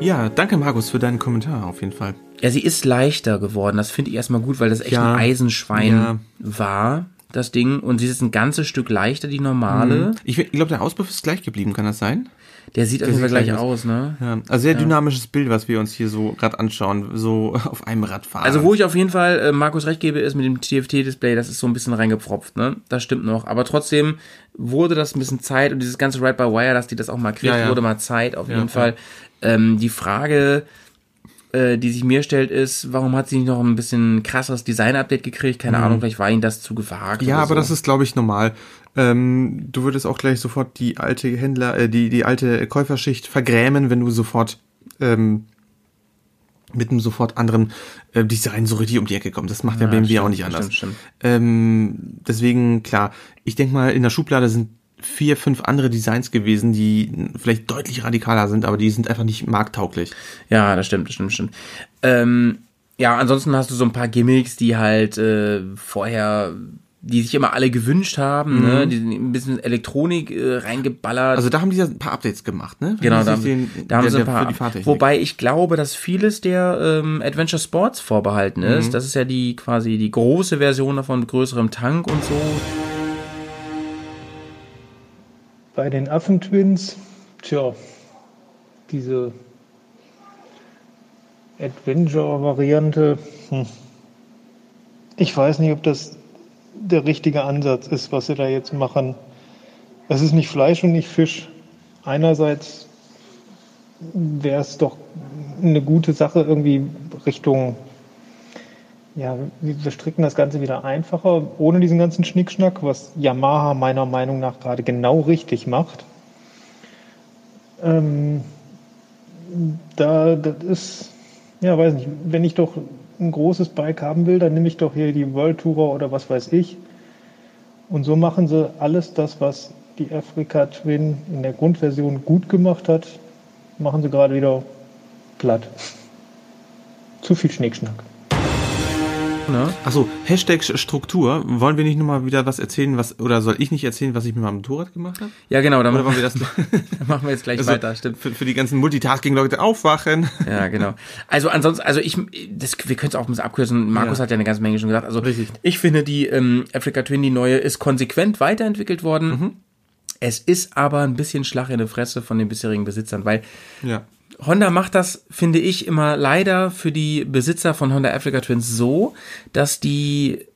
Ja, danke Markus für deinen Kommentar auf jeden Fall. Ja, sie ist leichter geworden. Das finde ich erstmal gut, weil das echt Ja. ein Eisenschwein Ja. war, das Ding. Und sie ist ein ganzes Stück leichter, die normale. Ich, ich glaube, der Auspuff ist gleich geblieben, kann das sein? Der sieht auf jeden Fall gleich aus, ne? Ja, also sehr dynamisches Bild, was wir uns hier so gerade anschauen, so [LAUGHS] auf einem Rad fahren. Also wo ich auf jeden Fall äh, Markus recht gebe, ist mit dem TFT-Display, das ist so ein bisschen reingepfropft, ne? Das stimmt noch. Aber trotzdem wurde das ein bisschen Zeit und dieses ganze Ride-by-Wire, dass die das auch mal kriegt, Ja, ja. wurde mal Zeit auf Ja, jeden ja. Fall. Ähm, die Frage, äh, die sich mir stellt, ist, warum hat sie nicht noch ein bisschen krasseres Design-Update gekriegt? Keine Ahnung, vielleicht war ihnen das zu gewagt. Mhm. ja, aber so. das ist, glaube ich, normal. Ähm, du würdest auch gleich sofort die alte Händler, äh, die, die alte Käuferschicht vergrämen, wenn du sofort ähm, mit einem sofort anderen äh, Design so richtig um die Ecke kommst. Das macht ja, Ja, BMW stimmt, auch nicht anders. stimmt, stimmt. Ähm, deswegen, klar, ich denke mal, in der Schublade sind vier, fünf andere Designs gewesen, die vielleicht deutlich radikaler sind, aber die sind einfach nicht markttauglich. Ja, das stimmt, das stimmt, das stimmt. Ähm, ja, ansonsten hast du so ein paar Gimmicks, die halt äh, vorher, die sich immer alle gewünscht haben, ne? Die sind ein bisschen Elektronik äh, reingeballert. Mhm. Also da haben die ja ein paar Updates gemacht, ne? Genau, Wenn da, die sich den- da haben der- sie ein paar. für die Fahrtechnik. Wobei ich glaube, dass vieles der ähm, Adventure Sports vorbehalten ist. Mhm. Das ist ja die quasi die große Version davon mit größerem Tank und so. Bei den Affentwins, tja, diese Adventure-Variante, hm. ich weiß nicht, ob das der richtige Ansatz ist, was sie da jetzt machen. Es ist nicht Fleisch und nicht Fisch. Einerseits wäre es doch eine gute Sache, irgendwie Richtung, ja, wir stricken das Ganze wieder einfacher, ohne diesen ganzen Schnickschnack, was Yamaha meiner Meinung nach gerade genau richtig macht. Ähm, da, das ist, ja, weiß nicht, wenn ich doch ein großes Bike haben will, dann nehme ich doch hier die World Tourer oder was weiß ich. Und so machen sie alles das, was die Africa Twin in der Grundversion gut gemacht hat, machen sie gerade wieder platt. Zu viel Schnickschnack. Ne? Achso, Hashtag Struktur. Wollen wir nicht nochmal wieder was erzählen, was, oder soll ich nicht erzählen, was ich mit meinem Motorrad gemacht habe? Ja, genau, dann wollen wir das dann [LAUGHS] machen wir jetzt gleich also, weiter, stimmt. Für, für die ganzen Multitasking-Leute aufwachen. Ja, genau. Also ansonsten, also ich, das, wir können es auch ein bisschen abkürzen. Markus Ja. hat ja eine ganze Menge schon gesagt. Also Richtig. ich finde, die ähm, Africa Twin, die neue, ist konsequent weiterentwickelt worden. Mhm. Es ist aber ein bisschen Schlag in die Fresse von den bisherigen Besitzern, weil Ja. Honda macht das, finde ich, immer leider für die Besitzer von Honda Africa Twins so, dass die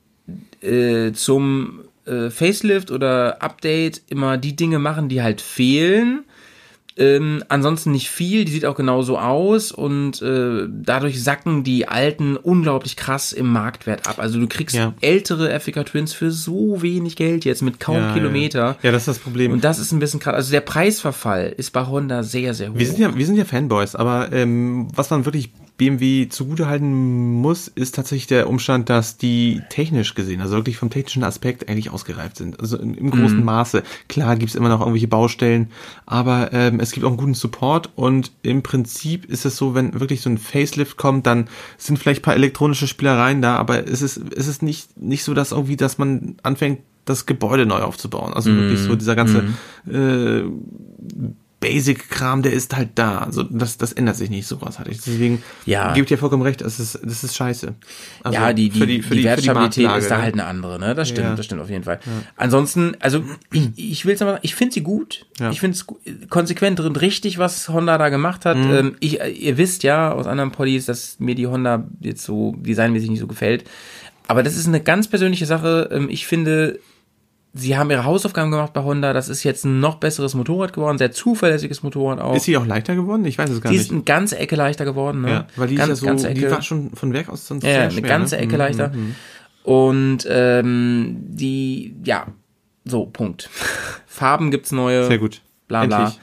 äh, zum äh, Facelift oder Update immer die Dinge machen, die halt fehlen. Ähm, ansonsten nicht viel, die sieht auch genauso aus und äh, dadurch sacken die alten unglaublich krass im Marktwert ab. Also du kriegst Ja. ältere Africa Twins für so wenig Geld jetzt mit kaum ja, Kilometer. Ja. ja, das ist das Problem. Und das ist ein bisschen krass. Also der Preisverfall ist bei Honda sehr, sehr hoch. wir sind ja, wir sind ja Fanboys, aber ähm, was man wirklich BMW zugutehalten muss, ist tatsächlich der Umstand, dass die technisch gesehen, also wirklich vom technischen Aspekt eigentlich ausgereift sind. Also im, im großen Maße. Klar gibt's immer noch irgendwelche Baustellen, aber ähm, es gibt auch einen guten Support und im Prinzip ist es so, wenn wirklich so ein Facelift kommt, dann sind vielleicht ein paar elektronische Spielereien da, aber es ist, es ist nicht, nicht so, dass irgendwie, dass man anfängt, das Gebäude neu aufzubauen. Also wirklich so dieser ganze äh, Basic-Kram, der ist halt da. Also das, das ändert sich nicht so großartig. Deswegen Ja. gebt ihr vollkommen recht, das ist, das ist scheiße. Also ja, die, die, für die, für für Wertstabilität Marktlage, ist da ne? halt eine andere, ne? Das stimmt, Ja. das stimmt auf jeden Fall. Ansonsten, also ich, ich will es mal sagen, ich finde sie gut. Ja. Ich finde es konsequent und richtig, was Honda da gemacht hat. Mhm. Ähm, ich, äh, ihr wisst ja aus anderen Poddies, dass mir die Honda jetzt so designmäßig nicht so gefällt. Aber das ist eine ganz persönliche Sache. Ähm, Ich finde, sie haben ihre Hausaufgaben gemacht bei Honda. Das ist jetzt ein noch besseres Motorrad geworden, sehr zuverlässiges Motorrad auch. Ist sie auch leichter geworden? Ich weiß es gar die nicht. ist eine ganze Ecke leichter geworden. Ne? ja, weil die ganz, ist ja ganze so, Ecke. die war schon von Werk aus sonst Ja, sehr eine schwer, ganze ne? Ecke Mhm, leichter. Und ähm, die, ja, so, Punkt. Farben gibt's neue. Sehr gut. Bla bla. Endlich.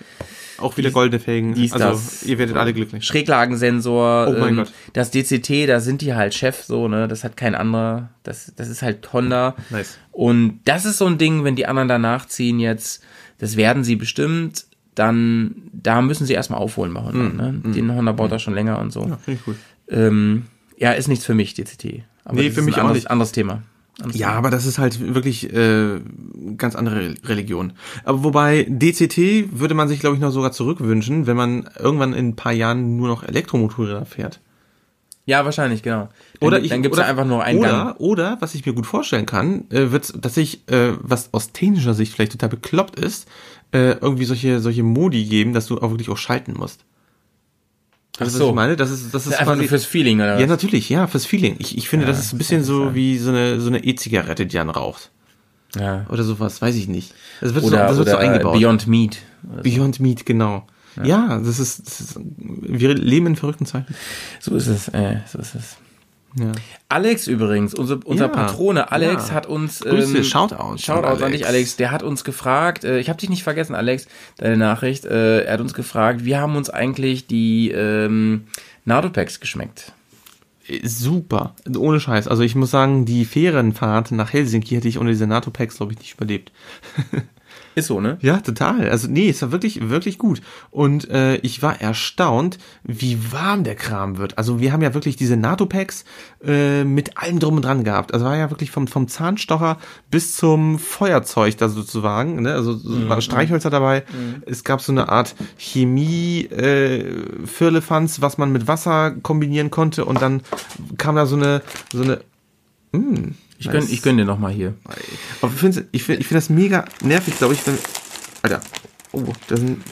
Auch wieder goldene Felgen. dies, also das. ihr werdet alle glücklich. Schräglagensensor. Oh mein ähm, Gott. Das DCT, da sind die halt Chef so, ne? Das hat kein anderer. Das, das ist halt Honda. Nice. Und das ist so ein Ding, wenn die anderen danach ziehen jetzt, das werden sie bestimmt, dann, da müssen sie erstmal aufholen bei Honda, ne? Den Honda baut da schon länger und so. Ja, finde ich gut. Ähm, ja, ist nichts für mich, DCT. Aber Nee, für mich auch anderes, nicht. anderes Thema. Ja, aber das ist halt wirklich äh, ganz andere Religion. Aber wobei DCT würde man sich, glaube ich, noch sogar zurückwünschen, wenn man irgendwann in ein paar Jahren nur noch Elektromotorräder fährt. Ja, wahrscheinlich, genau. Dann, Oder ich, dann gibt's oder, ja einfach nur einen oder, Gang. Oder, was ich mir gut vorstellen kann, äh, wird tatsächlich, äh, was aus technischer Sicht vielleicht total bekloppt ist, äh, irgendwie solche, solche Modi geben, dass du auch wirklich auch schalten musst. Das ist, was so. ich meine, das ist, das ist Einfach nur fürs Feeling, oder? ja, natürlich, ja, fürs Feeling. Ich, ich finde, das ist ein bisschen so wie so eine, so eine E-Zigarette, die dann raucht. ja. Oder sowas, weiß ich nicht. Das wird, so, Oder, das wird so eingebaut. Beyond Meat. so. Beyond Meat, genau. Ja, das, ist, das ist, wir leben in verrückten Zeiten. So ist es, äh, so ist es. Ja. Alex übrigens, unser, unser Ja, Patrone Alex ja. hat uns Grüße, Shoutouts Shoutouts an an dich, Alex. Der hat uns gefragt, äh, ich habe dich nicht vergessen, Alex, deine Nachricht. Äh, er hat uns gefragt, wie haben uns eigentlich die ähm, Nardo-Packs geschmeckt? Super. Ohne Scheiß. Also ich muss sagen, die Fährenfahrt nach Helsinki hätte ich ohne diese NATO-Packs, glaube ich, nicht überlebt. [LAUGHS] Ist so, ne? Ja, total. Also nee, es war wirklich, wirklich gut. Und äh, ich war erstaunt, wie warm der Kram wird. Also wir haben ja wirklich diese NATO-Packs äh, mit allem drum und dran gehabt. Also war ja wirklich vom, vom Zahnstocher bis zum Feuerzeug da sozusagen. Ne? Also so war Streichhölzer dabei. Es gab so eine Art Chemie äh, Firlefanz, was man mit Wasser kombinieren konnte. Und dann kam da so eine, so eine Ich gönn, ich gönn dir noch mal hier. aber ich finde ich find, ich find das mega nervig, glaube ich, wenn. Alter. Oh, das sind.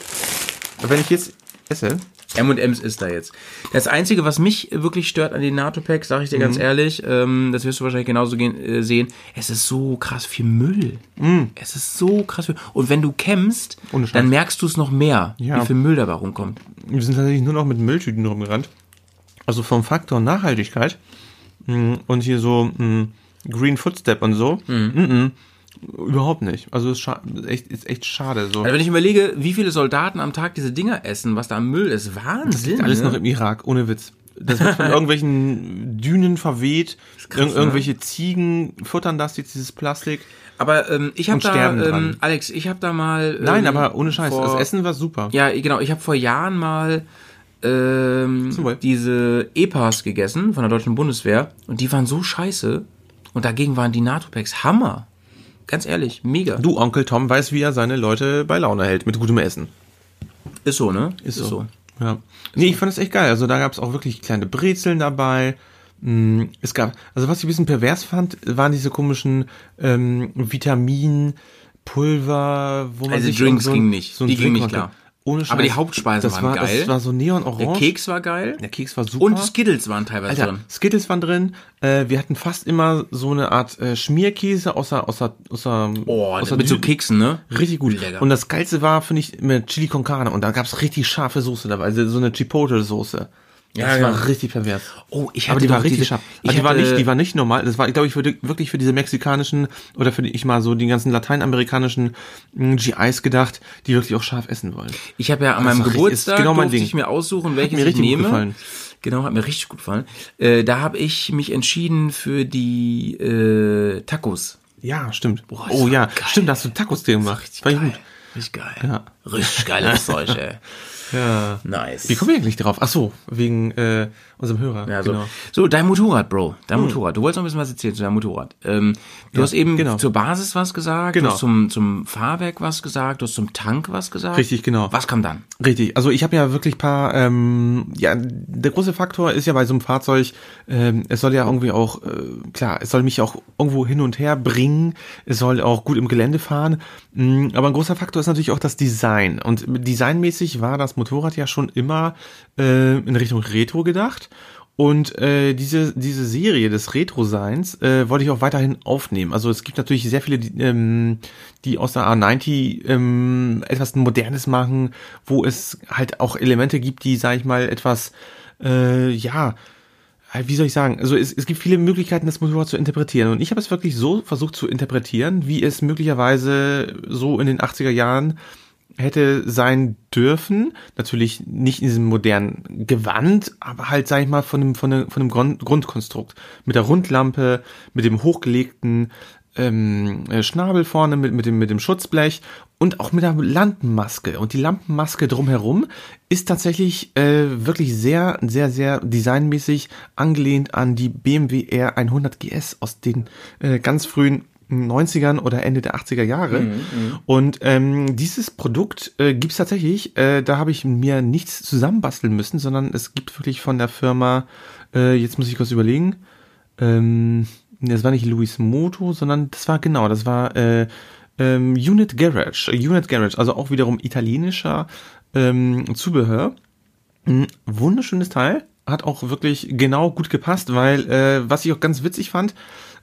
Wenn ich jetzt esse. M&M's ist da jetzt. Das Einzige, was mich wirklich stört an den NATO-Packs, sage ich dir Mhm. ganz ehrlich, ähm, das wirst du wahrscheinlich genauso gehen, äh, sehen, es ist so krass viel Müll. Es ist so krass viel. Und wenn du Mhm. Scheiß. dann merkst du es noch mehr, Ja. wie viel Müll dabei rumkommt. Wir sind tatsächlich nur noch mit Mülltüten rumgerannt. Also vom Faktor Nachhaltigkeit mh, und hier so mh, Green Footstep und so. Mhm. Überhaupt nicht. Also ist, scha echt, ist echt schade. So. Also wenn ich überlege, wie viele Soldaten am Tag diese Dinger essen, was da am Müll ist, Wahnsinn. Alles ne? noch im Irak, ohne Witz. Das wird von [LAUGHS] irgendwelchen Dünen verweht. krass, Ir irgendwelche Ziegen futtern das jetzt, dieses Plastik. Aber ähm, ich habe da, ähm. Alex, ich habe da mal. Ähm, Nein, aber ohne Scheiß. vor- Das Essen war super. Ja, genau. Ich habe vor Jahren mal ähm, diese EPAs gegessen von der deutschen Bundeswehr und die waren so scheiße und dagegen waren die NATO-Packs Hammer. Ganz ehrlich, mega. Du, Onkel Tom, weiß, wie er seine Leute bei Laune hält mit gutem Essen. Ist so, ne? Ist so. Ja. Nee, ich fand das echt geil. Also da gab es auch wirklich kleine Brezeln dabei. Mm, Es gab, also was ich ein bisschen pervers fand, waren diese komischen ähm, Vitaminpulver, wo man Also sich Drinks so ging nicht. So Die ging nicht klar. Ohne Aber die Scheiß. Hauptspeisen das waren war, geil. Das war so neonorange. Der Keks war geil. Der Keks war super. Und Skittles waren teilweise Alter, drin. Skittles waren drin. Äh, wir hatten fast immer so eine Art äh, Schmierkäse außer außer außer Oh, außer mit so Dü- Keksen, ne? Richtig gut. Lecker. Und das geilste war, finde ich, mit Chili con Carne. Und da gab's richtig scharfe Soße dabei. Also so eine Chipotle-Soße. Ja, das genau. war richtig pervers. Oh, ich Aber hatte die war richtig diese- scharf. Aber die war nicht, die war nicht normal. Das war, glaube ich, für die, wirklich für diese mexikanischen oder für die, ich mal so die ganzen lateinamerikanischen mh, GIs gedacht, die wirklich auch scharf essen wollen. Ich habe ja an Das meinem war richtig- Geburtstag genau mein durfte ich mir aussuchen, welches mir ich richtig gut nehme. gefallen. Genau, hat mir richtig gut gefallen. Äh, da habe ich mich entschieden für die äh, Tacos. Ja, stimmt. das oh war ja, geil. stimmt, da hast du Tacos dir gemacht. War ich gut. Richtig geil. Ja. Richtig geiles Zeug, ey. [LAUGHS] Ja. Nice. Wie kommen wir eigentlich drauf? Ach so, wegen äh, unserem Hörer. Ja, so. genau. Hm. so, dein Motorrad, Bro. Dein Motorrad. Du wolltest noch ein bisschen was erzählen zu deinem Motorrad. Ähm, du hast eben genau. zur Basis was gesagt, Genau. du hast zum, zum Fahrwerk was gesagt, du hast zum Tank was gesagt. Richtig, genau. Was kam dann? Richtig, also ich habe ja wirklich paar, ähm, ja, der große Faktor ist ja bei so einem Fahrzeug, ähm, es soll ja irgendwie auch, äh, klar, es soll mich auch irgendwo hin und her bringen, es soll auch gut im Gelände fahren, mh, aber ein großer Faktor ist natürlich auch das Design und designmäßig war das Motorrad ja schon immer äh, in Richtung Retro gedacht und äh, diese, diese Serie des Retro-Seins äh, wollte ich auch weiterhin aufnehmen. Also es gibt natürlich sehr viele, die, ähm, die aus der A90 ähm, etwas Modernes machen, wo es halt auch Elemente gibt, die, sag ich mal, etwas, äh, ja, halt, wie soll ich sagen, also es, es gibt viele Möglichkeiten, das Motorrad zu interpretieren. Und ich habe es wirklich so versucht zu interpretieren, wie es möglicherweise so in den 80er Jahren hätte sein dürfen. Natürlich nicht in diesem modernen Gewand, aber halt, sag ich mal, von einem, von einem, von einem Grund, Grundkonstrukt. Mit der Rundlampe, mit dem hochgelegten ähm, äh, Schnabel vorne, mit, mit, dem, mit dem Schutzblech und auch mit der Lampenmaske. Und die Lampenmaske drumherum ist tatsächlich äh, wirklich sehr, sehr, sehr designmäßig angelehnt an die BMW R100 GS aus den äh, ganz frühen 90ern oder Ende der 80er Jahre. Mhm, und ähm, dieses Produkt äh, gibt's tatsächlich, äh, da habe ich mir nichts zusammenbasteln müssen, sondern es gibt wirklich von der Firma, äh, jetzt muss ich kurz überlegen, ähm, das war nicht Luis Moto, sondern das war genau, das war äh, ähm, Unit Garage. Unit Garage, also auch wiederum italienischer ähm, Zubehör. Ein wunderschönes Teil, hat auch wirklich genau gut gepasst, weil äh, was ich auch ganz witzig fand,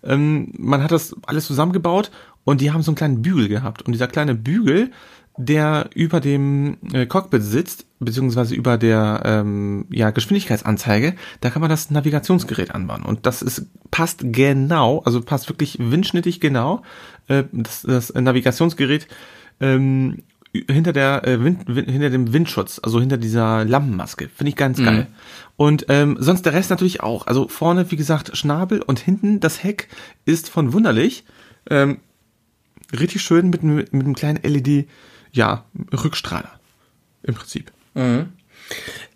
ähm, man hat das alles zusammengebaut und die haben so einen kleinen Bügel gehabt und dieser kleine Bügel, der über dem äh, Cockpit sitzt, beziehungsweise über der ähm, ja, Geschwindigkeitsanzeige, da kann man das Navigationsgerät anbauen. Und das ist passt genau, also passt wirklich windschnittig genau. Äh, das, das Navigationsgerät ähm, hinter der äh, Wind, Wind, hinter dem Windschutz, also hinter dieser Lampenmaske, finde ich ganz geil. Und ähm, sonst der Rest natürlich auch. Also vorne, wie gesagt, Schnabel und hinten das Heck ist von wunderlich. Ähm, richtig schön mit, einem- mit einem kleinen LED, ja, Rückstrahler. Im Prinzip.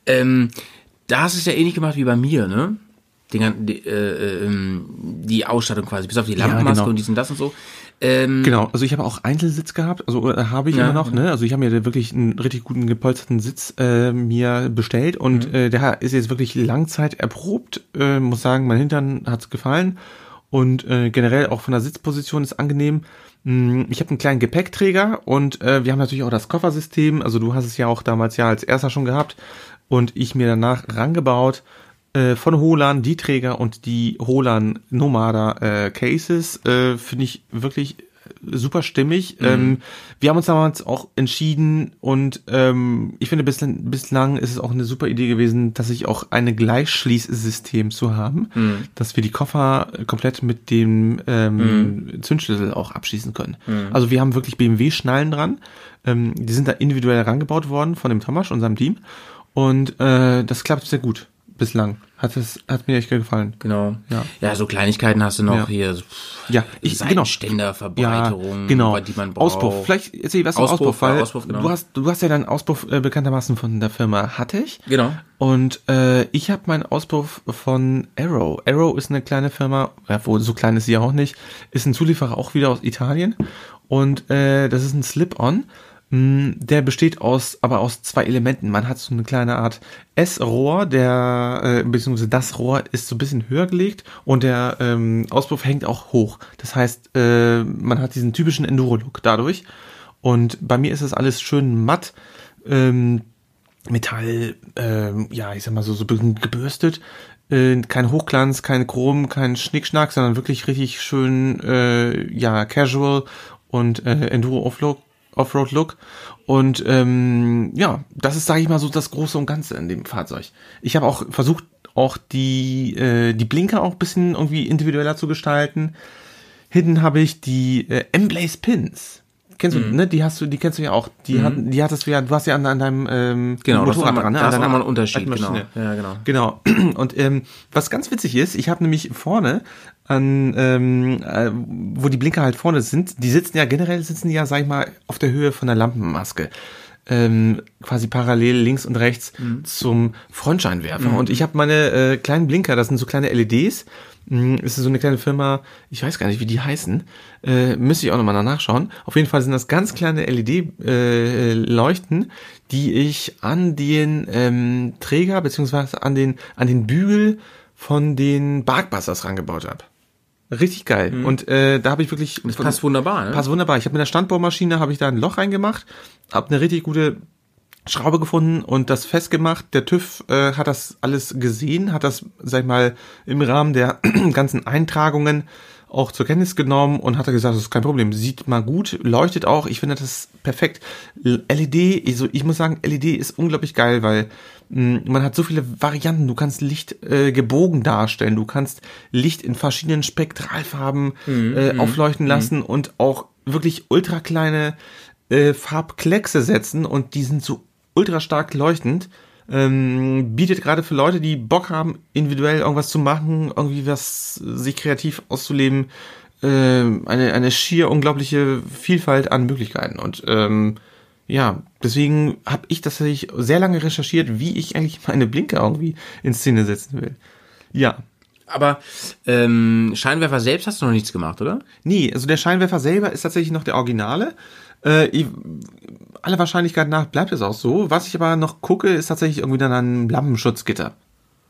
Ähm, da hast du es ja ähnlich gemacht wie bei mir, ne? Den, die, äh, ähm, die Ausstattung quasi, bis auf die Lampenmaske genau. und dies und das und so. Ähm, Genau, also ich habe auch Einzelsitz gehabt, also äh, habe ich Ja, immer noch, ne? Also ich habe mir wirklich einen richtig guten gepolsterten Sitz äh, mir bestellt und äh, der ist jetzt wirklich Langzeit erprobt. Äh, muss sagen, mein Hintern hat's gefallen und äh, generell auch von der Sitzposition ist angenehm. Mm, Ich habe einen kleinen Gepäckträger und äh, wir haben natürlich auch das Koffersystem. Also du hast es ja auch damals ja als erster schon gehabt und ich mir danach rangebaut äh, von Holan die Träger und die Holan Nomada äh, Cases äh, finde ich wirklich super stimmig. Ähm, wir haben uns damals auch entschieden und ähm, ich finde bislang, bislang ist es auch eine super Idee gewesen, dass ich auch ein Gleichschließsystem zu haben, dass wir die Koffer komplett mit dem ähm, Zündschlüssel auch abschließen können. Also wir haben wirklich BMW-Schnallen dran. Ähm, die sind da individuell herangebaut worden von dem Thomas und seinem Team. Und äh, das klappt sehr gut bislang. Hat es hat mir echt gefallen. Genau. Ja. Ja. so Kleinigkeiten hast du noch Ja. hier. pff, Ja, ich genau. Seitenständer, Verbreiterung, genau. die man braucht. Auspuff. Vielleicht erzähl ich was Auspuff, Auspuff, weil ja, Auspuff, genau. du hast du hast ja deinen Auspuff äh, bekanntermaßen von der Firma Hattech. Genau. Und äh, ich habe meinen Auspuff von Arrow. Arrow ist eine kleine Firma, ja, wo so klein ist sie ja auch nicht, ist ein Zulieferer auch wieder aus Italien und äh, das ist ein Slip-on. Mm, Der besteht aus, aber aus zwei Elementen. Man hat so eine kleine Art S-Rohr, der, äh, beziehungsweise das Rohr ist so ein bisschen höher gelegt und der ähm, Auspuff hängt auch hoch. Das heißt, äh, man hat diesen typischen Enduro-Look dadurch. Und bei mir ist das alles schön matt. Ähm, Metall, ähm, ja, ich sag mal so, so gebürstet. Äh, kein Hochglanz, kein Chrom, kein Schnickschnack, sondern wirklich richtig schön, äh, ja, casual und äh, Enduro Offroad, Offroad Look. Und ähm, ja, das ist, sage ich mal, so das Große und Ganze in dem Fahrzeug. Ich habe auch versucht, auch die, äh, die Blinker auch ein bisschen irgendwie individueller zu gestalten. Hinten habe ich die äh, M-Blaze Pins. Kennst du, ne? Die hast du, die kennst du ja auch. Die hat, die hattest du ja, du hast ja an, an deinem ähm, Genau, Motorrad dran, ne? da ist deiner nochmal ein Unterschied, genau. Ja, genau. Genau. [CLEARS THROAT] Und ähm, was ganz witzig ist, ich habe nämlich vorne an, ähm, äh, wo die Blinker halt vorne sind, die sitzen ja generell sitzen die ja, sag ich mal, auf der Höhe von der Lampenmaske. Ähm, quasi parallel links und rechts zum Frontscheinwerfer. Und ich habe meine äh, kleinen Blinker, das sind so kleine LEDs. Es ist so eine kleine Firma, ich weiß gar nicht, wie die heißen. Äh, müsste ich auch nochmal nachschauen. Auf jeden Fall sind das ganz kleine LED-Leuchten, die ich an den ähm, Träger beziehungsweise an den an den Bügel von den Barkbusters rangebaut habe. Richtig geil. Und äh, da habe ich wirklich Das passt wunderbar, ne? Passt wunderbar. Ich habe mit der Standbohrmaschine habe ich da ein Loch reingemacht, habe eine richtig gute Schraube gefunden und das festgemacht. Der TÜV äh, hat das alles gesehen, hat das, sag ich mal, im Rahmen der [CLEARS THROAT] ganzen Eintragungen auch zur Kenntnis genommen und hat gesagt, das ist kein Problem. Sieht mal gut, leuchtet auch. Ich finde das perfekt. LED, also ich muss sagen, LED ist unglaublich geil, weil man hat so viele Varianten. Du kannst Licht äh, gebogen darstellen, du kannst Licht in verschiedenen Spektralfarben äh, aufleuchten lassen und auch wirklich ultra kleine äh, Farbkleckse setzen und die sind so ultra stark leuchtend. Ähm, bietet gerade für Leute, die Bock haben, individuell irgendwas zu machen, irgendwie was sich kreativ auszuleben, äh, eine, eine schier unglaubliche Vielfalt an Möglichkeiten. Und ähm, ja, deswegen habe ich tatsächlich sehr lange recherchiert, wie ich eigentlich meine Blinker irgendwie in Szene setzen will. Ja. Aber ähm, Scheinwerfer selbst hast du noch nichts gemacht, oder? Nee, also der Scheinwerfer selber ist tatsächlich noch der Originale. Äh, ich, aller Wahrscheinlichkeit nach bleibt es auch so. Was ich aber noch gucke, ist tatsächlich irgendwie dann ein Lampenschutzgitter.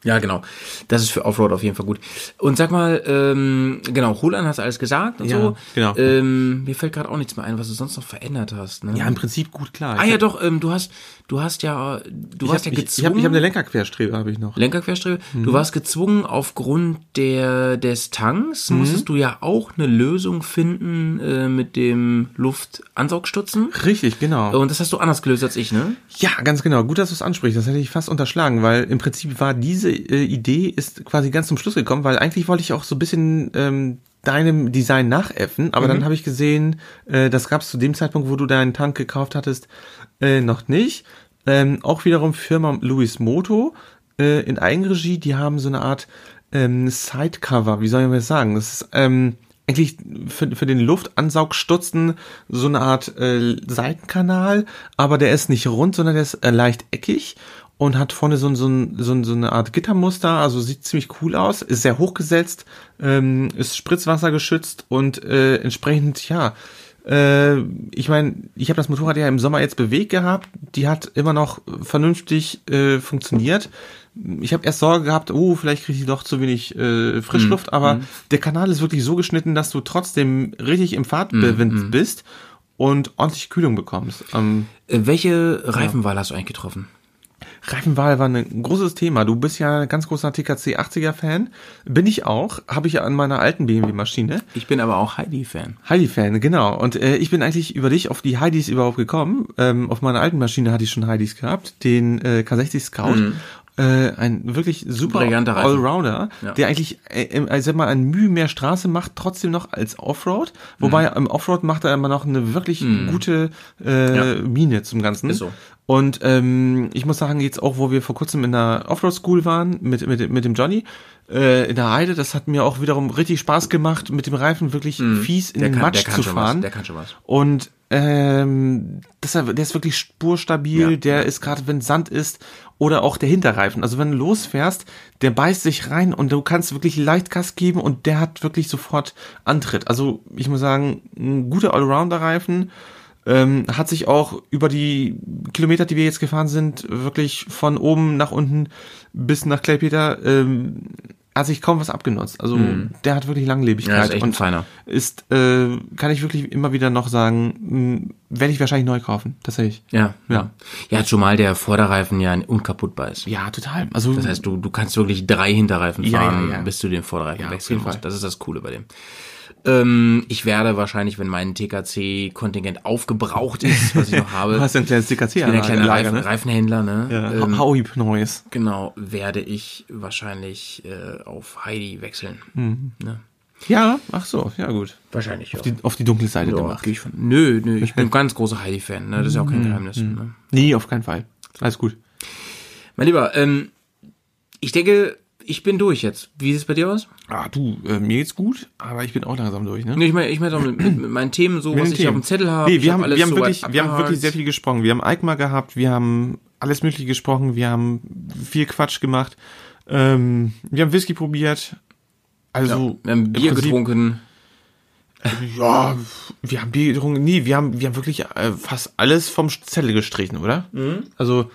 Ja, genau. Das ist für Offroad auf jeden Fall gut. Und sag mal, ähm, genau, Roland hast alles gesagt und Ja, so. genau. Ähm, mir fällt gerade auch nichts mehr ein, was du sonst noch verändert hast. Ne? Ja, im Prinzip gut klar. ah Ich ja, doch. Ähm, du hast, du hast ja, du Ich warst habe ja ich, ich gezwungen. hab, ich hab eine Lenkerquerstrebe, habe ich noch. Lenkerquerstrebe. Mhm. Du warst gezwungen, aufgrund der des Tanks Mhm. musstest du ja auch eine Lösung finden äh, mit dem Luftansaugstutzen. Richtig, genau. Und das hast du anders gelöst als ich, ne? Ja, ganz genau. Gut, dass du es ansprichst. Das hätte ich fast unterschlagen, weil im Prinzip war diese äh, Idee ist quasi ganz zum Schluss gekommen, weil eigentlich wollte ich auch so ein bisschen ähm, deinem Design nachäffen, aber dann habe ich gesehen, äh, das gab es zu dem Zeitpunkt, wo du deinen Tank gekauft hattest, äh, noch nicht. Ähm, auch wiederum Firma Louis Moto äh, in Eigenregie, die haben so eine Art ähm, Sidecover, wie soll ich das sagen? Das ist ähm, eigentlich für, für den Luftansaugstutzen so eine Art äh, Seitenkanal, aber der ist nicht rund, sondern der ist äh, leicht eckig und hat vorne so, so, so, so eine Art Gittermuster, also sieht ziemlich cool aus, ist sehr hochgesetzt, ähm, ist Spritzwasser geschützt und äh, entsprechend, ja, äh, ich meine, ich habe das Motorrad ja im Sommer jetzt bewegt gehabt, die hat immer noch vernünftig äh, funktioniert. Ich habe erst Sorge gehabt, oh, vielleicht kriege ich doch zu wenig äh, Frischluft, aber der Kanal ist wirklich so geschnitten, dass du trotzdem richtig im Fahrtwind bist und ordentlich Kühlung bekommst. Ähm, Äh, welche Reifenwahl hast du eigentlich getroffen? Reifenwahl war ein großes Thema. Du bist ja ein ganz großer TKC 80er Fan. Bin ich auch. Habe ich ja an meiner alten BMW-Maschine. Ich bin aber auch Heidi-Fan. Heidi-Fan, genau. Und äh, ich bin eigentlich über dich auf die Heidis überhaupt gekommen. Ähm, auf meiner alten Maschine hatte ich schon Heidis gehabt. Den äh, K60 Scout. Äh, ein wirklich super. Allrounder, Ja. der eigentlich, äh, äh, sag mal, ein Mühe mehr Straße macht, trotzdem noch als Offroad. Wobei im Offroad macht er immer noch eine wirklich gute äh, Mine zum Ganzen. Ist so. Und ähm, ich muss sagen, jetzt auch, wo wir vor kurzem in der Offroad-School waren mit, mit, mit dem Johnny äh, in der Heide, das hat mir auch wiederum richtig Spaß gemacht, mit dem Reifen wirklich fies in Der den kann- Matsch der kann zu fahren. was, der kann schon was. Und ähm, das, der ist wirklich spurstabil, Ja. der ist gerade, wenn Sand ist, oder auch der Hinterreifen. Also wenn du losfährst, der beißt sich rein und du kannst wirklich leicht Gas geben und der hat wirklich sofort Antritt. Also ich muss sagen, ein guter Allrounder-Reifen. Ähm, hat sich auch über die Kilometer, die wir jetzt gefahren sind, wirklich von oben nach unten bis nach Kleinpeter, ähm, hat sich kaum was abgenutzt. Also der hat wirklich Langlebigkeit Ja, ist echt und feiner. ist, äh, kann ich wirklich immer wieder noch sagen, mh, werde ich wahrscheinlich neu kaufen, tatsächlich. Ja. Ja. Ja, zumal der Vorderreifen ja unkaputtbar ist. Ja, total. Also Das heißt, du, du kannst wirklich drei Hinterreifen fahren, ja, ja. bis du den Vorderreifen wechseln musst. Das ist das Coole bei dem. Ähm, ich werde wahrscheinlich, wenn mein TKC-Kontingent aufgebraucht ist, was ich noch [LAUGHS] habe, du hast ja ein kleines TKC ich bin ein kleiner Lager, Reifen, ne? Reifenhändler, ne? Ja, Ähm, Hauib Neues. genau, werde ich wahrscheinlich äh, auf Heidi wechseln. Mhm. Ne? Ja, ach so, ja gut. Wahrscheinlich, ja. Die, auf die dunkle Seite ja, Macht. geh ich von. Nö, nö, ich [LAUGHS] bin ein ganz großer Heidi-Fan, ne? Das ist ja auch Mhm. kein Geheimnis. Ne? Nee, auf keinen Fall. Alles gut. Mein Lieber, ähm, ich denke, ich bin durch jetzt. Wie sieht es bei dir aus? Ah, du, äh, mir geht's gut, aber ich bin auch langsam durch, ne? Nee, ich meine, ich meine mit, mit, meinen Themen so, Mit was ich Themen. auf dem Zettel habe. Nee, wir hab haben, wir haben wirklich, wir haben wirklich sehr viel gesprochen. Wir haben Eikmar gehabt, wir haben alles mögliche gesprochen, wir haben viel Quatsch gemacht, ähm, wir haben Whisky probiert. Also, Wir haben Bier Prinzip- getrunken. Ja, wir haben Bier getrunken. Nee, wir haben, wir haben wirklich äh, fast alles vom Zettel gestrichen, oder? Also,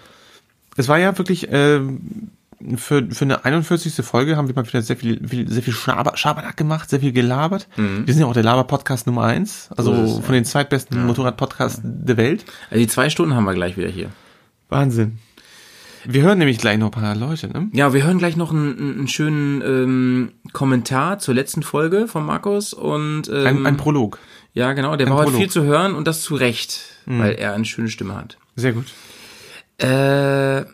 es war ja wirklich, ähm, für, für eine 41. Folge haben wir mal wieder sehr viel, viel sehr viel Schaber, Schabernack gemacht, sehr viel gelabert. Wir sind ja auch der Laber-Podcast Nummer eins, also So ist von den zweitbesten Motorrad-Podcasts der Welt. Also die zwei Stunden haben wir gleich wieder hier. Wahnsinn. Wir hören nämlich gleich noch ein paar Leute, ne? Ja, wir hören gleich noch einen, einen schönen ähm, Kommentar zur letzten Folge von Markus und ähm, Ein, ein Prolog. ja genau, der ein war heute Prolog. viel zu hören und das zu Recht, weil er eine schöne Stimme hat. Sehr gut. Äh,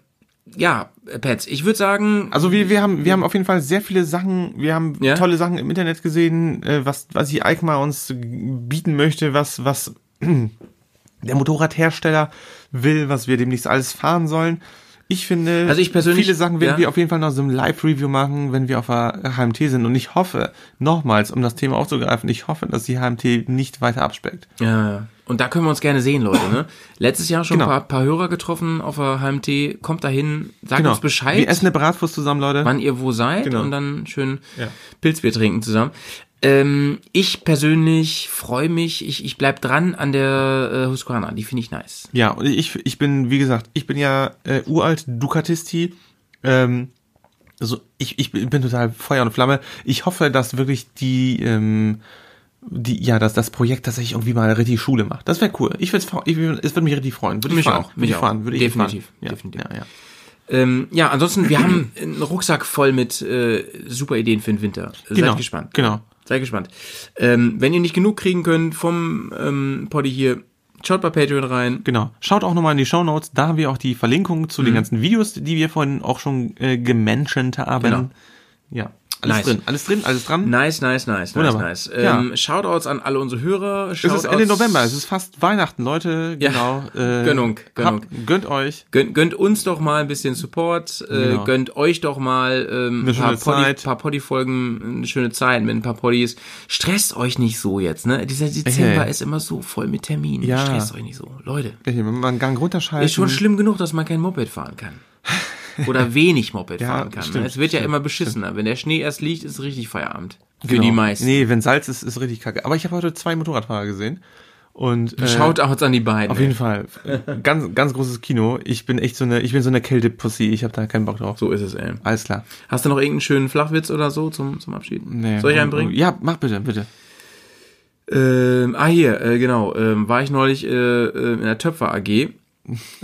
ja, Pets, ich würde sagen, Also wir, wir haben wir haben auf jeden Fall sehr viele Sachen, wir haben Ja? tolle Sachen im Internet gesehen, äh, was was die Eikmar uns bieten möchte, was was [CLEARS THROAT] der Motorradhersteller will, was wir demnächst alles fahren sollen. Ich finde, Also ich persönlich- viele Sachen werden ja. wir auf jeden Fall noch so ein Live-Review machen, wenn wir auf der HMT sind. Und ich hoffe, nochmals, um das Thema aufzugreifen, ich hoffe, dass die HMT nicht weiter abspeckt. Ja, ja. Und da können wir uns gerne sehen, Leute. Ne? [CLEARS THROAT] Letztes Jahr schon Genau. ein paar, paar Hörer getroffen auf der HMT. Kommt dahin, sagt Genau. uns Bescheid, Wir essen eine Bratwurst zusammen, Leute. wann ihr wo seid Genau. und dann schön Ja. Pilzbier trinken zusammen. Ähm, ich persönlich freue mich, ich, ich bleib dran an der äh, Husqvarna, die finde ich nice. Ja, und ich, ich bin, wie gesagt, ich bin ja äh, uralt Ducatisti. Ähm, also ich, ich bin bin total Feuer und Flamme. Ich hoffe, dass wirklich die, ähm, die, ja, dass das Projekt tatsächlich irgendwie mal richtig Schule macht. Das wäre cool. Ich würde ich, würd- es würde mich richtig freuen. Würde Mich ich fahren. auch, Würde mich ich auch. fahren. Würde ich Definitiv, fahren. Ja, definitiv. Ja, ja. Ähm, ja, ansonsten, wir haben einen Rucksack voll mit äh, super Ideen für den Winter. Genau, Seid gespannt. genau. Seid gespannt. Ähm, wenn ihr nicht genug kriegen könnt vom ähm, Poddy hier, schaut bei Patreon rein. Genau. Schaut auch nochmal in die Show Notes. Da haben wir auch die Verlinkung zu den Mhm. ganzen Videos, die wir vorhin auch schon äh, gemenschent haben. Genau. Ja. Alles Nice. drin. Alles drin, alles dran. Nice, nice, nice, Wunderbar. nice, nice. Ja. Ähm, Shoutouts an alle unsere Hörer. Es ist Shoutouts- Ende November, es ist fast Weihnachten, Leute. Ja. Genau. [LAUGHS] Äh, Gönnung, Gönnung. Habt, gönnt euch. Gönnt, gönnt uns doch mal ein bisschen Support, äh, Genau. gönnt euch doch mal ähm, ein paar Poddy, paar Poddy-Folgen, eine schöne Zeit mit ein paar Poddys. Stresst euch nicht so jetzt, ne? Dieser Dezember Hey. ist immer so voll mit Terminen. Ja. Stresst euch nicht so. Leute, Wenn man einen Gang runterschalten. ist schon schlimm genug, dass man kein Moped fahren kann. [LAUGHS] Oder wenig Moped [LAUGHS] Ja, fahren kann. stimmt, ne? Es wird ja stimmt, immer beschissener. Wenn der Schnee erst liegt, ist richtig Feierabend. Für Genau. die meisten. Nee, wenn Salz ist, ist richtig kacke. Aber ich habe heute zwei Motorradfahrer gesehen. Und äh, Shoutouts an die beiden. auf ey. jeden Fall. Ganz, ganz großes Kino. Ich bin echt so eine, ich bin so eine Kältepussy. Ich habe da keinen Bock drauf. So ist es, ey. Alles klar. Hast du noch irgendeinen schönen Flachwitz oder so zum, zum Abschied? Nee, Soll ich einen bringen? Ja, mach bitte, bitte. Ähm, ah, hier, äh, genau. Ähm, war ich neulich äh, äh, in der Töpfer AG.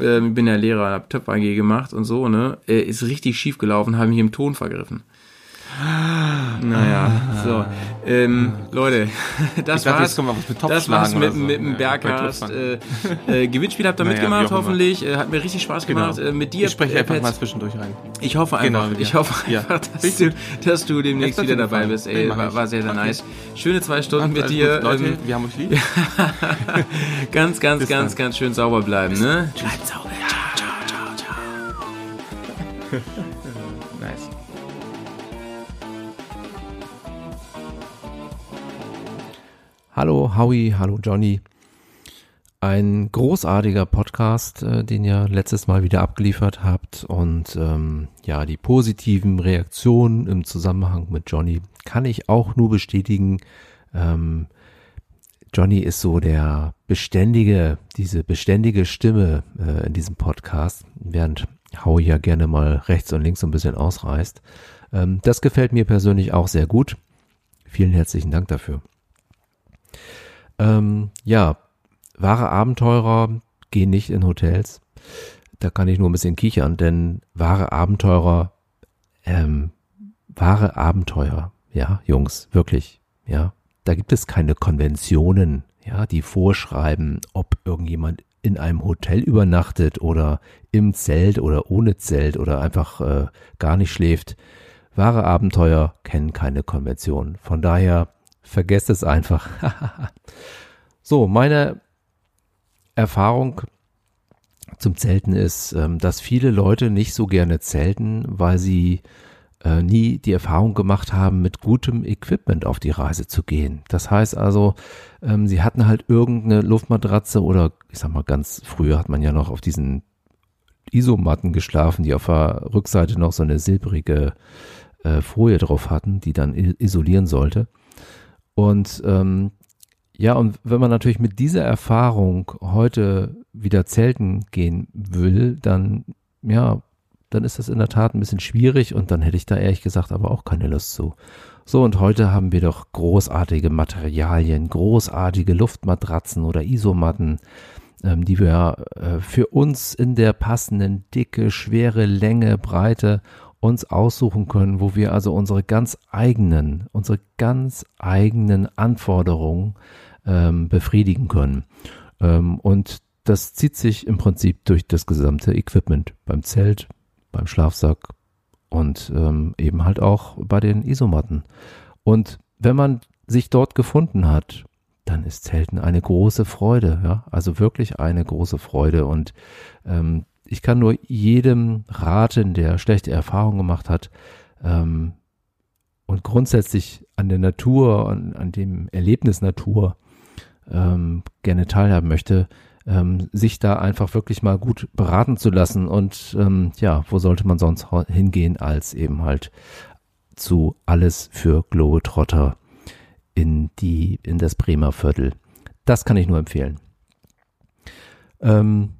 Ähm, bin ja Lehrer, hab Töpfer AG gemacht und so, ne? Äh, ist richtig schief gelaufen, habe mich im Ton vergriffen. Naja, so. Ähm, Leute, [LAUGHS] das dachte, war's. mit das war's mit, so. mit dem Bergcast. Äh, äh, Gewinnspiel habt ihr [LAUGHS] Naja, mitgemacht, hoffentlich. Äh, hat mir richtig Spaß gemacht. Äh, mit dir, Ich spreche äh, einfach Pets. mal zwischendurch rein. Ich hoffe einfach, Genau, ich hoffe Ja. einfach, dass, du, dass du demnächst wieder dabei bist. Ey, war, war sehr, sehr Okay. nice. Schöne zwei Stunden mit Alles dir. gut. Leute, Ähm, wir haben euch lieb. [LAUGHS] ganz, ganz, Bis ganz, dann. ganz schön sauber bleiben, ne? Bleibt sauber. Ciao, ciao, ciao, ciao. Hallo Howie, hallo Johnny. Ein großartiger Podcast, äh, den ihr letztes Mal wieder abgeliefert habt. Und ähm, ja, die positiven Reaktionen im Zusammenhang mit Johnny kann ich auch nur bestätigen. Ähm, Johnny ist so der beständige, diese beständige Stimme äh, in diesem Podcast, während Howie ja gerne mal rechts und links so ein bisschen ausreißt. Ähm, das gefällt mir persönlich auch sehr gut. Vielen herzlichen Dank dafür. Ähm, ja, wahre Abenteurer gehen nicht in Hotels. Da kann ich nur ein bisschen kichern, denn wahre Abenteurer, ähm, wahre Abenteuer, ja, Jungs, wirklich, ja, da gibt es keine Konventionen, ja, die vorschreiben, ob irgendjemand in einem Hotel übernachtet oder im Zelt oder ohne Zelt oder einfach äh, gar nicht schläft. Wahre Abenteuer kennen keine Konvention. Von daher vergesst es einfach. [LAUGHS] so, meine Erfahrung zum Zelten ist, ähm, dass viele Leute nicht so gerne zelten, weil sie äh, nie die Erfahrung gemacht haben, mit gutem Equipment auf die Reise zu gehen. Das heißt also, ähm, sie hatten halt irgendeine Luftmatratze oder ich sag mal ganz früher hat man ja noch auf diesen Isomatten geschlafen, die auf der Rückseite noch so eine silbrige äh, Folie drauf hatten, die dann isolieren sollte. Und ähm, ja, und wenn man natürlich mit dieser Erfahrung heute wieder zelten gehen will, dann ja, dann ist das in der Tat ein bisschen schwierig und dann hätte ich da ehrlich gesagt aber auch keine Lust zu. So, und heute haben wir doch großartige Materialien, großartige Luftmatratzen oder Isomatten, ähm, die wir äh, für uns in der passenden Dicke, schwere Länge, Breite uns aussuchen können, wo wir also unsere ganz eigenen, unsere ganz eigenen Anforderungen ähm, befriedigen können. Ähm, und das zieht sich im Prinzip durch das gesamte Equipment beim Zelt, beim Schlafsack und ähm, eben halt auch bei den Isomatten. Und wenn man sich dort gefunden hat, dann ist Zelten eine große Freude, ja, also wirklich eine große Freude. Und ähm, ich kann nur jedem raten, der schlechte Erfahrungen gemacht hat ähm, und grundsätzlich an der Natur, an, an dem Erlebnis Natur ähm, gerne teilhaben möchte, ähm, sich da einfach wirklich mal gut beraten zu lassen. Und ähm, ja, wo sollte man sonst hingehen, als eben halt zu alles für Globetrotter in die, in das Bremer Viertel. Das kann ich nur empfehlen. Ähm,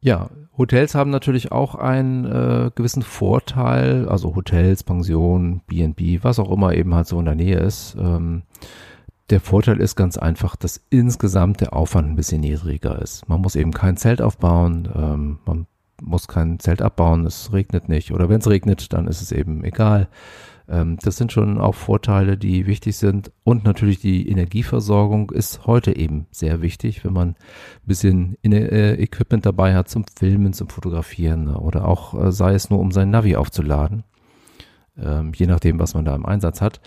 ja, Hotels haben natürlich auch einen äh, gewissen Vorteil, also Hotels, Pensionen, B&B, was auch immer eben halt so in der Nähe ist. Ähm, der Vorteil ist ganz einfach, dass insgesamt der Aufwand ein bisschen niedriger ist. Man muss eben kein Zelt aufbauen, ähm, man muss kein Zelt abbauen, es regnet nicht. Oder wenn es regnet, dann ist es eben egal. Ähm, das sind schon auch Vorteile, die wichtig sind. Und natürlich die Energieversorgung ist heute eben sehr wichtig, wenn man ein bisschen äh, Equipment dabei hat zum Filmen, zum Fotografieren oder auch äh, sei es nur, um sein Navi aufzuladen. Ähm, je nachdem, was man da im Einsatz hat.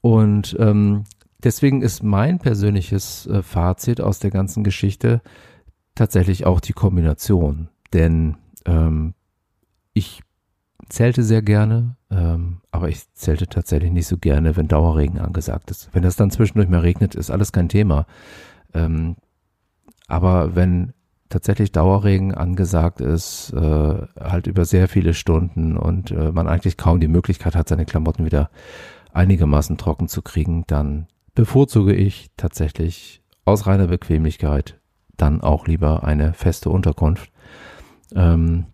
Und ähm, deswegen ist mein persönliches äh, Fazit aus der ganzen Geschichte tatsächlich auch die Kombination. Denn ich zelte sehr gerne, ähm, aber ich zelte tatsächlich nicht so gerne, wenn Dauerregen angesagt ist. Wenn das dann zwischendurch mal regnet, ist alles kein Thema. Ähm, aber wenn tatsächlich Dauerregen angesagt ist, äh, halt über sehr viele Stunden und äh, man eigentlich kaum die Möglichkeit hat, seine Klamotten wieder einigermaßen trocken zu kriegen, dann bevorzuge ich tatsächlich aus reiner Bequemlichkeit dann auch lieber eine feste Unterkunft. Ähm,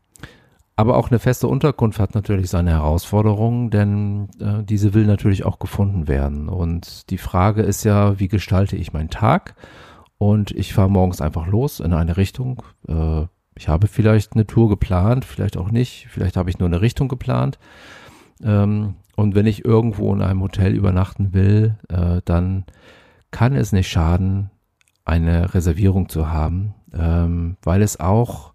aber auch eine feste Unterkunft hat natürlich seine Herausforderungen, denn äh, diese will natürlich auch gefunden werden. Und die Frage ist ja, wie gestalte ich meinen Tag? Und ich fahre morgens einfach los in eine Richtung. Äh, ich habe vielleicht eine Tour geplant, vielleicht auch nicht. Vielleicht habe ich nur eine Richtung geplant. Ähm, und wenn ich irgendwo in einem Hotel übernachten will, äh, dann kann es nicht schaden, eine Reservierung zu haben, ähm, weil es auch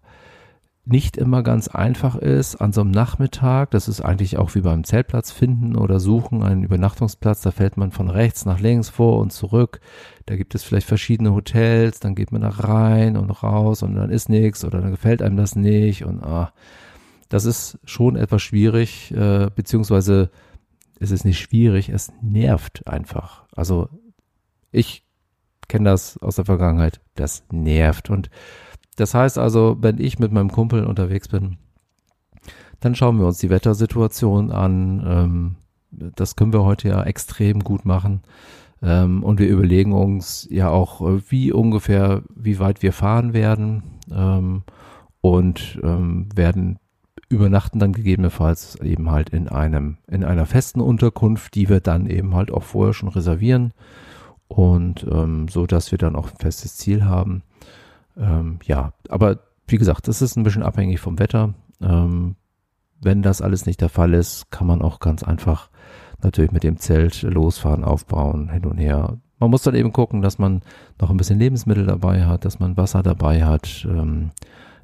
nicht immer ganz einfach ist an so einem Nachmittag. Das ist eigentlich auch wie beim Zeltplatz finden oder suchen, einen Übernachtungsplatz. Da fällt man von rechts nach links vor und zurück. Da gibt es vielleicht verschiedene Hotels. Dann geht man da rein und raus und dann ist nichts oder dann gefällt einem das nicht und ah, das ist schon etwas schwierig, äh, beziehungsweise es ist nicht schwierig, es nervt einfach. Also ich kenne das aus der Vergangenheit, das nervt. Und das heißt also, wenn ich mit meinem Kumpel unterwegs bin, dann schauen wir uns die Wettersituation an. Ähm, das können wir heute ja extrem gut machen. Ähm, und wir überlegen uns ja auch, äh, wie ungefähr, wie weit wir fahren werden. Ähm, und werden übernachten dann gegebenenfalls eben halt in einem, in einer festen Unterkunft, die wir dann eben halt auch vorher schon reservieren und so, dass wir dann auch ein festes Ziel haben. Ähm, ja, aber wie gesagt, das ist ein bisschen abhängig vom Wetter. Ähm, wenn das alles nicht der Fall ist, kann man auch ganz einfach natürlich mit dem Zelt losfahren, aufbauen, hin und her. Man muss dann eben gucken, dass man noch ein bisschen Lebensmittel dabei hat, dass man Wasser dabei hat, ähm,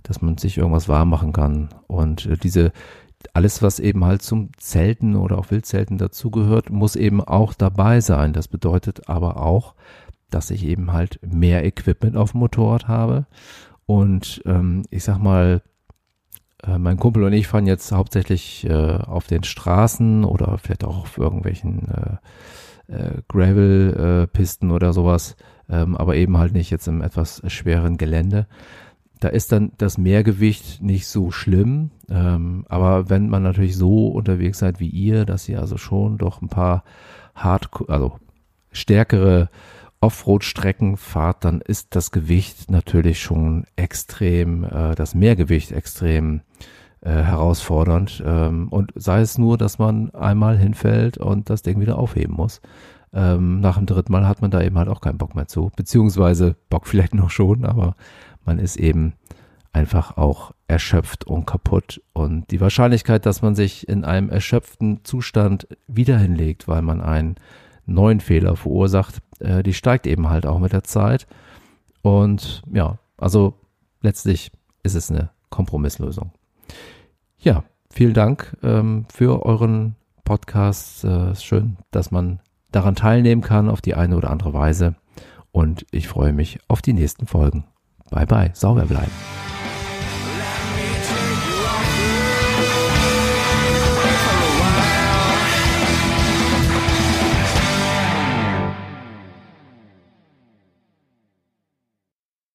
dass man sich irgendwas warm machen kann. Und äh, diese, alles, was eben halt zum Zelten oder auch Wildzelten dazugehört, muss eben auch dabei sein. Das bedeutet aber auch, dass ich eben halt mehr Equipment auf dem Motorrad habe. Und ähm, ich sag mal, äh, mein Kumpel und ich fahren jetzt hauptsächlich äh, auf den Straßen oder vielleicht auch auf irgendwelchen äh, äh, Gravel-Pisten oder sowas, ähm, aber eben halt nicht jetzt im etwas schweren Gelände da ist dann das Mehrgewicht nicht so schlimm. Ähm, aber wenn man natürlich so unterwegs seid wie ihr, dass ihr also schon doch ein paar hart, also stärkere Offroad-Strecken fahrt, dann ist das Gewicht natürlich schon extrem, äh, das Mehrgewicht extrem äh, herausfordernd. Ähm, und sei es nur, dass man einmal hinfällt und das Ding wieder aufheben muss. Ähm, nach dem dritten Mal hat man da eben halt auch keinen Bock mehr zu. Beziehungsweise Bock vielleicht noch schon, aber man ist eben einfach auch erschöpft und kaputt. Und die Wahrscheinlichkeit, dass man sich in einem erschöpften Zustand wieder hinlegt, weil man einen neuen Fehler verursacht, äh, die steigt eben halt auch mit der Zeit. Und ja, also letztlich ist es eine Kompromisslösung. Ja, vielen Dank ähm, für euren Podcast. Äh, schön, dass man daran teilnehmen kann auf die eine oder andere Weise. Und ich freue mich auf die nächsten Folgen. Bye bye, sauber bleiben.